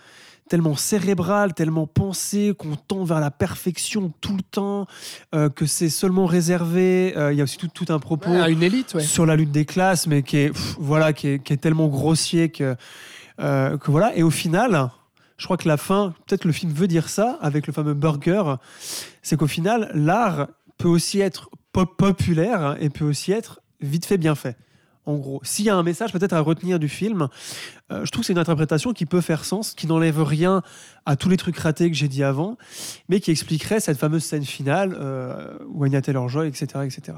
tellement cérébral, tellement pensé, qu'on tend vers la perfection tout le temps, euh, que c'est seulement réservé. Il y a aussi tout, tout un propos Ouais, à une élite, ouais. sur la lutte des classes, mais qui est, pff, voilà, qui est, qui est tellement grossier que, que voilà. Et au final, je crois que la fin, peut-être le film veut dire ça avec le fameux burger, c'est qu'au final, l'art peut aussi être pop populaire et peut aussi être vite fait, bien fait. En gros, s'il y a un message peut-être à retenir du film, euh, je trouve que c'est une interprétation qui peut faire sens, qui n'enlève rien à tous les trucs ratés que j'ai dit avant, mais qui expliquerait cette fameuse scène finale euh, où Anya Taylor-Joy, etc., etc.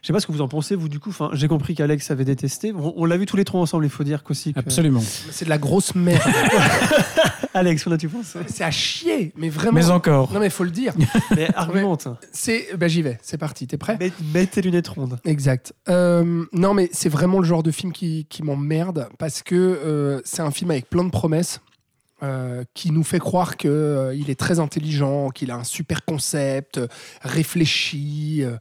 Je sais pas ce que vous en pensez, vous, du coup. Enfin, j'ai compris qu'Alex avait détesté. On, on l'a vu tous les trois ensemble, il faut dire qu'aussi. que- Absolument. C'est de la grosse merde. Alex, qu'en as-tu pensé? C'est à chier, mais vraiment. Mais encore. Non mais faut le dire. Mais argumente. C'est, ben j'y vais. C'est parti. T'es prêt? Mets, mets tes lunettes rondes. Exact. Euh, non, mais c'est vraiment le genre de film qui, qui m'emmerde parce que euh, c'est un film avec plein de promesses. Euh, qui nous fait croire qu'il il est très intelligent, qu'il a un super concept, euh, réfléchi. euh,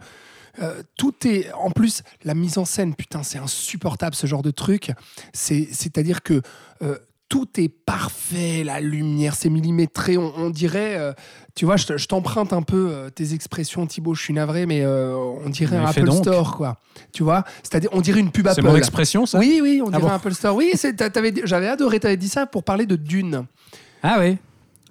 euh, tout est. En plus, la mise en scène, putain, c'est insupportable ce genre de truc. C'est- C'est-à-dire que. Tout est parfait, la lumière, c'est millimétré. On, on dirait, euh, tu vois, je, te- je t'emprunte un peu euh, tes expressions, Thibaut. Je suis navré, mais euh, on dirait Mais un Apple donc. Store, quoi. Tu vois, c'est-à-dire, on dirait une pub C'est Apple. mon expression, ça? Oui, oui, on Ah dirait bon? un Apple Store. Oui, c'est- j'avais adoré. T'avais dit ça pour parler de Dune. Ah oui.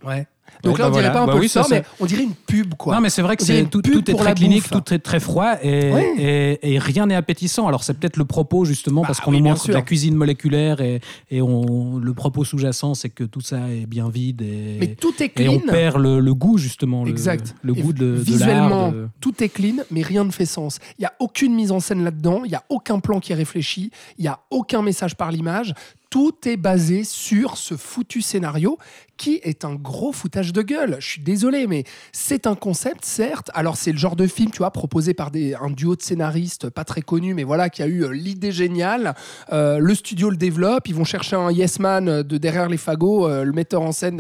Ouais. Donc là, on bah dirait pas un Bah Store, mais on dirait une pub, quoi. Non, mais c'est vrai que c'est tout, est très clinique, bouffe. tout est très froid et, Ouais. et, et rien n'est appétissant. Alors c'est peut-être le propos justement Bah parce qu'on oui, nous montre de la cuisine moléculaire et, et on, le propos sous-jacent c'est que tout ça est bien vide et, Mais tout est et clean. on perd le, le goût justement, Exact. le goût de, Visuellement, de- tout est clean, mais rien ne fait sens. Il n'y a aucune mise en scène là-dedans, il n'y a aucun plan qui est réfléchi, il n'y a aucun message par l'image. Tout est basé sur ce foutu scénario qui est un gros foutage de gueule. Je suis désolé, mais c'est un concept, certes. Alors, c'est le genre de film, tu vois, proposé par un duo de scénaristes pas très connus, mais voilà, qui a eu euh, l'idée géniale. Euh, le studio le développe, ils vont chercher un yes man euh, de derrière les fagots, le metteur en scène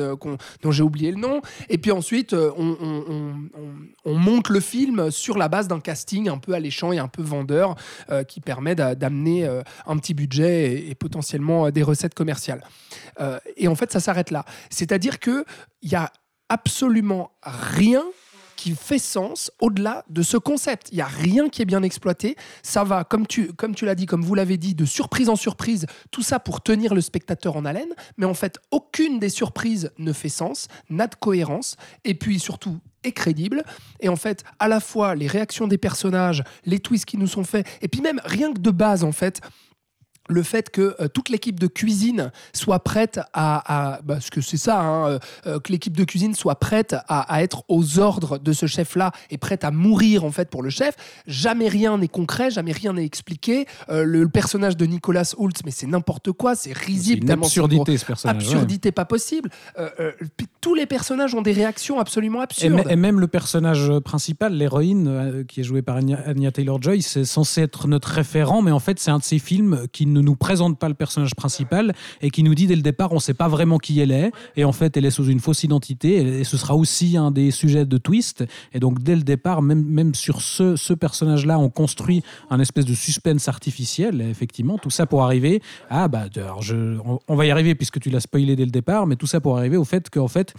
dont j'ai oublié le nom. Et puis ensuite, on, on- on- on- on monte le film sur la base d'un casting un peu alléchant et un peu vendeur qui permet d'a- d'amener un petit budget et, potentiellement des recettes commerciales. Et en fait, ça s'arrête là. C'est-à-dire qu'il y a absolument rien qui fait sens au-delà de ce concept. Il n'y a rien qui est bien exploité. Ça va, comme tu, comme tu l'as dit, comme vous l'avez dit, de surprise en surprise, tout ça pour tenir le spectateur en haleine. Mais en fait, aucune des surprises ne fait sens, n'a de cohérence, et puis surtout est crédible. Et en fait, à la fois les réactions des personnages, les twists qui nous sont faits, et puis même rien que de base, en fait, le fait que euh, toute l'équipe de cuisine soit prête à, à- parce que c'est ça, hein, euh, euh, que l'équipe de cuisine soit prête à, à être aux ordres de ce chef-là et prête à mourir en fait pour le chef. Jamais rien n'est concret, jamais rien n'est expliqué. Euh, le, le personnage de Nicolas Hoult, mais c'est n'importe quoi, c'est risible. une gros. absurdité ce personnage. ouais. Absurdité pas possible. Tous les personnages ont des réactions absolument absurdes. et même le personnage principal, l'héroïne, qui est jouée par Anya, Anya Taylor-Joy, c'est censé être notre référent, mais en fait, c'est un de ces films qui ne nous présente pas le personnage principal et qui nous dit dès le départ, on ne sait pas vraiment qui elle est, et en fait, elle est sous une fausse identité, et ce sera aussi un des sujets de twist. Et donc, dès le départ, même, même sur ce, ce personnage-là, on construit un espèce de suspense artificiel, effectivement, tout ça pour arriver à, bah, alors on, va y arriver puisque tu l'as spoilé dès le départ, mais tout ça pour arriver au fait qu'en fait,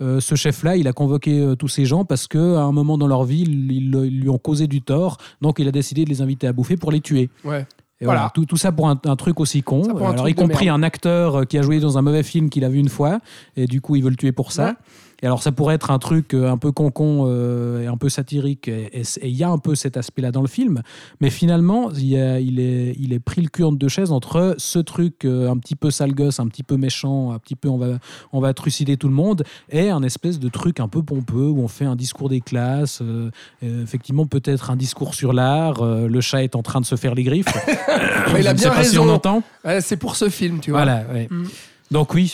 euh, ce chef-là, il a convoqué euh, tous ces gens parce qu'à un moment dans leur vie, ils lui ont causé du tort. Donc, il a décidé de les inviter à bouffer pour les tuer. Ouais. Et voilà. Voilà. Tout, tout ça pour un, un truc aussi con. Alors, y compris un acteur euh, qui a joué dans un mauvais film qu'il a vu une fois. Et du coup, ils veulent le tuer pour ça. Ouais. Et alors, ça pourrait être un truc euh, un peu con-con euh, et un peu satirique. Et il y a un peu cet aspect-là dans le film. Mais finalement, il, y a- il, est, il est pris le cul entre deux chaises entre ce truc euh, un petit peu sale gosse, un petit peu méchant, un petit peu on va, on va trucider tout le monde, et un espèce de truc un peu pompeux où on fait un discours des classes. euh, effectivement, peut-être un discours sur l'art. le chat est en train de se faire les griffes. Mais il a bien si on raison. entend. Ouais, c'est pour ce film, tu vois. Voilà, ouais. Mm. Donc oui,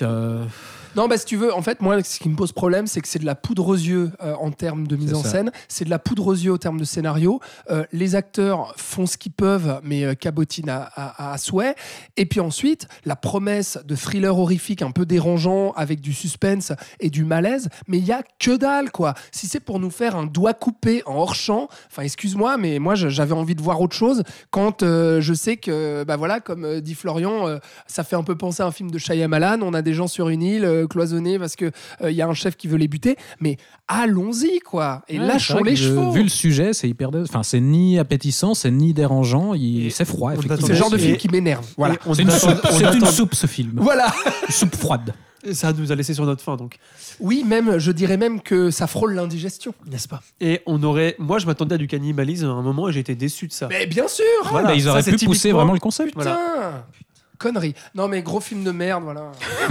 Non, bah si tu veux, en fait, moi, ce qui me pose problème, c'est que c'est de la poudre aux yeux euh, en termes de mise en ça. scène, c'est de la poudre aux yeux en termes de scénario. Euh, les acteurs font ce qu'ils peuvent, mais euh, cabotinent à, à- à souhait. Et puis ensuite, la promesse de thriller horrifique un peu dérangeant avec du suspense et du malaise, mais il y a que dalle, quoi. Si c'est pour nous faire un doigt coupé en hors champ, enfin, excuse-moi, mais moi, j'avais envie de voir autre chose quand je sais que, bah voilà, comme dit Florian, ça fait un peu penser à un film de Shyamalan. On a des gens sur une île euh, cloisonnés parce que euh, il y a un chef qui veut les buter. Mais allons-y, quoi. Et ouais, lâchons les chevaux. Vu le sujet, c'est hyper. Enfin, c'est ni appétissant, c'est ni dérangeant, il- c'est froid. C'est le genre de Et- film qui m'énerve. Voilà. C'est une, une soupe, ce film. Voilà. Une soupe froide. Et Ça nous a laissé sur notre faim, donc. Oui, même, je dirais même que ça frôle l'indigestion. N'est-ce pas? Et on aurait. Moi, je m'attendais à du cannibalisme à un moment et j'ai été déçu de ça. Mais bien sûr. Voilà, Bah, ils ça, auraient c'est pu pousser vraiment le concept. Putain. Voilà. Connerie. Non, mais gros film de merde, voilà.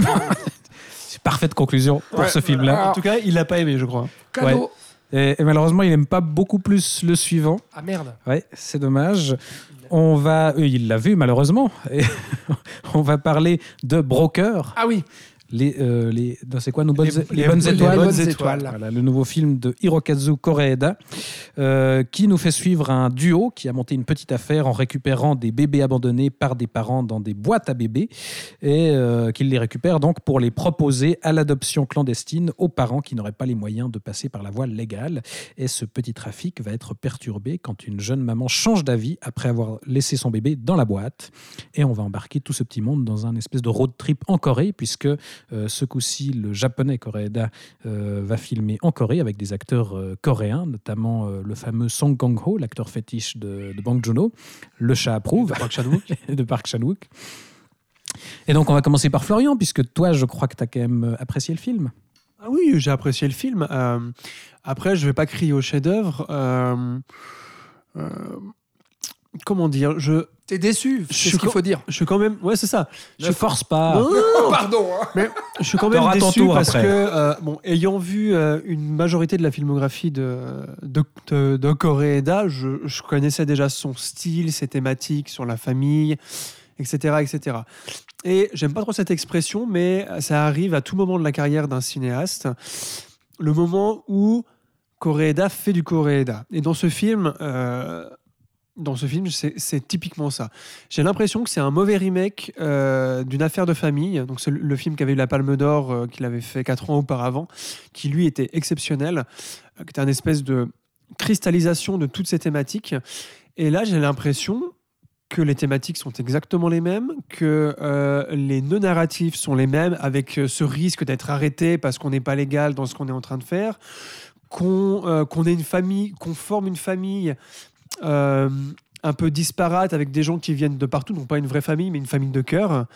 C'est parfaite conclusion pour Ouais. ce film-là. En tout cas, il l'a pas aimé, je crois. Cadeau. Et, et malheureusement, il n'aime pas beaucoup plus le suivant. Ah merde. Ouais, c'est dommage. On va, euh, il l'a vu malheureusement. Et on va parler de Broker, Ah oui. Les, euh, les c'est quoi nos bonnes, Les- les, bonnes les étoiles? bonnes étoiles. Voilà, le nouveau film de Hirokazu Koreeda, euh, qui nous fait suivre un duo qui a monté une petite affaire en récupérant des bébés abandonnés par des parents dans des boîtes à bébés et euh, qu'il les récupère donc pour les proposer à l'adoption clandestine aux parents qui n'auraient pas les moyens de passer par la voie légale. Et ce petit trafic va être perturbé quand une jeune maman change d'avis après avoir laissé son bébé dans la boîte. Et on va embarquer tout ce petit monde dans un espèce de road trip en Corée, puisque ce coup-ci, le japonais Koreeda euh, va filmer en Corée avec des acteurs euh, coréens, notamment euh, le fameux Song Kang-ho, l'acteur fétiche de, de Bang Joon-ho. Le chat approuve. De Park Chan-wook. Et donc, on va commencer par Florian, puisque toi, je crois que tu as quand même euh, apprécié le film. Ah oui, j'ai apprécié le film. Euh, après, je vais pas crier au chef-d'œuvre. Euh, euh, comment dire Je, T'es déçu, c'est ce qu'il faut dire. je suis quand même. Ouais, c'est ça. Ne Je- force pas. Non, Pardon. hein. Mais je suis quand même T'auras ton déçu tour parce après. que, euh, bon, ayant vu euh, une majorité de la filmographie de, de, de, de Koreeda, je, je connaissais déjà son style, ses thématiques sur la famille, etc. etc. Et j'aime pas trop cette expression, mais ça arrive à tout moment de la carrière d'un cinéaste. Le moment où Koreeda fait du Koreeda. Et dans ce film, euh, dans ce film, c'est typiquement ça. J'ai l'impression que c'est un mauvais remake euh, d'une affaire de famille. Donc le- le film qui avait eu la Palme d'Or, euh, qu'il avait fait quatre ans auparavant, qui lui était exceptionnel, euh, qui était une espèce de cristallisation de toutes ces thématiques. Et là, j'ai l'impression que les thématiques sont exactement les mêmes, que euh, les nœuds narratifs sont les mêmes, avec ce risque d'être arrêté parce qu'on n'est pas légal dans ce qu'on est en train de faire, qu'on ait une famille, qu'on forme une famille euh, un peu disparate avec des gens qui viennent de partout, non pas une vraie famille, mais une famille de cœur.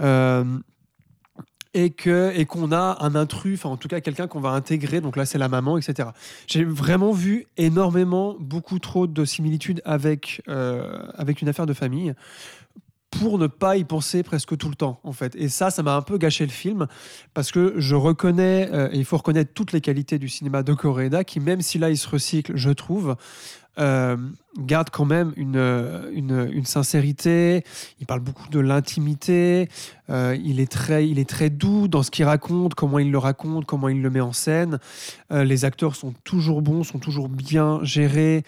Euh, et que et qu'on a un intrus, enfin en tout cas quelqu'un qu'on va intégrer, donc là c'est la maman, etc. J'ai vraiment vu énormément, beaucoup trop de similitudes avec, euh, avec une affaire de famille pour ne pas y penser presque tout le temps en fait. Et ça, ça m'a un peu gâché le film parce que je reconnais, et il faut reconnaître toutes les qualités du cinéma de Koreeda qui même si là il se recycle, je trouve, euh, garde quand même une, euh, une, une sincérité. Il parle beaucoup de l'intimité. Euh, il, est très, il est très doux dans ce qu'il raconte, comment il le raconte, comment il le met en scène. Les acteurs sont toujours bons, sont toujours bien gérés.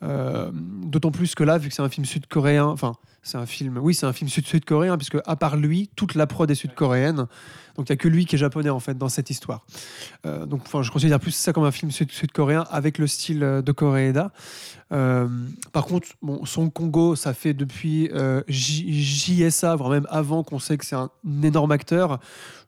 D'autant plus que là, vu que c'est un film sud-coréen, enfin, c'est un film, oui, c'est un film sud- sud-coréen, puisque à part lui, toute la prod est sud-coréenne. Donc il n'y a que lui qui est japonais en fait dans cette histoire. Euh, donc enfin, je considère plus ça comme un film sud- sud-coréen avec le style euh, de Koreeda. Euh, par contre, bon, Son Congo, ça fait depuis euh, JSA, voire même avant qu'on sait que c'est un énorme acteur.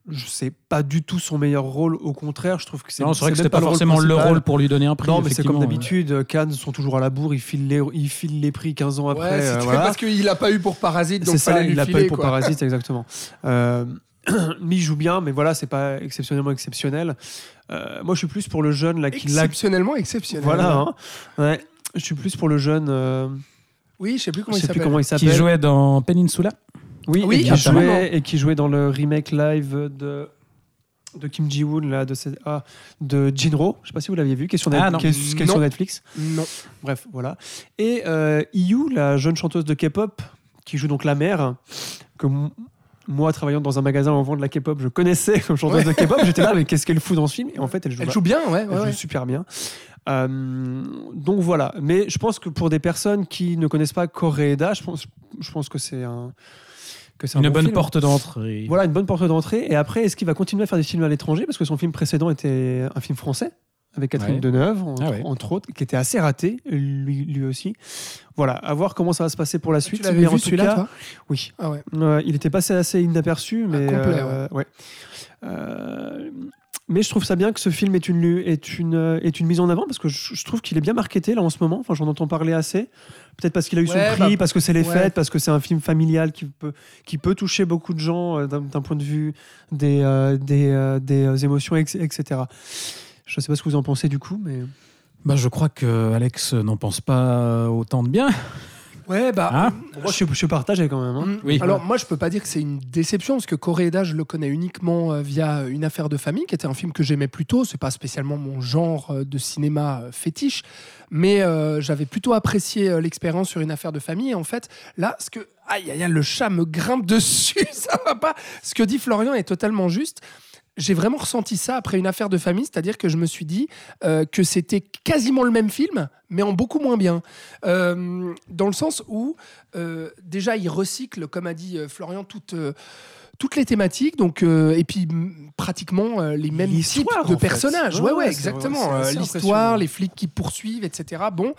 Je sais pas du tout son meilleur rôle. Au contraire, je trouve que c'est Non, c'est vrai que c'était pas le rôle forcément le rôle pour lui donner un prix. Non, mais c'est comme d'habitude. Cannes sont toujours à la bourre. Ils filent les, ils filent les prix 15 ans après. Ouais, euh, voilà. parce qu'il a pas eu pour Parasite, donc C'est ça, fallait lui il a filer, pas eu pour quoi. Parasite, exactement. Il joue bien, mais voilà, c'est pas exceptionnellement exceptionnel. Euh, moi, je suis plus pour le jeune là qui l'a. Exceptionnellement exceptionnel. Voilà, hein. ouais. Je suis plus pour le jeune. euh, Oui, je sais plus comment je il sais s'appelle. comment il Qui jouait dans Peninsula. Oui, Oui, et, qui jouait, et qui jouait dans le remake live de de Kim Ji-woon là de ah, de Jinro. Je sais pas si vous l'aviez vu, qui est sur, Net- Ah, non. sur Non. Netflix. Non. Bref, voilà. Et euh, IU, la jeune chanteuse de K-pop, qui joue donc la mère, que moi, travaillant dans un magasin en vente de la K-pop, je connaissais comme chanteuse de K-pop. J'étais là, mais qu'est-ce qu'elle fout dans ce film? Et en fait, elle joue, Elle joue bien, ouais. elle ouais, joue ouais. super bien. Euh, donc voilà. Mais je pense que pour des personnes qui ne connaissent pas Koreeda, je pense, je pense que c'est un que c'est un Une bon bonne film. porte d'entrée. Voilà, une bonne porte d'entrée. Et après, est-ce qu'il va continuer à faire des films à l'étranger? Parce que son film précédent était un film français, avec Catherine Ouais. Deneuve, entre, Ah ouais. entre autres, qui était assez raté, lui, lui aussi. Voilà, à voir comment ça va se passer pour la Tu suite. l'avais Mais en vu celui-là, toi? Oui. Ah ouais. Ouais, il était passé assez inaperçu, mais. complet, euh, ouais. Euh, mais je trouve ça bien que ce film est une, lu- est une, euh, est une mise en avant parce que je, je trouve qu'il est bien marketé là en ce moment. Enfin, j'en entends parler assez. Peut-être parce qu'il a eu son prix, bah, parce que c'est les fêtes, parce que c'est un film familial qui peut, qui peut toucher beaucoup de gens euh, d'un point de vue des, euh, des, euh, des euh, émotions, etc. Je ne sais pas ce que vous en pensez du coup, mais. Bah, je crois que Alex n'en pense pas autant de bien. Ouais, bah. Hein Moi, je, je partage quand même. hein. Mm. Oui. Alors moi je peux pas dire que c'est une déception parce que Coréda je le connais uniquement euh, via une affaire de famille qui était un film que j'aimais plutôt c'est pas spécialement mon genre euh, de cinéma euh, fétiche mais euh, j'avais plutôt apprécié euh, l'expérience sur une affaire de famille et en fait là ce que aïe aïe aïe, le chat me grimpe dessus ça va pas ce que dit Florian est totalement juste j'ai vraiment ressenti ça après une affaire de famille, c'est-à-dire que je me suis dit euh, que c'était quasiment le même film, mais en beaucoup moins bien. Euh, dans le sens où, euh, déjà, il recycle, comme a dit Florian, toutes, euh, toutes les thématiques, donc, euh, et puis pratiquement euh, les mêmes types de en fait. personnages. Ouais, Ouais, ouais, exactement. L'histoire, les flics qui poursuivent, etc. Bon.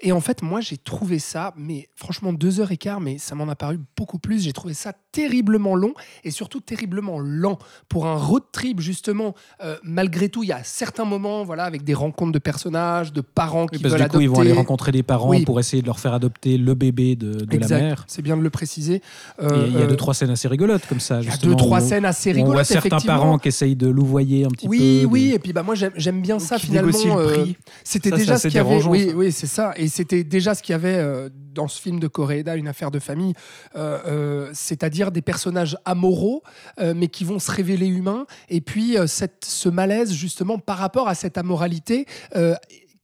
Et en fait, moi, j'ai trouvé ça, mais franchement, deux heures et quart, mais ça m'en a paru beaucoup plus. J'ai trouvé ça terriblement long et surtout terriblement lent pour un road trip, justement. euh, malgré tout, il y a certains moments, voilà, avec des rencontres de personnages, de parents qui Oui, parce veulent du coup, ils vont aller rencontrer des parents Oui. pour essayer de leur faire adopter le bébé de, de la mère. c'est bien de le préciser. Euh, il y a deux, euh, trois scènes assez rigolotes comme ça. il y a deux, trois scènes assez où On voit rigolotes, certains parents qui essayent de louvoyer un petit oui, peu. de- oui, et puis bah moi j'aime bien ça finalement. euh. C'était déjà ce qu'il y avait. Oui, oui, c'est ça. Et c'était déjà ce qu'il y avait euh, dans ce film de Coréda, une affaire de famille, euh, euh, c'est-à-dire des personnages amoraux, mais qui vont se révéler humains. Et puis cette, ce malaise justement par rapport à cette amoralité.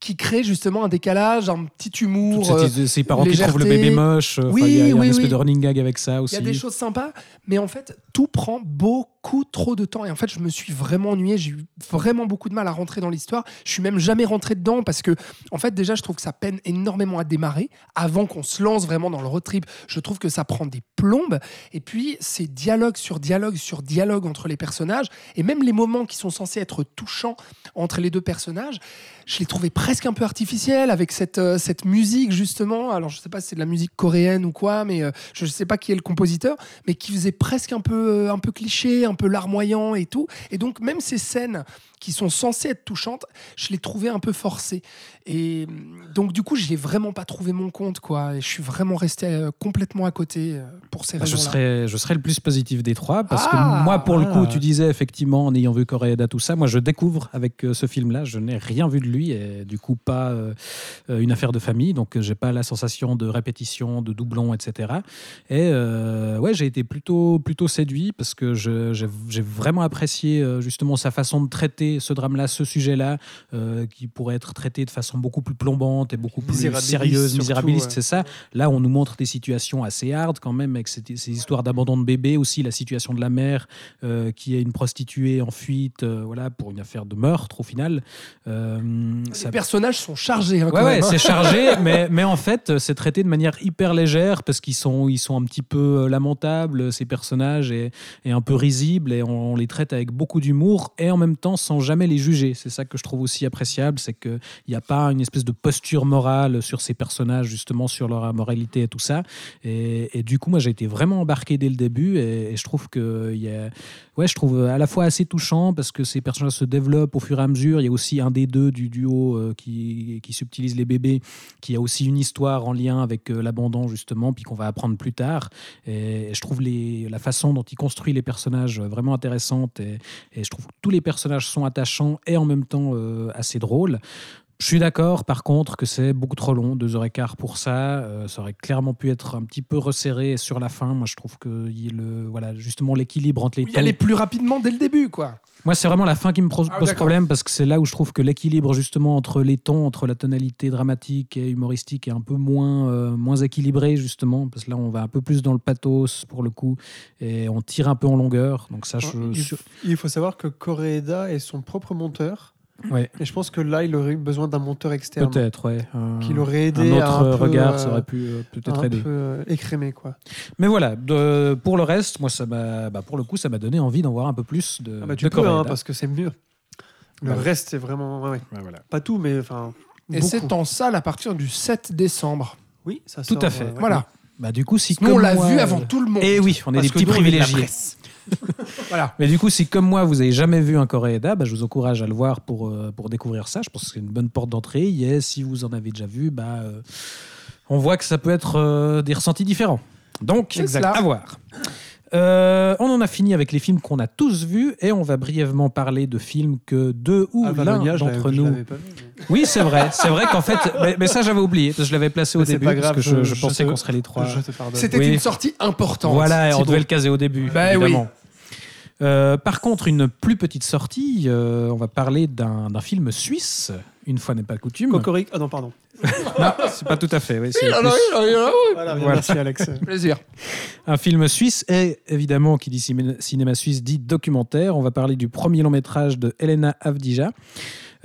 qui crée justement un décalage, un petit humour. cette euh, ces parents qui trouvent le bébé moche. Oui, enfin, il y a, il y a oui, un espèce oui. de running gag avec ça Il aussi. y a des choses sympas, mais en fait, tout prend beaucoup trop de temps. Et en fait, je me suis vraiment ennuyé. J'ai eu vraiment beaucoup de mal à rentrer dans l'histoire. Je suis même jamais rentré dedans parce que, en fait, déjà, je trouve que ça peine énormément à démarrer avant qu'on se lance vraiment dans le road trip. Je trouve que ça prend des plombes. Et puis, c'est dialogue sur dialogue sur dialogue entre les personnages. Et même les moments qui sont censés être touchants entre les deux personnages, je les trouvais presque un peu artificiels avec cette, euh, cette musique, justement. Alors, je sais pas si c'est de la musique coréenne ou quoi, mais euh, je sais pas qui est le compositeur, mais qui faisait presque un peu, euh, un peu cliché, un peu larmoyant et tout. Et donc, même ces scènes qui sont censées être touchantes, je les trouvais un peu forcées. Et donc, du coup, je n'ai vraiment pas trouvé mon compte, quoi. Et je suis vraiment resté euh, complètement à côté euh, pour ces Bah, je, raisons-là. serais, je serais le plus positif des trois parce Ah, que moi, pour le coup, ah. tu disais effectivement, en ayant vu Coréda, tout ça, moi je découvre avec euh, ce film-là, je n'ai rien vu de lui et du coup pas euh, une affaire de famille, donc j'ai pas la sensation de répétition, de doublon, etc. Et euh, ouais, j'ai été plutôt, plutôt séduit parce que je- j'ai vraiment apprécié justement sa façon de traiter ce drame-là, ce sujet-là, euh, qui pourrait être traité de façon beaucoup plus plombante et beaucoup plus sérieuse, surtout, misérabiliste, ouais. c'est ça. Là, on nous montre des situations assez hard quand même, avec ces, ces histoires d'abandon de bébé, aussi la situation de la mère euh, qui est une prostituée en fuite, euh, voilà, pour une affaire de meurtre au final. Les ça- personnages sont chargés. hein, Ouais, ouais, hein. c'est chargé, mais, mais en fait, c'est traité de manière hyper légère parce qu'ils sont, ils sont un petit peu lamentables, ces personnages, et, et un peu risibles, et on, les traite avec beaucoup d'humour, et en même temps sans jamais les juger. C'est ça que je trouve aussi appréciable, c'est qu'il n'y a pas une espèce de posture morale sur ces personnages, justement, sur leur moralité et tout ça. Et, du coup, moi, j'ai été vraiment embarqué dès le début, et, je trouve que y a, ouais, je trouve à la fois assez touchant parce que ces personnages se développent au fur et à mesure. Il y a aussi un des deux du duo euh, qui, qui subtilise les bébés, qui a aussi une histoire en lien avec euh, l'abandon, justement, puis qu'on va apprendre plus tard. Et, je trouve la façon dont il construit les personnages vraiment intéressante. Et, et je trouve que tous les personnages sont attachants et en même temps euh, assez drôles. Je suis d'accord, par contre, que c'est beaucoup trop long, deux heures et quart pour ça. Euh, ça aurait clairement pu être un petit peu resserré sur la fin. Moi, je trouve que il y a le, voilà, justement l'équilibre entre les Il y aller plus rapidement dès le début, quoi. Moi, c'est vraiment la fin qui me pose Ah, problème parce que c'est là où je trouve que l'équilibre justement entre les tons, entre la tonalité dramatique et humoristique est un peu moins, euh, moins équilibré justement parce que là, on va un peu plus dans le pathos pour le coup et on tire un peu en longueur. Donc ça, je, il, sur- il faut savoir que Koreeda est son propre monteur. Ouais, Et je pense que là, il aurait eu besoin d'un monteur externe. peut-être, ouais. Un- Qui l'aurait un aidé autre à un peu, regard, euh, ça aurait pu euh, peut-être un aider. peu euh, écrémé, quoi. Mais voilà, de- pour le reste, moi, ça m'a, bah, pour le coup, ça m'a donné envie d'en voir un peu plus de. Ah bah, tu de peux, hein, Coréda. parce que c'est mieux. Le Bah ouais. reste, c'est vraiment. ouais, ouais. Ouais, voilà. Pas tout, mais enfin. Et c'est en salle à partir du 7 décembre. Oui, ça Tout sort, à fait. euh, ouais. Voilà. Bah, du coup, si Nous, on l'a vu euh, avant tout le monde. Eh oui, on est Parce des petits privilégiés. voilà. Mais du coup, si comme moi, vous avez jamais vu un Coréda, bah, je vous encourage à le voir pour, euh, pour découvrir ça. Je pense que c'est une bonne porte d'entrée. Et si vous en avez déjà vu, bah, euh, on voit que ça peut être euh, des ressentis différents. Donc, à voir. Euh, on en a fini avec les films qu'on a tous vus et on va brièvement parler de films que deux ou l'un je l'avais- d'entre nous pas mais- Oui, c'est vrai. C'est vrai qu'en fait, mais, mais ça j'avais oublié parce que je l'avais placé au Mais début pas grave, parce que je, je- je je pensais qu'on serait les trois. C'était Oui. une sortie importante. Voilà, et on devait le caser au début, Ben évidemment. Euh, par contre, une plus petite sortie, euh, on va parler d'un d'un film suisse, une fois n'est pas coutume. Cocorico. Ah non, pardon. Non, c'est pas tout à fait. oui, plus-. Voilà, Voilà. merci Alex. Plaisir. Un film suisse et évidemment qui dit ciné- cinéma suisse dit documentaire. On va parler du premier long métrage de Elena Avdija,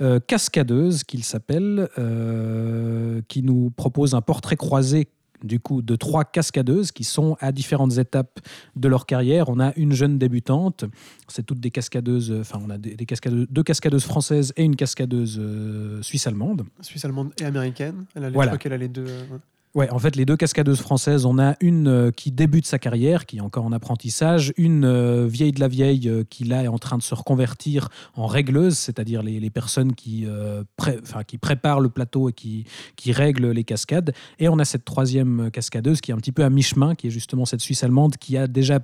euh, Cascadeuse qu'il s'appelle, euh, qui nous propose un portrait croisé du coup de trois cascadeuses qui sont à différentes étapes de leur carrière. On a une jeune débutante, c'est toutes des cascadeuses, enfin on a des, des cascadeuses, deux cascadeuses françaises et une cascadeuse euh, suisse-allemande. Suisse allemande et américaine. Elle a les, Voilà. je crois qu'elle a les deux. euh, ouais. Ouais, en fait, les deux cascadeuses françaises, on a une euh, qui débute sa carrière, qui est encore en apprentissage, une euh, vieille de la vieille euh, qui là est en train de se reconvertir en régleuse, c'est-à-dire les, les personnes qui, euh, pré- enfin, qui préparent le plateau et qui, qui règlent les cascades. Et on a cette troisième cascadeuse qui est un petit peu à mi-chemin, qui est justement cette Suisse allemande qui a déjà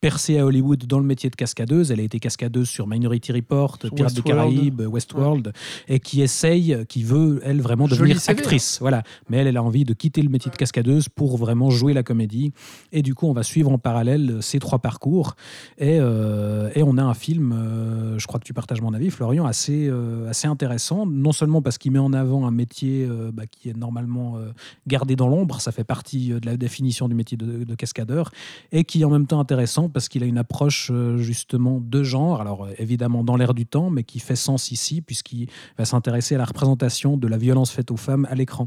percé à Hollywood dans le métier de cascadeuse. Elle a été cascadeuse sur Minority Report, Pirates des Westworld. Caraïbes, Westworld, et qui essaye, qui veut, elle, vraiment devenir actrice. Voilà. Mais elle, elle a envie de quitter le métier de cascadeuse pour vraiment jouer la comédie. Et du coup, on va suivre en parallèle ces trois parcours. Et, euh, et on a un film, euh, je crois que tu partages mon avis, Florian, assez, euh, assez intéressant. Non seulement parce qu'il met en avant un métier euh, bah, qui est normalement euh, gardé dans l'ombre, ça fait partie euh, de la définition du métier de, de cascadeur, et qui est en même temps intéressant parce qu'il a une approche euh, justement de genre, alors euh, évidemment dans l'air du temps, mais qui fait sens ici, puisqu'il va s'intéresser à la représentation de la violence faite aux femmes à l'écran.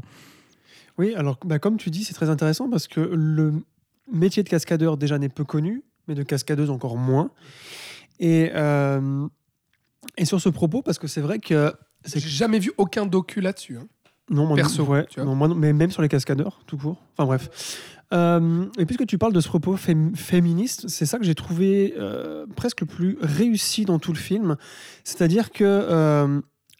Oui, alors bah, comme tu dis, c'est très intéressant parce que le métier de cascadeur déjà n'est peu connu, mais de cascadeuse encore moins. Et, euh, et sur ce propos, parce que c'est vrai que J'ai jamais vu aucun docu là-dessus. hein. non, moi, Perso, ouais, non, moi non, mais même sur les cascadeurs, tout court. Enfin bref. Euh, et puisque tu parles de ce propos fém- féministe, c'est ça que j'ai trouvé euh, presque le plus réussi dans tout le film. C'est-à-dire que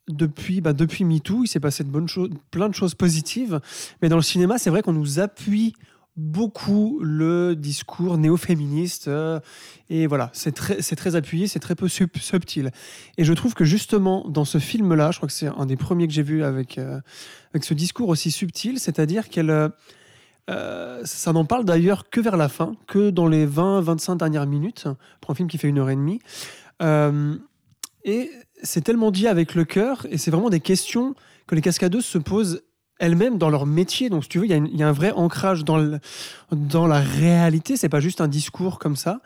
depuis, bah, depuis MeToo, il s'est passé de bonnes choses, plein de choses positives. Mais dans le cinéma, c'est vrai qu'on nous appuie beaucoup le discours néo-féministe. euh, et voilà, c'est très, très appuyé, c'est très peu sub- subtil. Et je trouve que justement, dans ce film-là, je crois que c'est un des premiers que j'ai vu avec, euh, avec ce discours aussi subtil, c'est-à-dire qu'elle. euh, ça n'en parle d'ailleurs que vers la fin, que dans les 20-25 dernières minutes, pour un film qui fait une heure et demie. Et c'est tellement dit avec le cœur, et c'est vraiment des questions que les cascadeuses se posent elles-mêmes dans leur métier. Donc, si tu veux, il y, a y un vrai ancrage dans, le- dans la réalité. C'est pas juste un discours comme ça.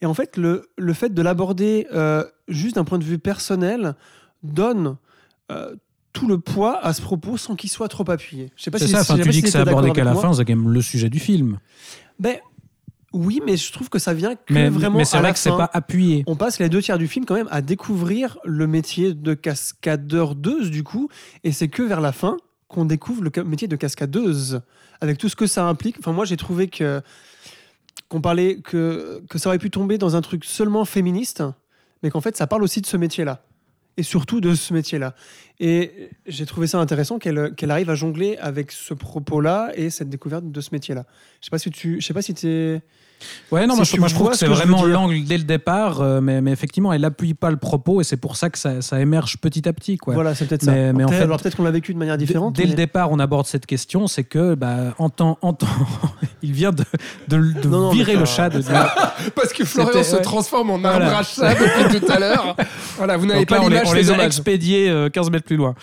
Et en fait, le, le fait de l'aborder euh, juste d'un point de vue personnel donne euh, tout le poids à ce propos sans qu'il soit trop appuyé. Je sais pas C'est si, ça, si- enfin, tu dis si que c'est abordé qu'à la moi. fin, c'est quand même le sujet du film. Ben, oui, mais je trouve que ça vient que Mais, vraiment mais c'est vrai que c'est pas appuyé. On passe les deux tiers du film quand même à découvrir le métier de cascadeur-deuse du coup, et c'est que vers la fin qu'on découvre le métier de cascadeuse, avec tout ce que ça implique. Enfin, moi j'ai trouvé que qu'on parlait que que ça aurait pu tomber dans un truc seulement féministe, mais qu'en fait ça parle aussi de ce métier-là, et surtout de ce métier-là. Et j'ai trouvé ça intéressant qu'elle arrive à jongler avec ce propos-là et cette découverte de ce métier-là. Je sais pas si tu, sais pas si t'es Ouais, non, Si moi, je, tu moi, je trouve que ce c'est vraiment l'angle dès le départ, euh, mais, mais effectivement, elle n'appuie pas le propos et c'est pour ça que ça, ça émerge petit à petit. Quoi. Voilà, c'est peut-être ça. Mais- mais en Peut-être- fait, alors peut-être qu'on l'a vécu de manière différente. Dès, mais- le départ, on aborde cette question, c'est que, bah, en temps, en temps, il vient de, de, de Non, non, mais virer ça- le chat. De, Parce que Florian C'était- se ouais. transforme en Voilà. arbre à chat depuis tout à l'heure. Voilà, vous n'avez Donc pas là, on les, l'image, on c'est les a expédiés euh, 15 mètres plus loin.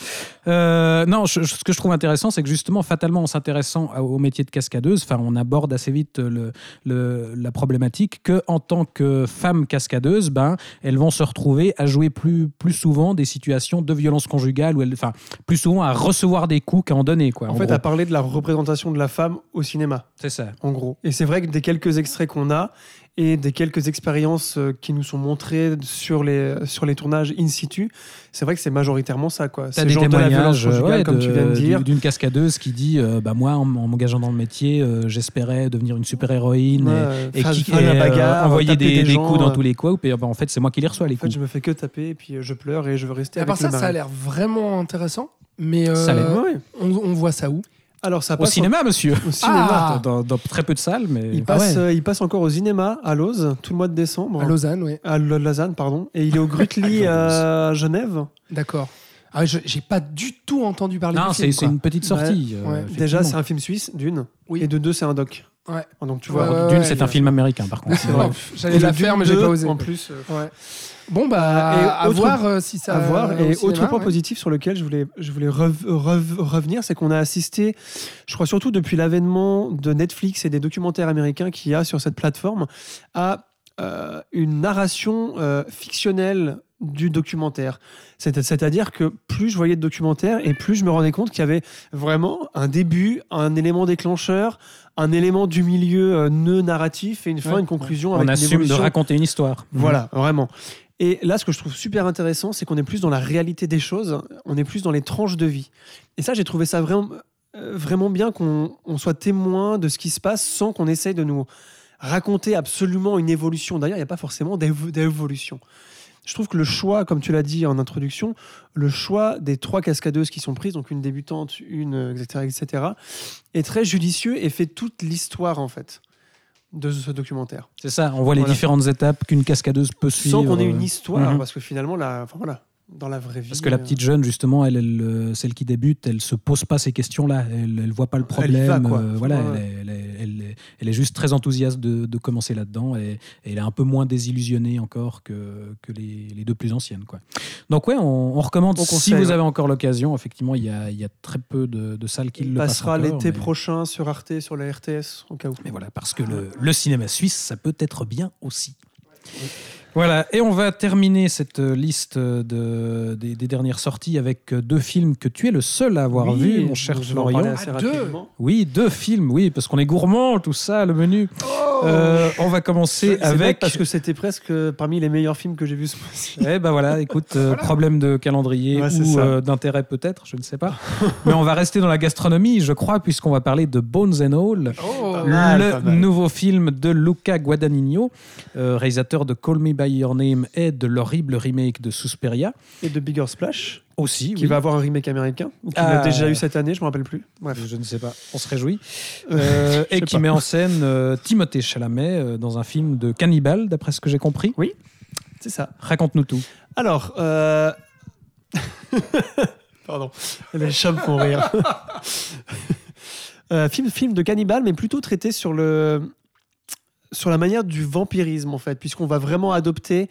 Euh, non, je- ce que je trouve intéressant, c'est que justement, fatalement, en s'intéressant au métier de cascadeuse, enfin, on aborde assez vite le, le- la problématique que, en tant que femme cascadeuse, ben, elles vont se retrouver à jouer plus, plus souvent des situations de violence conjugale, ou enfin, plus souvent à recevoir des coups qu'à en donner. Quoi, En, en fait, gros. à parler de la représentation de la femme au cinéma, c'est ça. en gros. Et c'est vrai que des quelques extraits qu'on a et des quelques expériences euh, qui nous sont montrées sur les, sur les tournages in situ, c'est vrai que c'est majoritairement ça. quoi. T'as C'est des genre de la violence témoignages conjugale, ouais, comme de- tu viens de dire. d'une cascadeuse qui dit euh, bah, Moi, en, en m'engageant dans le métier, euh, j'espérais devenir une super-héroïne Ouais, et- euh, et, qui la euh, bagarre, envoyer des, des gens, coups dans euh. tous les coups. Et ben, en fait, c'est moi qui les reçois, les En fait, coups. je me fais que taper et puis euh, je pleure et je veux rester À avec part ça, le ça a l'air vraiment intéressant. Mais Ça a l'air, euh, ouais. on, on voit ça où? Alors ça Au cinéma, monsieur Au cinéma. Ah dans, dans très peu de salles, mais. Il passe, euh, il passe encore au cinéma à Lose tout le mois de décembre. À Lausanne, oui. À Lausanne, pardon. Et il est au Grutli à Genève. D'accord. Ah, je- j'ai pas du tout entendu parler Non, c'est une petite sortie. Ouais. euh. Déjà, c'est un film suisse, d'une. Oui. Et de deux, c'est un doc. Ouais. Donc tu vois. ouais, Dune, ouais, c'est un film américain, par contre. J'allais la faire, mais j'ai 2, pas osé. En plus, euh, Ouais. Bon, bah, Et à autre- voir euh, si ça. à voir. Et cinéma, autre point ouais. positif sur lequel je voulais, je voulais rev- rev- revenir, c'est qu'on a assisté, je crois surtout depuis l'avènement de Netflix et des documentaires américains qu'il y a sur cette plateforme, à euh, une narration euh, fictionnelle du documentaire. C'est- C'est-à-dire que plus je voyais de documentaires et plus je me rendais compte qu'il y avait vraiment un début, un élément déclencheur, un élément du milieu euh, nœud narratif et une fin, Ouais. une conclusion On avec une assume de raconter une histoire. Voilà, vraiment. Et là, ce que je trouve super intéressant, c'est qu'on est plus dans la réalité des choses, on est plus dans les tranches de vie. Et ça, j'ai trouvé ça vraiment, euh, vraiment bien qu'on on soit témoin de ce qui se passe sans qu'on essaye de nous raconter absolument une évolution. D'ailleurs, il n'y a pas forcément d'évo- d'évolution. Je trouve que le choix, comme tu l'as dit en introduction, le choix des trois cascadeuses qui sont prises, donc une débutante, une, euh, etc., etc., est très judicieux et fait toute l'histoire, en fait, de ce documentaire. C'est ça, on voit les différentes étapes qu'une cascadeuse peut suivre. Sans qu'on ait une euh, histoire, mhm. parce que finalement, la, enfin, voilà, dans la vraie vie. Parce que la euh, petite jeune, justement, elle, elle, euh, celle qui débute, elle se pose pas ces questions-là. Elle, elle voit pas le va, problème. quoi. euh, voilà, elle, est, elle, juste très enthousiaste de, de commencer là-dedans et, et elle est un peu moins désillusionnée encore que, que les, les deux plus anciennes. Quoi. Donc ouais, on, on recommande On si conseille, vous ouais. avez encore l'occasion. Effectivement, il y a, il y a très peu de, de salles qui il le passera l'été mais- prochain sur Arte, sur la RTS, au cas où. Mais voilà, parce que le, le cinéma suisse, ça peut être bien aussi. Voilà, et on va terminer cette liste de, des, des dernières sorties avec deux films que tu es le seul à avoir Oui, vu, mon cher Florian. assez Ah, deux. Oui, deux films, oui, parce qu'on est gourmand, tout ça, le menu. Euh, on va commencer avec. parce que c'était presque parmi les meilleurs films que j'ai vus ce mois-ci. Eh ben voilà, écoute, euh, Voilà. problème de calendrier Ouais, ou euh, d'intérêt peut-être, je ne sais pas. Mais on va rester dans la gastronomie, je crois, puisqu'on va parler de Bones and All. Oh, le mal. nouveau film de Luca Guadagnino, euh, réalisateur de Call Me By Your Name et de l'horrible remake de Suspiria. Et de Bigger Splash, Aussi, qui oui. va avoir un remake américain, ou qui Ah. l'a déjà eu cette année, je me rappelle plus. Bref. Je ne sais pas, on se réjouit. Euh, Je et qui pas. met en scène euh, Timothée Chalamet euh, dans un film de cannibale, d'après ce que j'ai compris. C'est ça. Raconte-nous tout. Alors, euh... pardon, les chats me font rire. Euh, film, film de cannibale, mais plutôt traité sur le sur la manière du vampirisme en fait, puisqu'on va vraiment adopter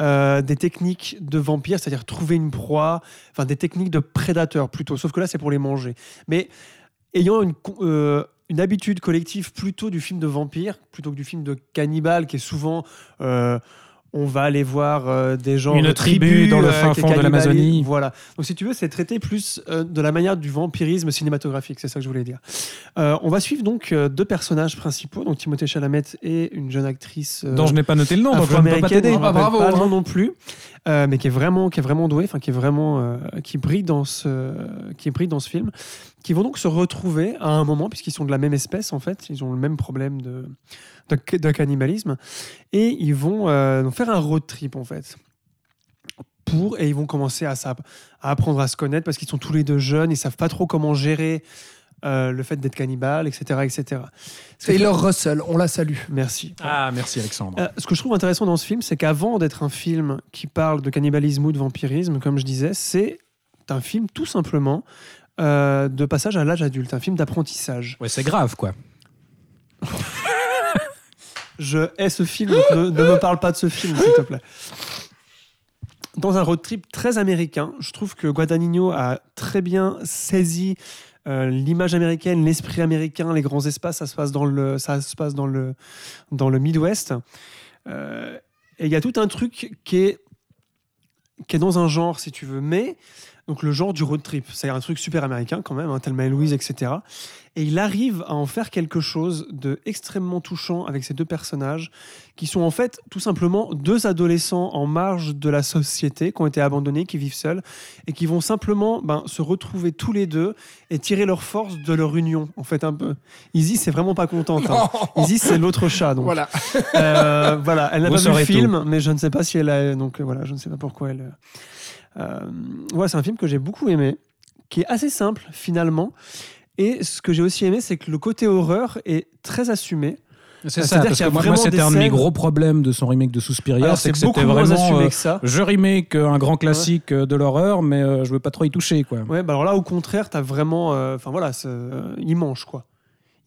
euh, des techniques de vampire, c'est-à-dire trouver une proie, enfin des techniques de prédateur plutôt. Sauf que là, c'est pour les manger. Mais ayant une euh, habitude collective plutôt du film de vampire plutôt que du film de cannibale, qui est souvent euh, on va aller voir euh, des gens Une de tribu dans le fin qui est fond de l'Amazonie. Voilà. Donc si tu veux, c'est traité plus euh, de la manière du vampirisme cinématographique, c'est ça que je voulais dire. Euh, on va suivre donc euh, deux personnages principaux, donc Timothée Chalamet et une jeune actrice euh, dont je n'ai pas noté le nom, donc je ne peux pas t'aider. Ah bravo, pas le hein. nom non plus, euh, mais qui est vraiment, qui est vraiment douée, enfin qui est vraiment, euh, qui brille dans ce, qui brille dans ce film, qui vont donc se retrouver à un moment puisqu'ils sont de la même espèce en fait, ils ont le même problème de, de, de cannibalisme, et ils vont euh, faire un road trip en fait. Pour, et ils vont commencer à, à apprendre à se connaître parce qu'ils sont tous les deux jeunes, ils savent pas trop comment gérer euh, le fait d'être cannibale, etc., etc. Que- Taylor Russell, on la salue. Merci. Ah, merci Alexandre. Euh, ce que je trouve intéressant dans ce film, c'est qu'avant d'être un film qui parle de cannibalisme ou de vampirisme, comme je disais, c'est un film tout simplement euh, de passage à l'âge adulte, un film d'apprentissage. Ouais, c'est grave, quoi. Je hais ce film, donc ne, ne me parle pas de ce film, s'il te plaît. Dans un road trip très américain, je trouve que Guadagnino a très bien saisi euh, l'image américaine, l'esprit américain, les grands espaces. Ça se passe dans le, ça se passe dans le, dans le Midwest. Euh, et il y a tout un truc qui est, qui est dans un genre, si tu veux, mais donc le genre du road trip. C'est un truc super américain quand même, hein, Thelma et Louise, etc. Et il arrive à en faire quelque chose de extrêmement touchant avec ces deux personnages, qui sont en fait tout simplement deux adolescents en marge de la société, qui ont été abandonnés, qui vivent seuls, et qui vont simplement ben, se retrouver tous les deux et tirer leur force de leur union, en fait un peu. Izzy, c'est vraiment pas contente. hein. Izzy, c'est l'autre chat. Donc. Voilà. Euh, voilà, elle n'a pas vu le film, mais je ne sais pas si elle a. Donc euh, voilà, je ne sais pas pourquoi elle. Euh, ouais, c'est un film que j'ai beaucoup aimé, qui est assez simple finalement. Et ce que j'ai aussi aimé, c'est que le côté horreur est très assumé. C'est ça, c'est-à-dire parce que moi, c'était un de mes gros problèmes de son remake de Suspiria, c'est que c'était vraiment euh, que ça. je remake un grand classique euh, de l'horreur, mais euh, je veux pas trop y toucher quoi. Ouais, bah alors là, au contraire, t'as vraiment. euh, Enfin voilà, il mange quoi.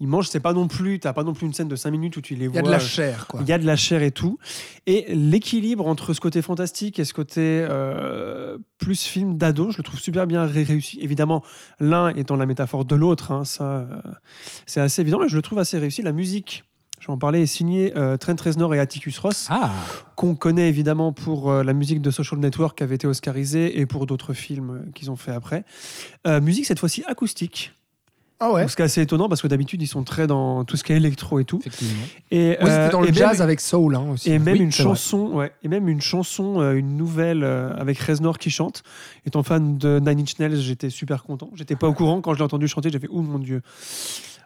Il mange, c'est pas non plus. T'as pas non plus une scène de 5 minutes où tu les Il vois. y a de la euh, chair, quoi. Il y a de la chair et tout. Et l'équilibre entre ce côté fantastique et ce côté euh, plus film d'ado, je le trouve super bien ré- réussi. Évidemment, l'un étant la métaphore de l'autre, hein, ça, euh, c'est assez évident, mais je le trouve assez réussi. La musique, je vais en parler, est signée euh, Trent Reznor et Atticus Ross, Ah, qu'on connaît évidemment pour la musique de Social Network qui avait été oscarisée et pour d'autres films qu'ils ont fait après. Musique cette fois-ci acoustique. Ah ouais Donc, Ce qui est assez étonnant parce que d'habitude ils sont très dans tout ce qui est électro et tout. effectivement. Et, euh, c'était dans le et jazz même- avec Soul hein, aussi. et même Oui, une c'est chanson, ouais, et même une chanson, euh, une nouvelle euh, avec Reznor qui chante. Étant fan de Nine Inch Nails, j'étais super content. J'étais pas au courant quand je l'ai entendu chanter, j'ai fait oh mon dieu.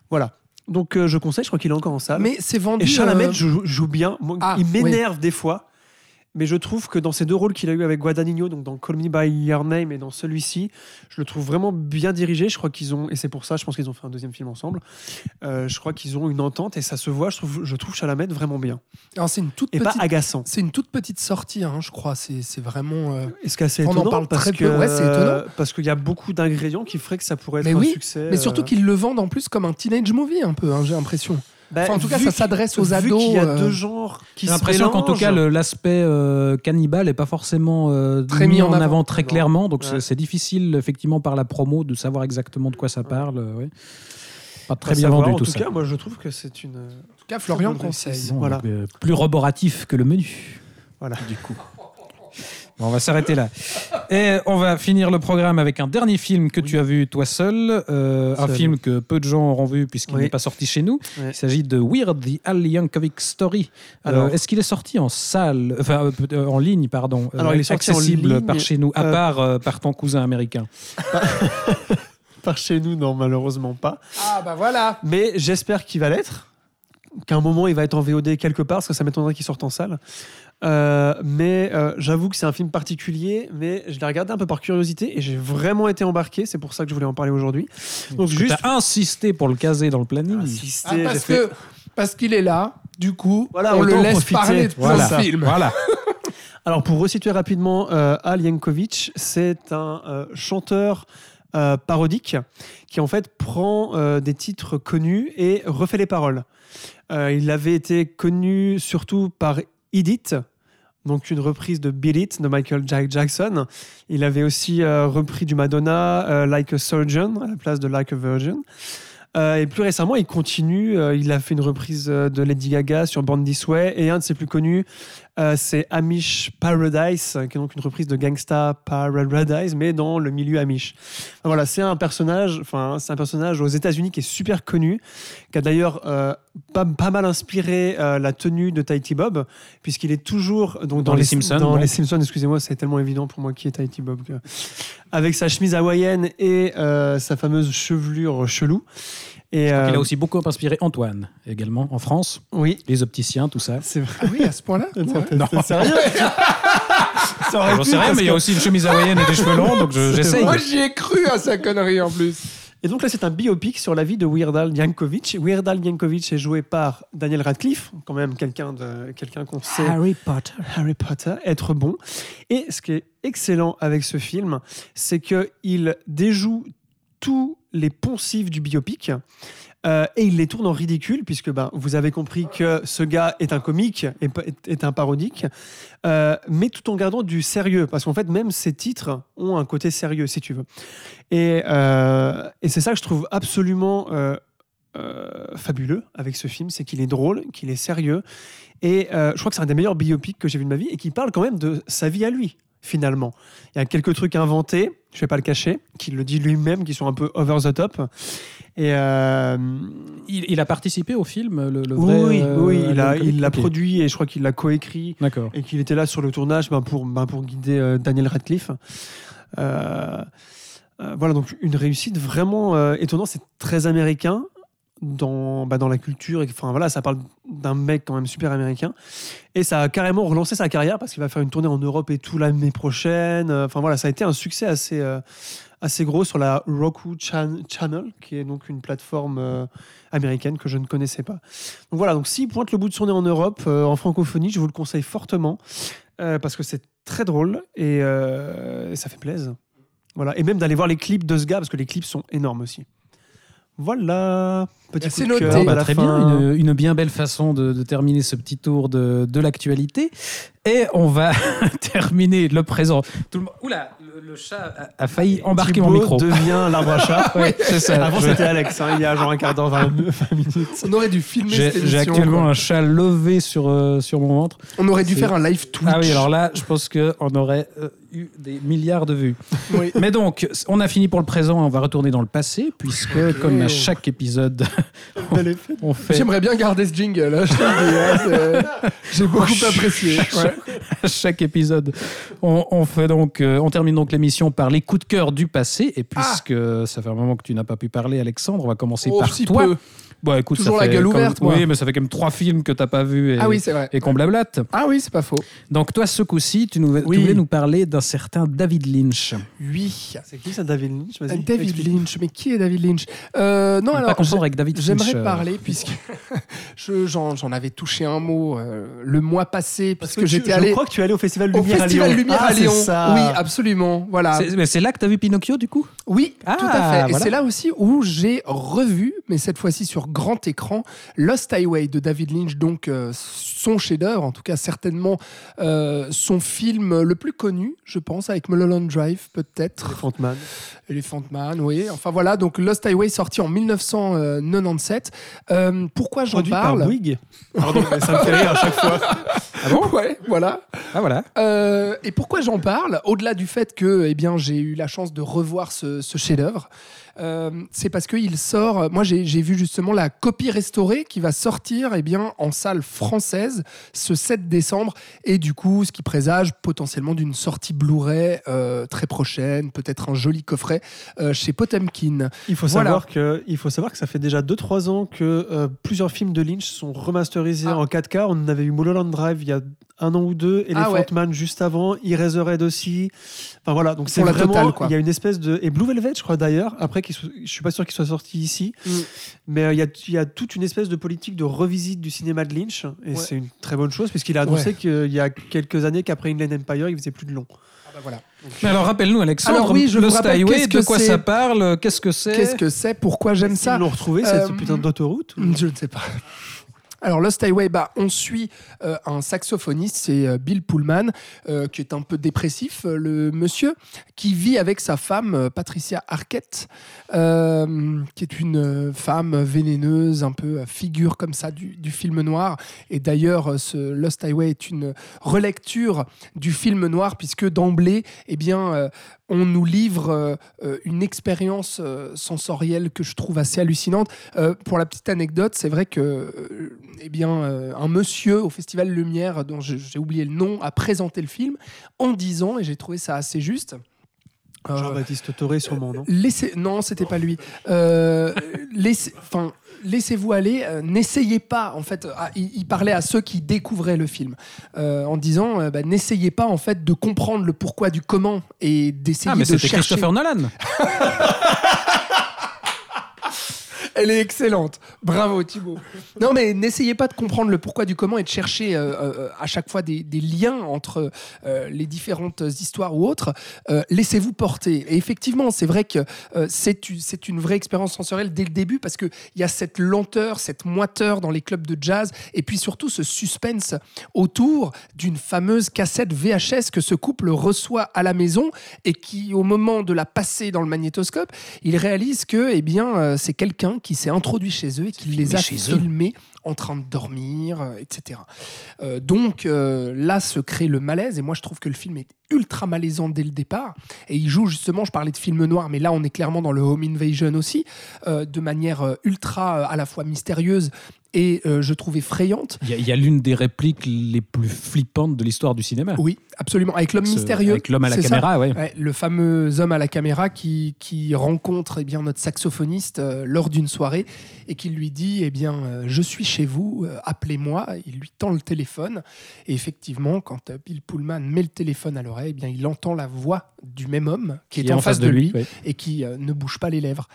Voilà. Donc euh, je conseille, je crois qu'il est encore en salle. Mais c'est vendu. et Chalamet euh, joue, joue bien. Moi, Ah, il m'énerve des fois, mais je trouve que dans ces deux rôles qu'il a eu avec Guadagnino, donc dans Call Me by Your Name et dans celui-ci, je le trouve vraiment bien dirigé. Je crois qu'ils ont, et c'est pour ça, je pense qu'ils ont fait un deuxième film ensemble. Euh, je crois qu'ils ont une entente et ça se voit. Je trouve, je trouve Chalamet vraiment bien alors, c'est une toute et petite. pas agaçant. C'est une toute petite sortie, hein, je crois. C'est c'est vraiment. euh, Et ce qui est assez On en parle parce très que, peu. Ouais, c'est étonnant. parce qu'il y a beaucoup d'ingrédients qui feraient que ça pourrait être Mais un oui, succès. Mais surtout euh. qu'ils le vendent en plus comme un teenage movie, un peu, hein, j'ai l'impression. Bah, Enfin, en tout cas, ça s'adresse aux vu ados, qu'il y a euh, deux genres qui J'ai l'impression qu'en tout cas l'aspect euh, cannibale est pas forcément euh, Très mis mis en en avant, avant. très clairement, donc Ouais. c'est- difficile effectivement par la promo de savoir exactement de quoi ça parle. euh. Pas très à bien vendu en tout tout ça. cas, moi je trouve que c'est une. En tout cas, Florian conseille. Voilà. euh, plus roboratif que le menu. Voilà. Du coup. Bon, on va s'arrêter là. Et on va finir le programme avec un dernier film que tu as vu toi seul. euh, un film que peu de gens auront vu puisqu'il Oui. n'est pas sorti chez nous. Il s'agit de Weird, The Al Yankovic Story. Euh, Alors- Est-ce qu'il est sorti en salle, enfin euh, en ligne, pardon euh, Alors, il est sorti en accessible ligne, par chez nous, à euh, part euh, par ton cousin américain Par chez nous, non, malheureusement pas. Ah, bah voilà. Mais j'espère qu'il va l'être. Qu'à un moment, il va être en VOD quelque part, parce que ça m'étonnerait qu'il sorte en salle. Euh, mais euh, j'avoue que c'est un film particulier, mais je l'ai regardé un peu par curiosité et j'ai vraiment été embarqué. C'est pour ça que je voulais en parler aujourd'hui. Donc, Tu juste. as insisté pour le caser dans le planning. insister, Ah, parce fait- que parce qu'il est là, du coup, Voilà, on le laisse profiter. parler de Voilà. son film. Voilà. Alors, pour resituer rapidement, euh, Al Yankovic, c'est un euh, chanteur euh, parodique qui, en fait, prend euh, des titres connus et refait les paroles. Euh, il avait été connu surtout par Edith, donc une reprise de Beat It de Michael Jack Jackson. Il avait aussi euh, repris du Madonna, euh, Like a Surgeon, à la place de Like a Virgin. Et plus récemment, il continue. il a fait une reprise de Lady Gaga sur Born This Way. Et un de ses plus connus, euh, c'est Amish Paradise, qui est donc une reprise de Gangsta Paradise, mais dans le milieu Amish. Enfin, voilà, c'est un personnage, enfin, c'est un personnage aux États-Unis qui est super connu, qui a d'ailleurs euh, pas, pas mal inspiré euh, la tenue de Tahiti Bob, puisqu'il est toujours donc Dans les Simpsons, Dans les Simpsons, excusez-moi, c'est tellement évident pour moi qui est Tahiti Bob. que- Avec sa chemise hawaïenne et sa fameuse chevelure chelou. Et Il euh, a aussi beaucoup inspiré Antoine, également, en France. oui, Les opticiens, tout ça. c'est vrai. Ah oui, à ce point-là. Non. C'est sérieux Ça aurait J'en sais rien, mais il y a aussi une chemise hawaïenne et des cheveux longs, donc j'essaye. Moi, j'y ai cru à sa connerie en plus. Et donc là, c'est un biopic sur la vie de Weird Al Yankovic. Weird Al Yankovic est joué par Daniel Radcliffe, quand même quelqu'un de quelqu'un qu'on sait Potter. Harry Potter être bon. Et ce qui est excellent avec ce film, c'est que il déjoue tous les poncifs du biopic. euh, et il les tourne en ridicule, puisque ben, vous avez compris que ce gars est un comique, est, est un parodique, euh, mais tout en gardant du sérieux, parce qu'en fait, même ses titres ont un côté sérieux, si tu veux. Et, euh, et c'est ça que je trouve absolument fabuleux avec ce film, c'est qu'il est drôle, qu'il est sérieux, et je crois que c'est un des meilleurs biopics que j'ai vu de ma vie, et qui parle quand même de sa vie à lui, finalement. Il y a quelques trucs inventés, je vais pas le cacher, qu'il le dit lui-même, qui sont un peu over the top. Et euh, Il, il a participé au film, le, le oui, vrai. oui, euh, oui, il l'a produit et je crois qu'il l'a coécrit D'accord. et qu'il était là sur le tournage ben, pour, ben, pour guider euh, Daniel Radcliffe. Voilà, donc une réussite vraiment étonnante. C'est très américain. Dans, bah, dans la culture. Et, enfin, voilà, ça parle d'un mec quand même super américain. Et ça a carrément relancé sa carrière parce qu'il va faire une tournée en Europe et tout l'année prochaine. Euh, Enfin voilà, ça a été un succès assez, euh, assez gros sur la Roku Chan- Channel, qui est donc une plateforme euh, américaine que je ne connaissais pas. Donc voilà, donc s'il pointe le bout de son nez en Europe, en francophonie, je vous le conseille fortement parce que c'est très drôle et, et ça fait plaisir. Voilà, et même d'aller voir les clips de ce gars parce que les clips sont énormes aussi. Voilà, petit C'est coup de noté. cœur Bah, très fin. bien, une, une bien belle façon de, de terminer ce petit tour de, de l'actualité. Et on va terminer le présent. Tout le monde... Oula, le, le chat a, a failli embarquer Thibaut mon micro. devient l'arbre à chat. Ouais, c'est ça. Avant Je- c'était Alex, hein, il y a genre un quart d'heure, 20, 20 minutes. On aurait dû filmer J'ai cette j'ai actuellement quoi. un chat levé sur, euh, sur mon ventre. On aurait dû C'est- faire un live Twitch. Ah oui, alors là, je pense qu'on aurait euh, eu des milliards de vues. Oui. Mais donc, on a fini pour le présent, on va retourner dans le passé, puisque comme à chaque épisode, On fait J'aimerais bien garder ce jingle. hein, hein, J'ai beaucoup apprécié. Ouais. chaque épisode, on, on fait donc, euh, on termine donc l'émission par les coups de cœur du passé. Et puisque ça fait un moment que tu n'as pas pu parler, Alexandre, on va commencer Oh, par si toi. peu. Bon, écoute, Toujours ça la fait gueule comme- ouverte, moi. Oui, mais ça fait quand même trois films que t'as pas vus et, Ah oui, c'est vrai. et qu'on blablate. Ah oui, c'est pas faux. Donc toi, ce coup-ci, tu, nous, tu voulais nous parler d'un certain David Lynch. Oui. C'est qui ça, David Lynch? Vas-y, Euh, David explique. Lynch. Mais qui est David Lynch? Euh, Non, alors. pas confondre avec David J'aimerais Fincher. parler, puisque je- j'en j'en avais touché un mot euh, le mois passé, parce que, tu- j'étais je crois que tu es allé au Festival au Lumière Festival à Lyon. Lumière Ah, à c'est Lyon. ça. Oui, absolument. Voilà. C'est mais c'est là que t'as vu Pinocchio, du coup? Oui, Ah, tout à fait. Et c'est là aussi où j'ai revu, mais cette fois-ci sur grand écran, Lost Highway de David Lynch, donc euh, son chef-d'œuvre, en tout cas certainement euh, son film le plus connu, je pense, avec Mulholland Drive peut-être. Elephant Man. Elephant Man, oui. Enfin voilà, donc Lost Highway sorti en 1997. Euh, pourquoi j'en Produit par parle Bouygues. Pardon, mais ça me fait rire à chaque fois. Ah bon? Ouais, voilà. Ah voilà. Et pourquoi j'en parle? Au-delà du fait que eh bien, j'ai eu la chance de revoir ce, ce chef-d'œuvre, c'est parce qu'il sort. Moi, j'ai vu justement la copie restaurée qui va sortir eh bien, en salle française ce 7 décembre. Et du coup, ce qui présage potentiellement d'une sortie Blu-ray euh, très prochaine, peut-être un joli coffret euh, chez Potemkin. Il faut, Voilà. savoir que, il faut savoir que ça fait déjà 2-3 ans que euh, plusieurs films de Lynch sont remasterisés Ah. en 4K. On avait eu Mulholland Drive il y a un an ou deux, Elephant Ah ouais. Man juste avant, Eraserhead aussi. Enfin voilà, donc c'est vraiment. totale, quoi. Il y a une espèce de. Et Blue Velvet, je crois d'ailleurs, après, qu'il soit- je suis pas sûr qu'il soit sorti ici, Mm. mais euh, il y, a, il y a toute une espèce de politique de revisite du cinéma de Lynch, et Ouais. c'est une très bonne chose, puisqu'il a annoncé qu'il y a quelques années qu'après Inland Empire, il faisait plus de long. Ah bah voilà. Mais alors rappelle-nous, Alexandre, Alors oui, je rappelle, Highway, qu'est-ce de que quoi ça parle Qu'est-ce que c'est Qu'est-ce que c'est? Pourquoi j'aime ça? Ils l'ont retrouvé, cette Euh, putain d'autoroute ou- Je ne sais pas. Alors Lost Highway, bah, on suit euh, un saxophoniste, c'est euh, Bill Pullman, euh, qui est un peu dépressif, le monsieur, qui vit avec sa femme Patricia Arquette, qui est une femme vénéneuse, un peu figure comme ça du, film noir. Et d'ailleurs, Lost Highway est une relecture du film noir, puisque d'emblée, eh bien, on nous livre une expérience sensorielle que je trouve assez hallucinante. Pour la petite anecdote, c'est vrai que eh bien, euh, un monsieur au Festival Lumière, dont j'ai oublié le nom, a présenté le film en disant, et j'ai trouvé ça assez juste. euh, Jean-Baptiste Toré, sûrement, non Laissez... Non, c'était pas lui. Euh, laissez... Enfin, laissez-vous aller. euh, N'essayez pas, en fait. ah, il, parlait à ceux qui découvraient le film euh, en disant, euh, bah, n'essayez pas en fait de comprendre le pourquoi du comment et d'essayer Ah, mais de c'était chercher. Christopher Nolan. Elle est excellente. Bravo Thibaut. Non mais n'essayez pas de comprendre le pourquoi du comment et de chercher euh, euh, à chaque fois des, liens entre euh, les différentes histoires ou autres. Laissez-vous porter. Et effectivement, c'est vrai que c'est une vraie expérience sensorielle dès le début parce qu'il y a cette lenteur, cette moiteur dans les clubs de jazz et puis surtout ce suspense autour d'une fameuse cassette VHS que ce couple reçoit à la maison et qui, au moment de la passer dans le magnétoscope, il réalise que eh bien, c'est quelqu'un qui s'est introduit chez eux et qui les a filmés en train de dormir, euh, etc. Euh, donc euh, là se crée le malaise et moi je trouve que le film est ultra malaisant dès le départ et il joue justement, je parlais de film noir, mais là on est clairement dans le home invasion aussi, euh, de manière ultra à la fois mystérieuse et euh, je trouve effrayante. Il y a, l'une des répliques les plus flippantes de l'histoire du cinéma. Oui, absolument. Avec l'homme mystérieux. Avec l'homme à la caméra, ouais. Ouais, le fameux homme à la caméra qui, qui rencontre eh bien, notre saxophoniste euh, lors d'une soirée et qui lui dit eh bien, euh, Je suis chez vous, appelez-moi. Il lui tend le téléphone. Et effectivement, quand Bill Pullman met le téléphone à l'oreille, eh bien, il entend la voix du même homme qui, est, en face de lui, ouais. et qui ne bouge pas les lèvres.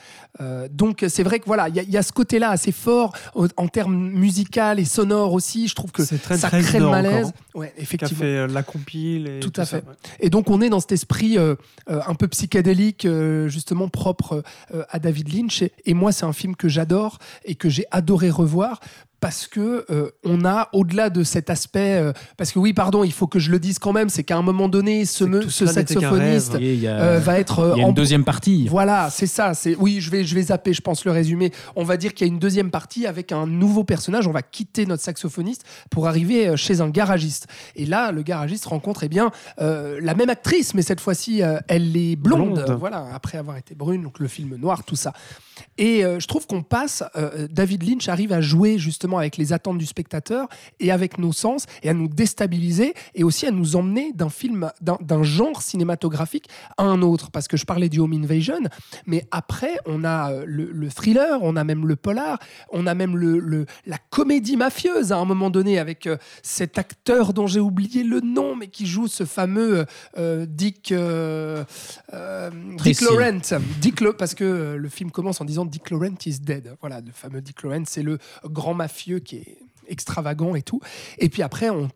Donc c'est vrai que voilà, il y, y a ce côté-là assez fort en termes musical et sonore aussi. Je trouve que très ça très crée le encore, malaise. hein, Ouais, effectivement. fait euh, la compile. Et Tout tout à ça, fait. ouais. Et donc on est dans cet esprit euh, euh, un peu psychédélique, euh, justement propre euh, à David Lynch. Et, et moi, c'est un film que j'adore et que j'ai adoré revoir. Parce que euh, on a au-delà de cet aspect, euh, parce que oui, pardon, il faut que je le dise quand même, c'est qu'à un moment donné, ce, me- saxophoniste rêve. A, euh, va être il y a en- une deuxième partie. voilà, c'est ça. C'est oui, je vais je vais zapper, je pense le résumé. On va dire qu'il y a une deuxième partie avec un nouveau personnage. On va quitter notre saxophoniste pour arriver chez un garagiste. Et là, le garagiste rencontre eh bien la même actrice, mais cette fois-ci, elle est blonde. Blonde. Voilà, après avoir été brune, donc le film noir, tout ça. Et euh, je trouve qu'on passe. euh, David Lynch arrive à jouer justement avec les attentes du spectateur et avec nos sens et à nous déstabiliser et aussi à nous emmener d'un film, d'un genre cinématographique à un autre. Parce que je parlais du Home Invasion, mais après, on a euh, le, le thriller, on a même le polar, on a même le, le- la comédie mafieuse à un moment donné avec euh, cet acteur dont j'ai oublié le nom, mais qui joue ce fameux Dick, Dick. Laurent. Dick Lo- parce que le film commence en disant Dick Laurent is dead. Voilà, le fameux Dick Laurent, c'est le grand mafieux qui est extravagant et tout. Et puis après, on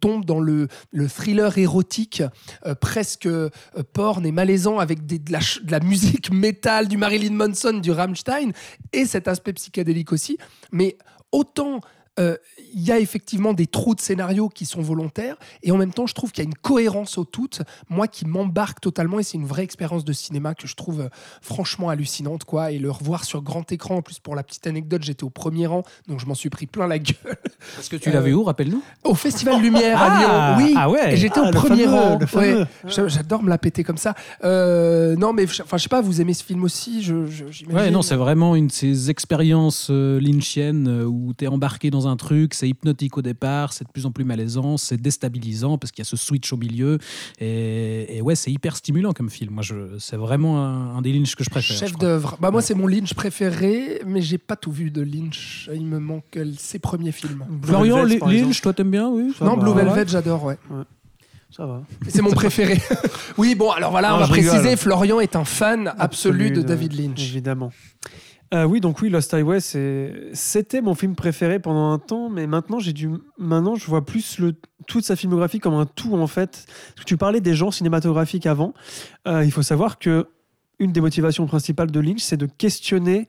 tombe dans le, le thriller érotique euh, presque euh, porn et malaisant avec de la musique métal, du Marilyn Manson, du Rammstein et cet aspect psychédélique aussi. Mais autant euh, il y a effectivement des trous de scénario qui sont volontaires et en même temps je trouve qu'il y a une cohérence au tout, moi qui m'embarque totalement et c'est une vraie expérience de cinéma que je trouve euh, franchement hallucinante quoi et le revoir sur grand écran en plus pour la petite anecdote j'étais au premier rang donc je m'en suis pris plein la gueule Parce que tu l'avais où, rappelle-nous? au Festival Lumière Ah, à Lyon. Oui. ah ouais. Et j'étais Ah, au le premier fameux, rang. Ouais. J'a- J'adore me la péter comme ça. Euh, non, mais enfin, je sais pas. Vous aimez ce film aussi? Je, je- j'imagine. Ouais, non, c'est vraiment une de ces expériences euh, lynchiennes euh, où tu es embarqué dans un truc, c'est hypnotique au départ, c'est de plus en plus malaisant, c'est déstabilisant parce qu'il y a ce switch au milieu. Et, et ouais, c'est hyper stimulant comme film. Moi, je, c'est vraiment un, un des Lynch que je préfère. Chef d'œuvre. Bah moi, c'est mon Lynch préféré, mais j'ai pas tout vu de Lynch. Il me manque euh, ses premiers films. Florian, Lynch, exemple. toi t'aimes bien oui Ça non, va. Blue Ouais. Velvet, j'adore, ouais. Ça va. C'est mon préféré. oui, bon, alors voilà, Non, on va rigole. préciser. Florian est un fan absolu, de de- David Lynch. Évidemment. Euh, oui, donc oui, Lost Highway, c'était mon film préféré pendant un temps, mais maintenant, j'ai dû, maintenant, je vois plus le, toute sa filmographie comme un tout en fait. Tu parlais des genres cinématographiques avant. Euh, il faut savoir que une des motivations principales de Lynch, c'est de questionner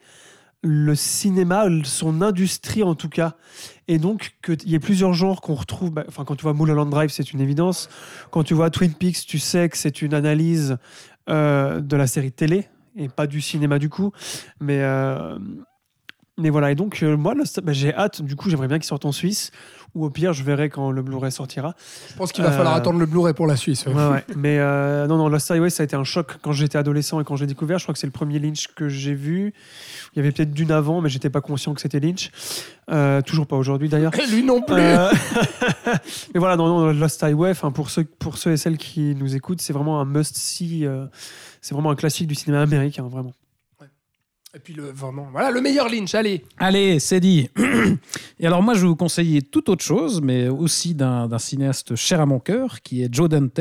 le cinéma, son industrie en tout cas. Et donc, qu'il y ait plusieurs genres qu'on retrouve. bah, Enfin, quand tu vois Mulholland Drive, c'est une évidence. Quand tu vois Twin Peaks, tu sais que c'est une analyse euh, de la série télé et pas du cinéma du coup. Mais, euh, mais voilà. Et donc, euh, moi, bah, j'ai hâte. Du coup, j'aimerais bien qu'il sorte en Suisse. Ou au pire, je verrai quand le Blu-ray sortira. Je pense qu'il va Euh, falloir attendre le Blu-ray pour la Suisse. ouais. Ouais, ouais. Mais euh, non, non, Lost Highway, ça a été un choc quand j'étais adolescent et quand j'ai découvert. Je crois que c'est le premier Lynch que j'ai vu. Il y avait peut-être d'une avant, mais j'étais pas conscient que c'était Lynch. Euh, toujours pas aujourd'hui d'ailleurs. Et lui non plus. Euh, mais voilà, non, non, Lost Highway, pour ceux, pour ceux et celles qui nous écoutent, c'est vraiment un must-see. C'est vraiment un classique du cinéma américain, vraiment. Et puis le, vraiment, voilà, le meilleur Lynch. Allez. Allez, c'est dit. Et alors moi, je vais vous conseiller tout autre chose, mais aussi d'un cinéaste cher à mon cœur, qui est Joe Dante,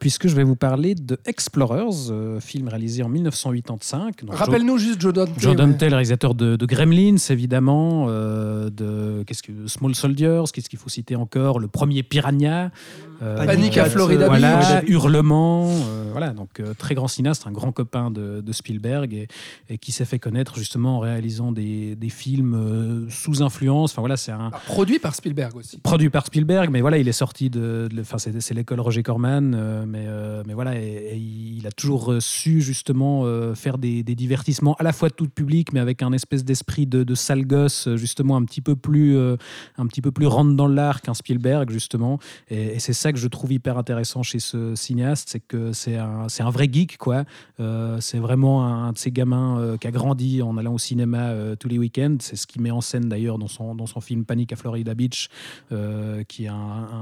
puisque je vais vous parler de Explorers, euh, film réalisé en 1985. Donc, Joe- Rappelle-nous juste Joe Dante. Joe ouais. Dante, le réalisateur de, de Gremlins, évidemment, euh, de qu'est-ce que Small Soldiers, qu'est-ce qu'il faut citer encore, le premier Piranha, euh, Panique à euh, Florida voilà, Beach. Hurlement, euh, voilà, donc euh, très grand cinéaste, un grand copain de, de Spielberg et, et qui s'est fait connaître justement en réalisant des, des films sous influence. Enfin voilà, c'est un Ah, Produit par Spielberg aussi. produit par Spielberg, mais voilà, il est sorti de, enfin c'est, l'école Roger Corman, mais mais voilà, et, et il a toujours su justement faire des, des divertissements à la fois de tout public, mais avec un espèce d'esprit de, de sale gosse, justement un petit peu plus un petit peu plus rentre dans l'art qu'un Spielberg justement, et, et c'est ça que je trouve hyper intéressant chez ce cinéaste, c'est que c'est un un vrai geek quoi, Euh, c'est vraiment un, de ces gamins euh, qui a grandi en allant au cinéma euh, tous les week-ends. C'est ce qui met en scène d'ailleurs dans son, dans son film Panic à Florida Beach, qui est un,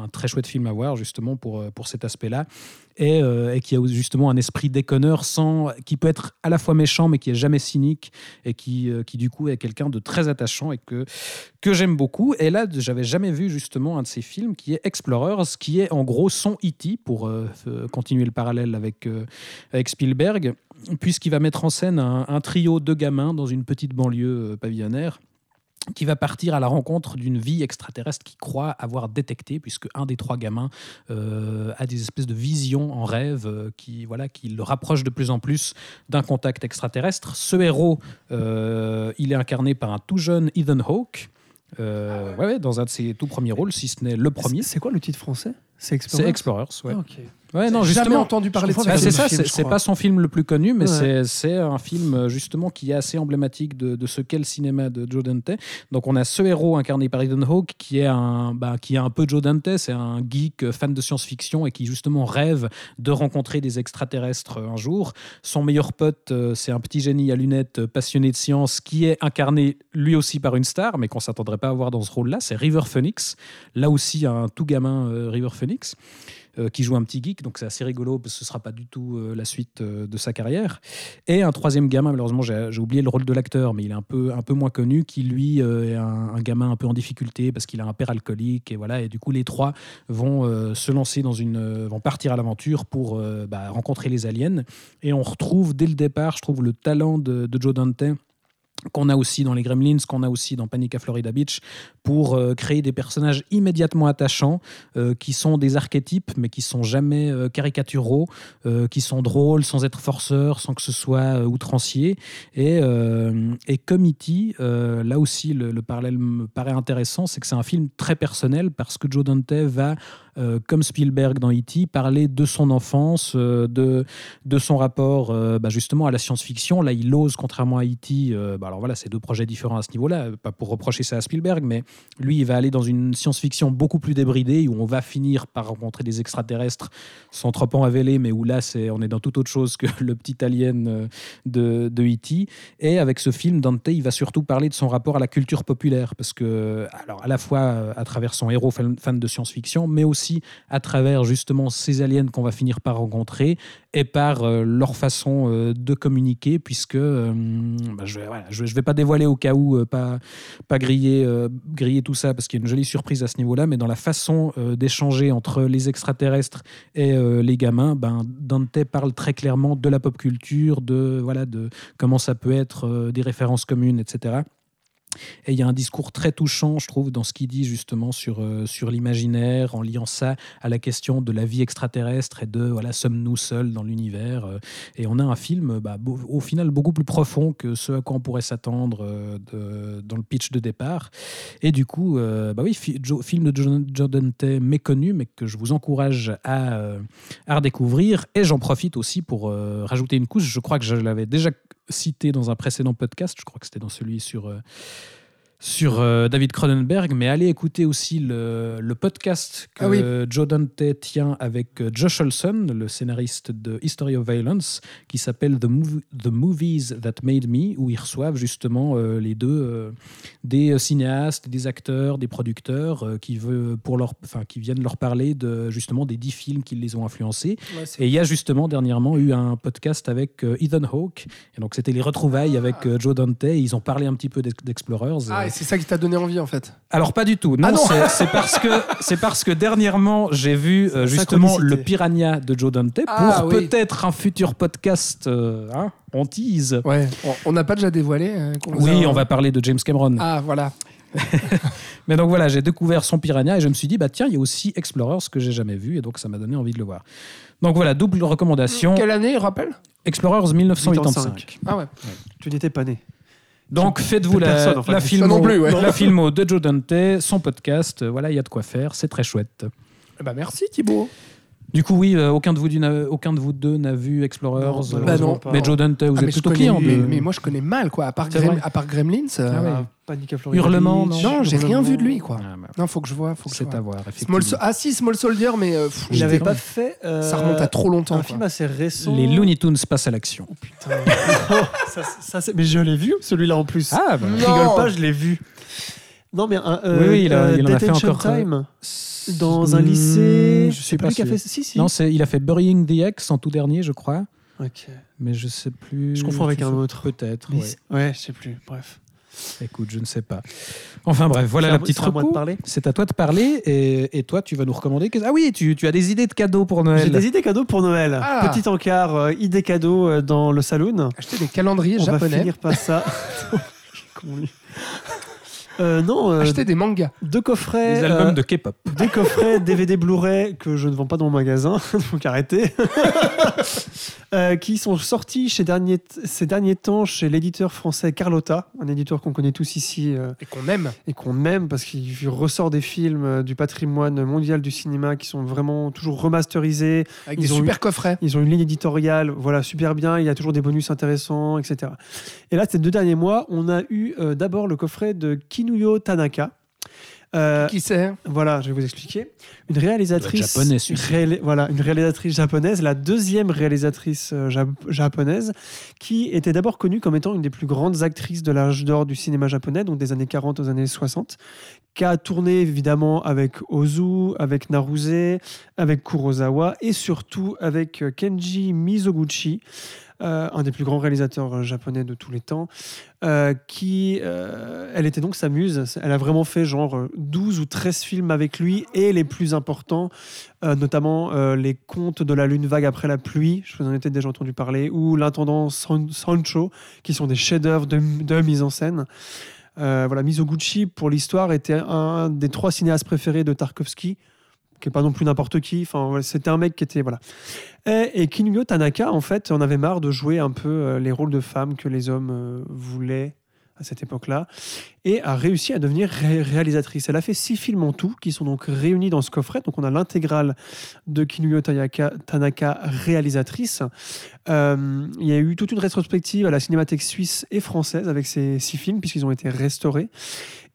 un très chouette film à voir justement pour, pour cet aspect-là. Et, euh, et qui a justement un esprit déconneur sans, qui peut être à la fois méchant mais qui est jamais cynique et qui, euh, qui du coup est quelqu'un de très attachant et que, que j'aime beaucoup. Et là, j'avais jamais vu justement un de ces films qui est Explorers, qui est en gros son E.T. pour euh, continuer le parallèle avec, avec Spielberg, puisqu'il va mettre en scène un, trio de gamins dans une petite banlieue pavillonnaire qui va partir à la rencontre d'une vie extraterrestre qui croit avoir détecté, puisque un des trois gamins euh, a des espèces de visions en rêve euh, qui, voilà, qui le rapprochent de plus en plus d'un contact extraterrestre. Ce héros, euh, il est incarné par un tout jeune Ethan Hawke, euh, ouais, ouais, dans un de ses tout premiers rôles, si ce n'est le premier. C'est quoi le titre français? C'est C'est Explorers Explorers, ouais. Ah. Ouais, non, jamais entendu parler de bah, c'est ça, c'est pas son film le plus connu, mais Ouais. c'est- un film euh, justement qui est assez emblématique de, de ce qu'est le cinéma de Joe Dante. Donc on a ce héros incarné par Ethan Hawke qui est un, bah, qui est un peu Joe Dante, c'est un geek euh, fan de science-fiction et qui justement rêve de rencontrer des extraterrestres euh, un jour. Son meilleur pote, c'est un petit génie à lunettes passionné de science qui est incarné lui aussi par une star, mais qu'on s'attendrait pas à voir dans ce rôle-là, c'est River Phoenix. Là aussi un tout gamin euh, River Phoenix euh, qui joue un petit geek, donc c'est assez rigolo parce que ce sera pas du tout euh, la suite euh, de sa carrière. Et un troisième gamin, malheureusement j'ai oublié le rôle de l'acteur, mais il est un peu, un peu moins connu, qui lui est un, gamin un peu en difficulté parce qu'il a un père alcoolique et voilà. Et du coup les trois vont se lancer dans une, vont partir à l'aventure pour bah, rencontrer les aliens. Et on retrouve dès le départ, je trouve le talent de Joe Dante qu'on a aussi dans les Gremlins, qu'on a aussi dans Panic à Florida Beach, pour euh, créer des personnages immédiatement attachants, euh, qui sont des archétypes, mais qui sont jamais euh, caricaturaux, qui sont drôles sans être forceurs, sans que ce soit outrancier. Et, et comme E.T., euh, là aussi, le parallèle me paraît intéressant, c'est que c'est un film très personnel, parce que Joe Dante va, euh, comme Spielberg dans E.T., parler de son enfance, euh, de, de son rapport euh, bah, justement à la science-fiction. Là, il ose, contrairement à E.T., bah, alors voilà, c'est deux projets différents à ce niveau-là, pas pour reprocher ça à Spielberg, mais lui, il va aller dans une science-fiction beaucoup plus débridée, où on va finir par rencontrer des extraterrestres sans trop en révéler, mais où là, c'est, on est dans toute autre chose que le petit alien de, de E.T. Et avec ce film, Dante, il va surtout parler de son rapport à la culture populaire, parce que, alors, à la fois à travers son héros fan de science-fiction, mais aussi à travers justement ces aliens qu'on va finir par rencontrer et par euh, leur façon euh, de communiquer, puisque euh, bah, je ne vais pas dévoiler au cas où, pas, griller, griller tout ça, parce qu'il y a une jolie surprise à ce niveau-là, mais dans la façon d'échanger entre les extraterrestres et les gamins, ben, Dante parle très clairement de la pop culture, de, voilà, de comment ça peut être des références communes, etc. Et il y a un discours très touchant, je trouve, dans ce qu'il dit justement sur, euh, sur l'imaginaire, en liant ça à la question de la vie extraterrestre et de voilà, sommes-nous seuls dans l'univers euh, Et on a un film, bah, au final, beaucoup plus profond que ce à quoi on pourrait s'attendre euh, dans le pitch de départ. Et du coup, bah oui, film de Joe Dante méconnu, mais que je vous encourage à, à redécouvrir. Et j'en profite aussi pour rajouter une couche. Je crois que je l'avais déjà cité dans un précédent podcast. Je crois que c'était dans celui sur. Sur euh, David Cronenberg, mais allez écouter aussi le, le podcast que Ah oui. Joe Dante tient avec euh, Josh Olson, le scénariste de History of Violence, qui s'appelle The, Mov- The Movies That Made Me, où ils reçoivent justement euh, les deux euh, des cinéastes, des acteurs, des producteurs qui, veut, pour leur, qui viennent leur parler de, justement des dix films qui les ont influencés. Ouais, Et il y a justement dernièrement eu un podcast avec Ethan Hawke. Et donc c'était les retrouvailles avec euh, Joe Dante. Ils ont parlé un petit peu d'Ex- d'Explorers. Ah, c'est ça qui t'a donné envie en fait. alors pas du tout. Non, Ah non c'est- parce que c'est parce que dernièrement j'ai vu euh, justement le Piranha de Joe Dante pour Ah, oui. peut-être un futur podcast. euh, hein, on tease. Ouais. On- n'a pas déjà dévoilé. euh, Oui, a- on va parler de James Cameron. Ah voilà. Mais donc voilà, j'ai découvert son Piranha et je me suis dit bah tiens, il y a aussi Explorers que j'ai jamais vu et donc ça m'a donné envie de le voir. Donc voilà, double recommandation. Quelle année, il rappelle? Explorers 1985. 85. Ah ouais. Tu n'étais pas né. Donc faites-vous la, Personne, en fait. la Ça filmo, non plus, ouais. la filmo de Joe Dante, son podcast. Voilà, il y a de quoi faire, c'est très chouette. Ben, merci Thibaut. Du coup, oui, euh, aucun, de vous, du- n'a- aucun de vous deux n'a vu Explorers. Non, euh, mais Joe Dante, vous Ah, mais êtes plutôt client mais, mais moi, je connais mal, quoi. À part, Grem- à part Gremlins. euh, Ah ouais. Ah, Panic à Florida Hurlement, Beach, Non, j'ai rien vu de lui, quoi. Ah, bah, Non, faut que je vois. Faut que je C'est vois. à voir. Small So- ah si, Small Soldier, mais euh, pff, Il j'étais- n'avait pas fait. euh, ça remonte à trop longtemps. Un quoi. film assez récent. Les Looney Tunes passent à l'action. Putain. ça, ça, c'est- mais je l'ai vu, celui-là en plus. Ah, bah, Non. Je rigole pas, je l'ai vu. Non, mais un, euh, Oui, oui, il a- euh, il en a fait encore, Time dans un lycée. Hmm, Je sais pas. lui qui a si- fait. Si, si. Non, c'est, il a fait Burying the Ex en tout dernier, je crois. Ok. Mais je sais plus. Je confonds avec un autre. Peut-être. Ouais. ouais, je sais plus. Bref. Écoute, je ne sais pas. Enfin bref, voilà C'est la à- petite reco. parler. C'est à toi de parler et, et toi, tu vas nous recommander. que- Ah oui, tu, tu as des idées de cadeaux pour J'ai Noël. des idées cadeaux pour Noël. Ah. Petit encart, euh, idées cadeaux euh, dans le saloon. Acheter des calendriers On va japonais. finir par ça. Euh, non, euh, Acheter des mangas. deux coffrets. Des albums euh, de K-pop. Des coffrets DVD Blu-ray que je ne vends pas dans mon magasin, donc arrêtez. Euh, qui sont sortis chez dernier- ces derniers temps chez l'éditeur français Carlotta, un éditeur qu'on connaît tous ici euh, Et qu'on aime. et qu'on aime parce qu'il ressort des films du patrimoine mondial du cinéma qui sont vraiment toujours remasterisés. Avec Ils des ont super coffrets. Ils ont une ligne éditoriale, voilà, super bien. Il y a toujours des bonus intéressants, etc. Et là, ces deux derniers mois, on a eu euh, d'abord le coffret de Kinuyo Tanaka. Euh, Qui c'est voilà, je vais vous expliquer. Une réalisatrice japonais, celui-ci. réali- voilà, une réalisatrice japonaise, la deuxième réalisatrice euh, jap- japonaise, qui était d'abord connue comme étant une des plus grandes actrices de l'âge d'or du cinéma japonais, donc des années 40 aux années 60, qui a tourné évidemment avec Ozu, avec Naruse, avec Kurosawa et surtout avec euh, Kenji Mizoguchi. Euh, un des plus grands réalisateurs euh, japonais de tous les temps, euh, qui, elle était donc sa muse. Elle a vraiment fait genre euh, 12 ou 13 films avec lui et les plus importants, notamment Les Contes de la Lune vague après la pluie, je vous en ai peut-être déjà entendu parler, ou L'intendant San- Sancho, qui sont des chefs-d'œuvre de, de mise en scène. Euh, voilà, Mizoguchi, pour l'histoire, était un des trois cinéastes préférés de Tarkovsky, qui est pas non plus n'importe qui. Enfin, c'était un mec qui était voilà. Et, et Kinuyo Tanaka, en fait, on avait marre de jouer un peu euh, les rôles de femmes que les hommes euh, voulaient à cette époque-là, et a réussi à devenir ré- réalisatrice. Elle a fait six films en tout, qui sont donc réunis dans ce coffret. Donc on a l'intégrale de Kinuyo Tanaka, Tanaka réalisatrice. Euh, il y a eu toute une rétrospective à la Cinémathèque suisse et française avec ces six films, puisqu'ils ont été restaurés.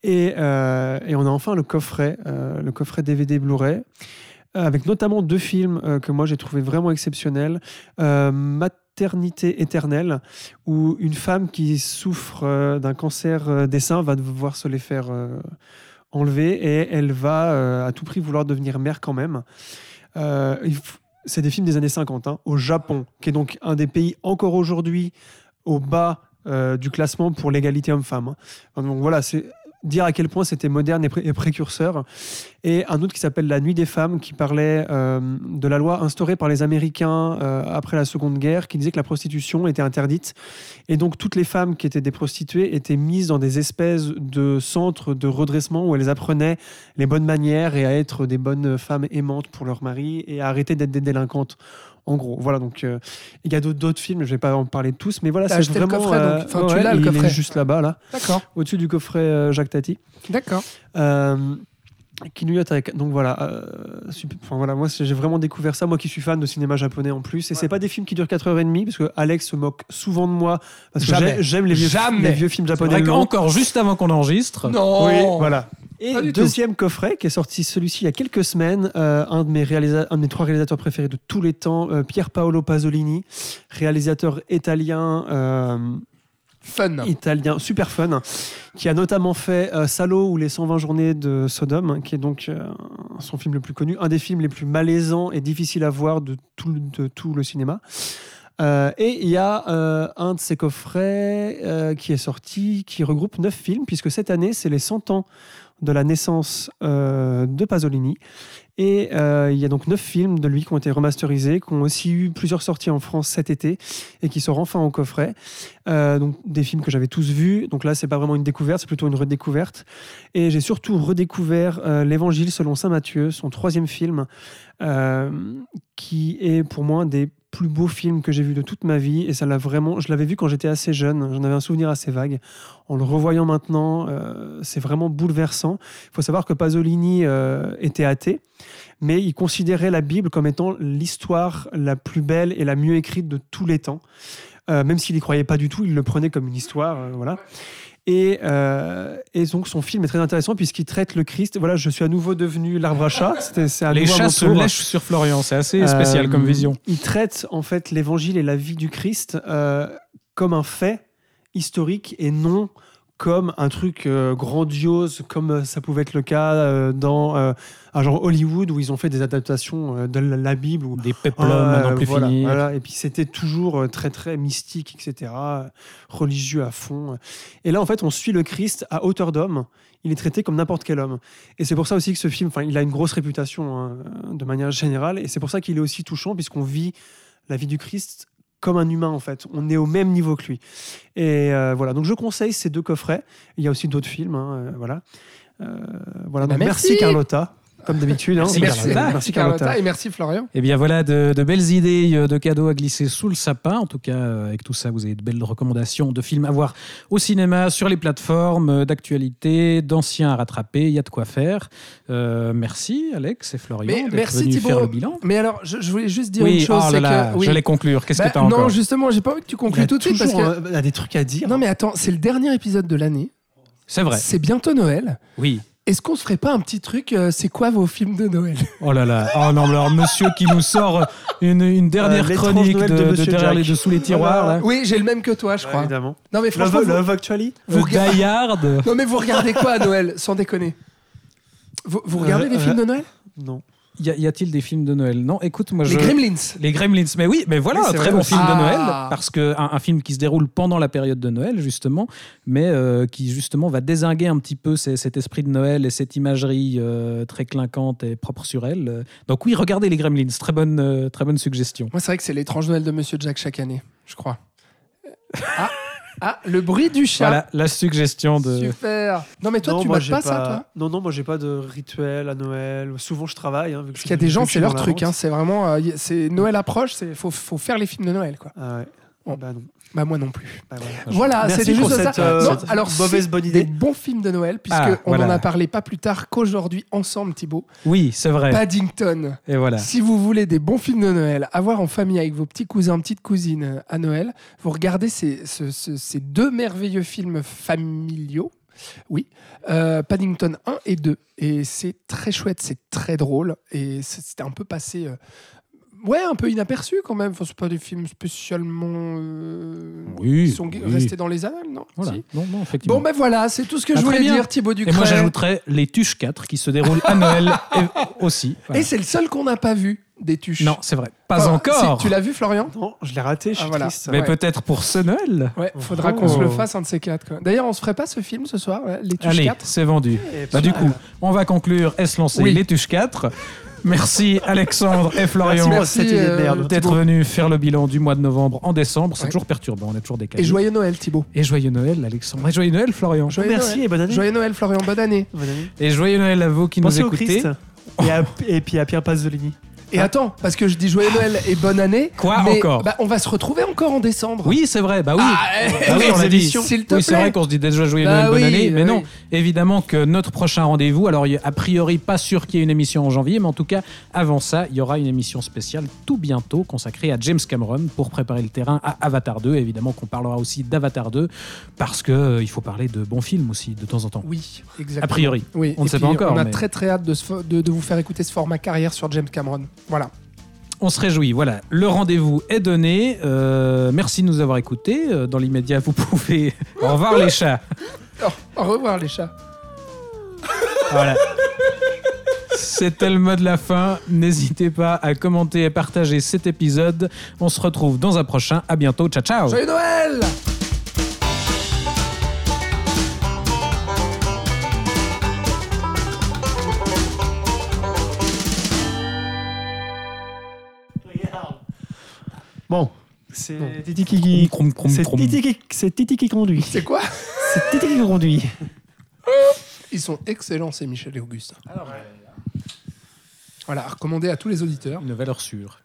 Et, euh, et on a enfin le coffret, euh, le coffret DVD Blu-ray, euh, avec notamment deux films que moi j'ai trouvé vraiment exceptionnels. Maternité éternelle, où une femme qui souffre d'un cancer des seins va devoir se les faire enlever et elle va à tout prix vouloir devenir mère quand même. C'est des films des années 50, hein, au Japon, qui est donc un des pays encore aujourd'hui au bas du classement pour l'égalité homme-femme. hein. Donc voilà, c'est dire à quel point c'était moderne et, pré- et précurseur. Et un autre qui s'appelle La Nuit des femmes, qui parlait euh, de la loi instaurée par les Américains euh, après la Seconde Guerre, qui disait que la prostitution était interdite. Et donc toutes les femmes qui étaient des prostituées étaient mises dans des espèces de centres de redressement où elles apprenaient les bonnes manières et à être des bonnes femmes aimantes pour leur mari et à arrêter d'être des délinquantes. En gros, voilà. Donc, euh, il y a d'autres- films. Je vais pas en parler de tous, mais voilà, c'est acheté le vraiment. coffret, euh, donc. Enfin, tu l'as, le il coffret. est juste là-bas, là, D'accord. au-dessus du coffret euh, Jacques Tati. D'accord. Euh, Kinuyo Tanaka. Donc voilà, euh, super- enfin, voilà, moi c'est- j'ai vraiment découvert ça, moi qui suis fan de cinéma japonais en plus. Et c'est Ouais. pas des films qui durent 4h30 parce que Alex se moque souvent de moi parce que j'aime les vieux, Jamais. les vieux films C'est japonais vrai qu'encore juste avant qu'on enregistre, Non. Oui, voilà. Et tout. deuxième coffret qui est sorti celui-ci il y a quelques semaines, euh, un, de mes réalisa- un de mes trois réalisateurs préférés de tous les temps, euh, Pier Paolo Pasolini, réalisateur italien. euh, Fun. italien super fun qui a notamment fait euh, Salo ou les 120 journées de Sodome qui est donc son film le plus connu un des films les plus malaisants et difficiles à voir de tout, le- de tout le cinéma Euh, et il y a euh, un de ces coffrets euh, qui est sorti qui regroupe neuf films puisque cette année c'est les 100 ans de la naissance euh, de Pasolini et euh, il y a donc neuf films de lui qui ont été remasterisés, qui ont aussi eu plusieurs sorties en France cet été et qui sortent enfin en coffret. Euh, donc des films que j'avais tous vus. Donc là, c'est pas vraiment une découverte, c'est plutôt une redécouverte. Et j'ai surtout redécouvert l'Évangile selon saint Matthieu, son troisième film, qui est pour moi des plus beaux films que j'ai vus de toute ma vie. Et ça l'a vraiment. Je l'avais vu quand j'étais assez jeune. J'en avais un souvenir assez vague. En le revoyant maintenant, euh, c'est vraiment bouleversant. Il faut savoir que Pasolini euh, était athée, mais il considérait la Bible comme étant l'histoire la plus belle et la mieux écrite de tous les temps. Euh, même s'il n'y croyait pas du tout, il le prenait comme une histoire. voilà. Et, euh, et donc son film est très intéressant puisqu'il traite le Christ. Voilà, je suis à nouveau devenu l'arbre à chat. C'est à Les chats se lèchent sur Florian, c'est assez spécial Euh, comme vision. Il traite en fait l'évangile et la vie du Christ euh, comme un fait historique et non comme un truc euh, grandiose, comme euh, ça pouvait être le cas euh, dans euh, un genre Hollywood où ils ont fait des adaptations euh, de la, Bible. Où, Des péplums Ah, à plus voilà. Et puis c'était toujours euh, très très mystique, etc. Religieux à fond. Et là, en fait, on suit le Christ à hauteur d'homme. Il est traité comme n'importe quel homme. Et c'est pour ça aussi que ce film, enfin, il a une grosse réputation hein, de manière générale. Et c'est pour ça qu'il est aussi touchant, puisqu'on vit la vie du Christ comme un humain, en fait. On est au même niveau que lui. Et euh, voilà. Donc je conseille ces deux coffrets. Il y a aussi d'autres films. hein, euh, voilà. Euh, voilà. Bah, Donc, merci. merci. Carlotta, comme d'habitude. hein. Merci, Merci, Carlotta. merci Carlotta et merci Florian. Eh bien voilà de, de belles idées euh, de cadeaux à glisser sous le sapin. En tout cas, euh, avec tout ça, vous avez de belles recommandations de films à voir au cinéma, sur les plateformes, euh, d'actualité, d'anciens à rattraper. Il y a de quoi faire. Euh, merci Alex et Florian Mais merci, venus Thibaut. faire le bilan. Mais alors, je, je voulais juste dire Oui, une chose, oh là c'est là, que oui. j'allais conclure. Qu'est-ce Bah, que tu as non, encore justement, j'ai pas envie que tu conclues tout de suite parce que il y a des trucs à dire. non mais attends, c'est le dernier épisode de l'année. C'est vrai. C'est bientôt Noël. Oui. Est-ce qu'on se ferait pas un petit truc euh, C'est quoi vos films de Noël? Oh là là. Oh non, mais alors monsieur qui nous sort une, une dernière Euh, l'étrange chronique Noël de, de de Monsieur derrière Jack. les dessous les tiroirs. Voilà. là. Oui, j'ai le même que toi, je crois. évidemment. Non mais franchement, Love, vous, Love Actually vous Euh, regardez- Die Hard. non mais vous regardez quoi à Noël Sans déconner? Vous, vous regardez Euh, des films euh, de Noël? Non. Y, a-t-il des films de Noël? Non, écoute, moi Les je. Gremlins. Les Gremlins, mais oui, mais voilà, Oui, un très bon film de Ah. Noël, parce que un, un film qui se déroule pendant la période de Noël, justement, mais euh, qui justement va désinguer un petit peu ces- cet esprit de Noël et cette imagerie euh, très clinquante et propre sur elle. Donc oui, regardez les Gremlins, très bonne, euh, très bonne suggestion. Moi, c'est vrai que c'est l'étrange Noël de Monsieur Jack chaque année, je crois. Ah, ah le bruit du chat. Voilà la suggestion de. Super. Non mais toi, non, tu moi, mates pas, ça, toi? Non, non, moi j'ai pas de rituel à Noël. Souvent je travaille. Hein, vu que Parce qu'il y a des gens, c'est leur truc. Hein, c'est vraiment, euh, c'est Noël approche, c'est faut, faut faire les films de Noël, quoi. Ah ouais. Bon. Bah non. Bah moi non plus. Bah, voilà. C'était juste cette, ça. euh, Non, cette alors mauvaise bonne Des idée. bons films de Noël, puisque Ah, on en a parlé pas plus tard qu'aujourd'hui ensemble, Thibaut. Oui, c'est vrai. Paddington. Et voilà. Si vous voulez des bons films de Noël, à voir en famille avec vos petits cousins, petites cousines euh, à Noël, vous regardez ces, ce- ce- ces deux merveilleux films familiaux. Oui, euh, Paddington 1 et 2. Et c'est très chouette, c'est très drôle. Et c'était un peu passé. euh, Ouais, un peu inaperçu quand même. Enfin, c'est pas des films spécialement. euh, Oui, Ils sont oui. restés dans les annales, non? Voilà. Si Non, non, effectivement. Bon, ben voilà, c'est tout ce que Ah, je voulais bien. dire, Thibaut et Ducret. moi, j'ajouterais les Tuches 4 qui se déroulent à Noël et- aussi. Voilà. Et c'est le seul qu'on n'a pas vu des tuches. Non, c'est vrai. Pas Enfin, encore. si, tu l'as vu, Florian? Non, je l'ai raté, je suis Ah, voilà. triste. Mais Ouais. peut-être pour ce Noël. Ouais, faudra Oh. qu'on se le fasse un de ces quatre. D'ailleurs, on se ferait pas ce film ce soir, les tuches Allez, 4 c'est vendu. Et Bah, du coup, on va conclure et se lancer Oui. les Tuches 4. Merci Alexandre et Florian merde. d'être venus faire le bilan du mois de novembre en décembre. C'est Ouais. toujours perturbant, on est toujours décalé. Et joyeux Noël, Thibaut. Et joyeux Noël, Alexandre. Et joyeux Noël, Florian. Joyeux Merci Noël. et bonne année. Joyeux Noël, Florian. Bonne année. Bonne année. Et joyeux Noël à vous qui Pensez nous au écoutez. Christ. Et, à- et puis à Pierre Pasolini. Et attends, parce que je dis joyeux Noël et bonne année. Quoi mais, encore bah, On va se retrouver encore en décembre. Oui, c'est vrai. Bah oui. Ah, Bah oui, eh, on l'a dit. S'il te Oui, c'est vrai qu'on se dit déjà joyeux Bah Noël, bonne oui, année. Mais bah non, évidemment que notre prochain rendez-vous, alors a a priori pas sûr qu'il y ait une émission en janvier, mais en tout cas, avant ça, il y aura une émission spéciale tout bientôt consacrée à James Cameron pour préparer le terrain à Avatar 2. Évidemment qu'on parlera aussi d'Avatar 2 parce que euh, il faut parler de bons films aussi de temps en temps. Oui, exactement. A priori. Oui. On ne sait pas encore, On a mais- très très hâte de, de vous faire écouter ce format carrière sur James Cameron. Voilà. On se réjouit. Voilà, le rendez-vous est donné. Euh, merci de nous avoir écoutés. Euh, Dans l'immédiat, vous pouvez. Au revoir les chats. Au revoir les chats. Voilà. C'était le mot de la fin. N'hésitez pas à commenter et partager cet épisode. On se retrouve dans un prochain. À bientôt. Ciao, ciao. Joyeux Noël Bon, c'est Titi qui. C'est. Titi qui- c'est Titi qui conduit. C'est quoi C'est Titi qui conduit. Ils sont excellents, ces Michel et Auguste. Voilà, à recommander à tous les auditeurs. Une valeur sûre.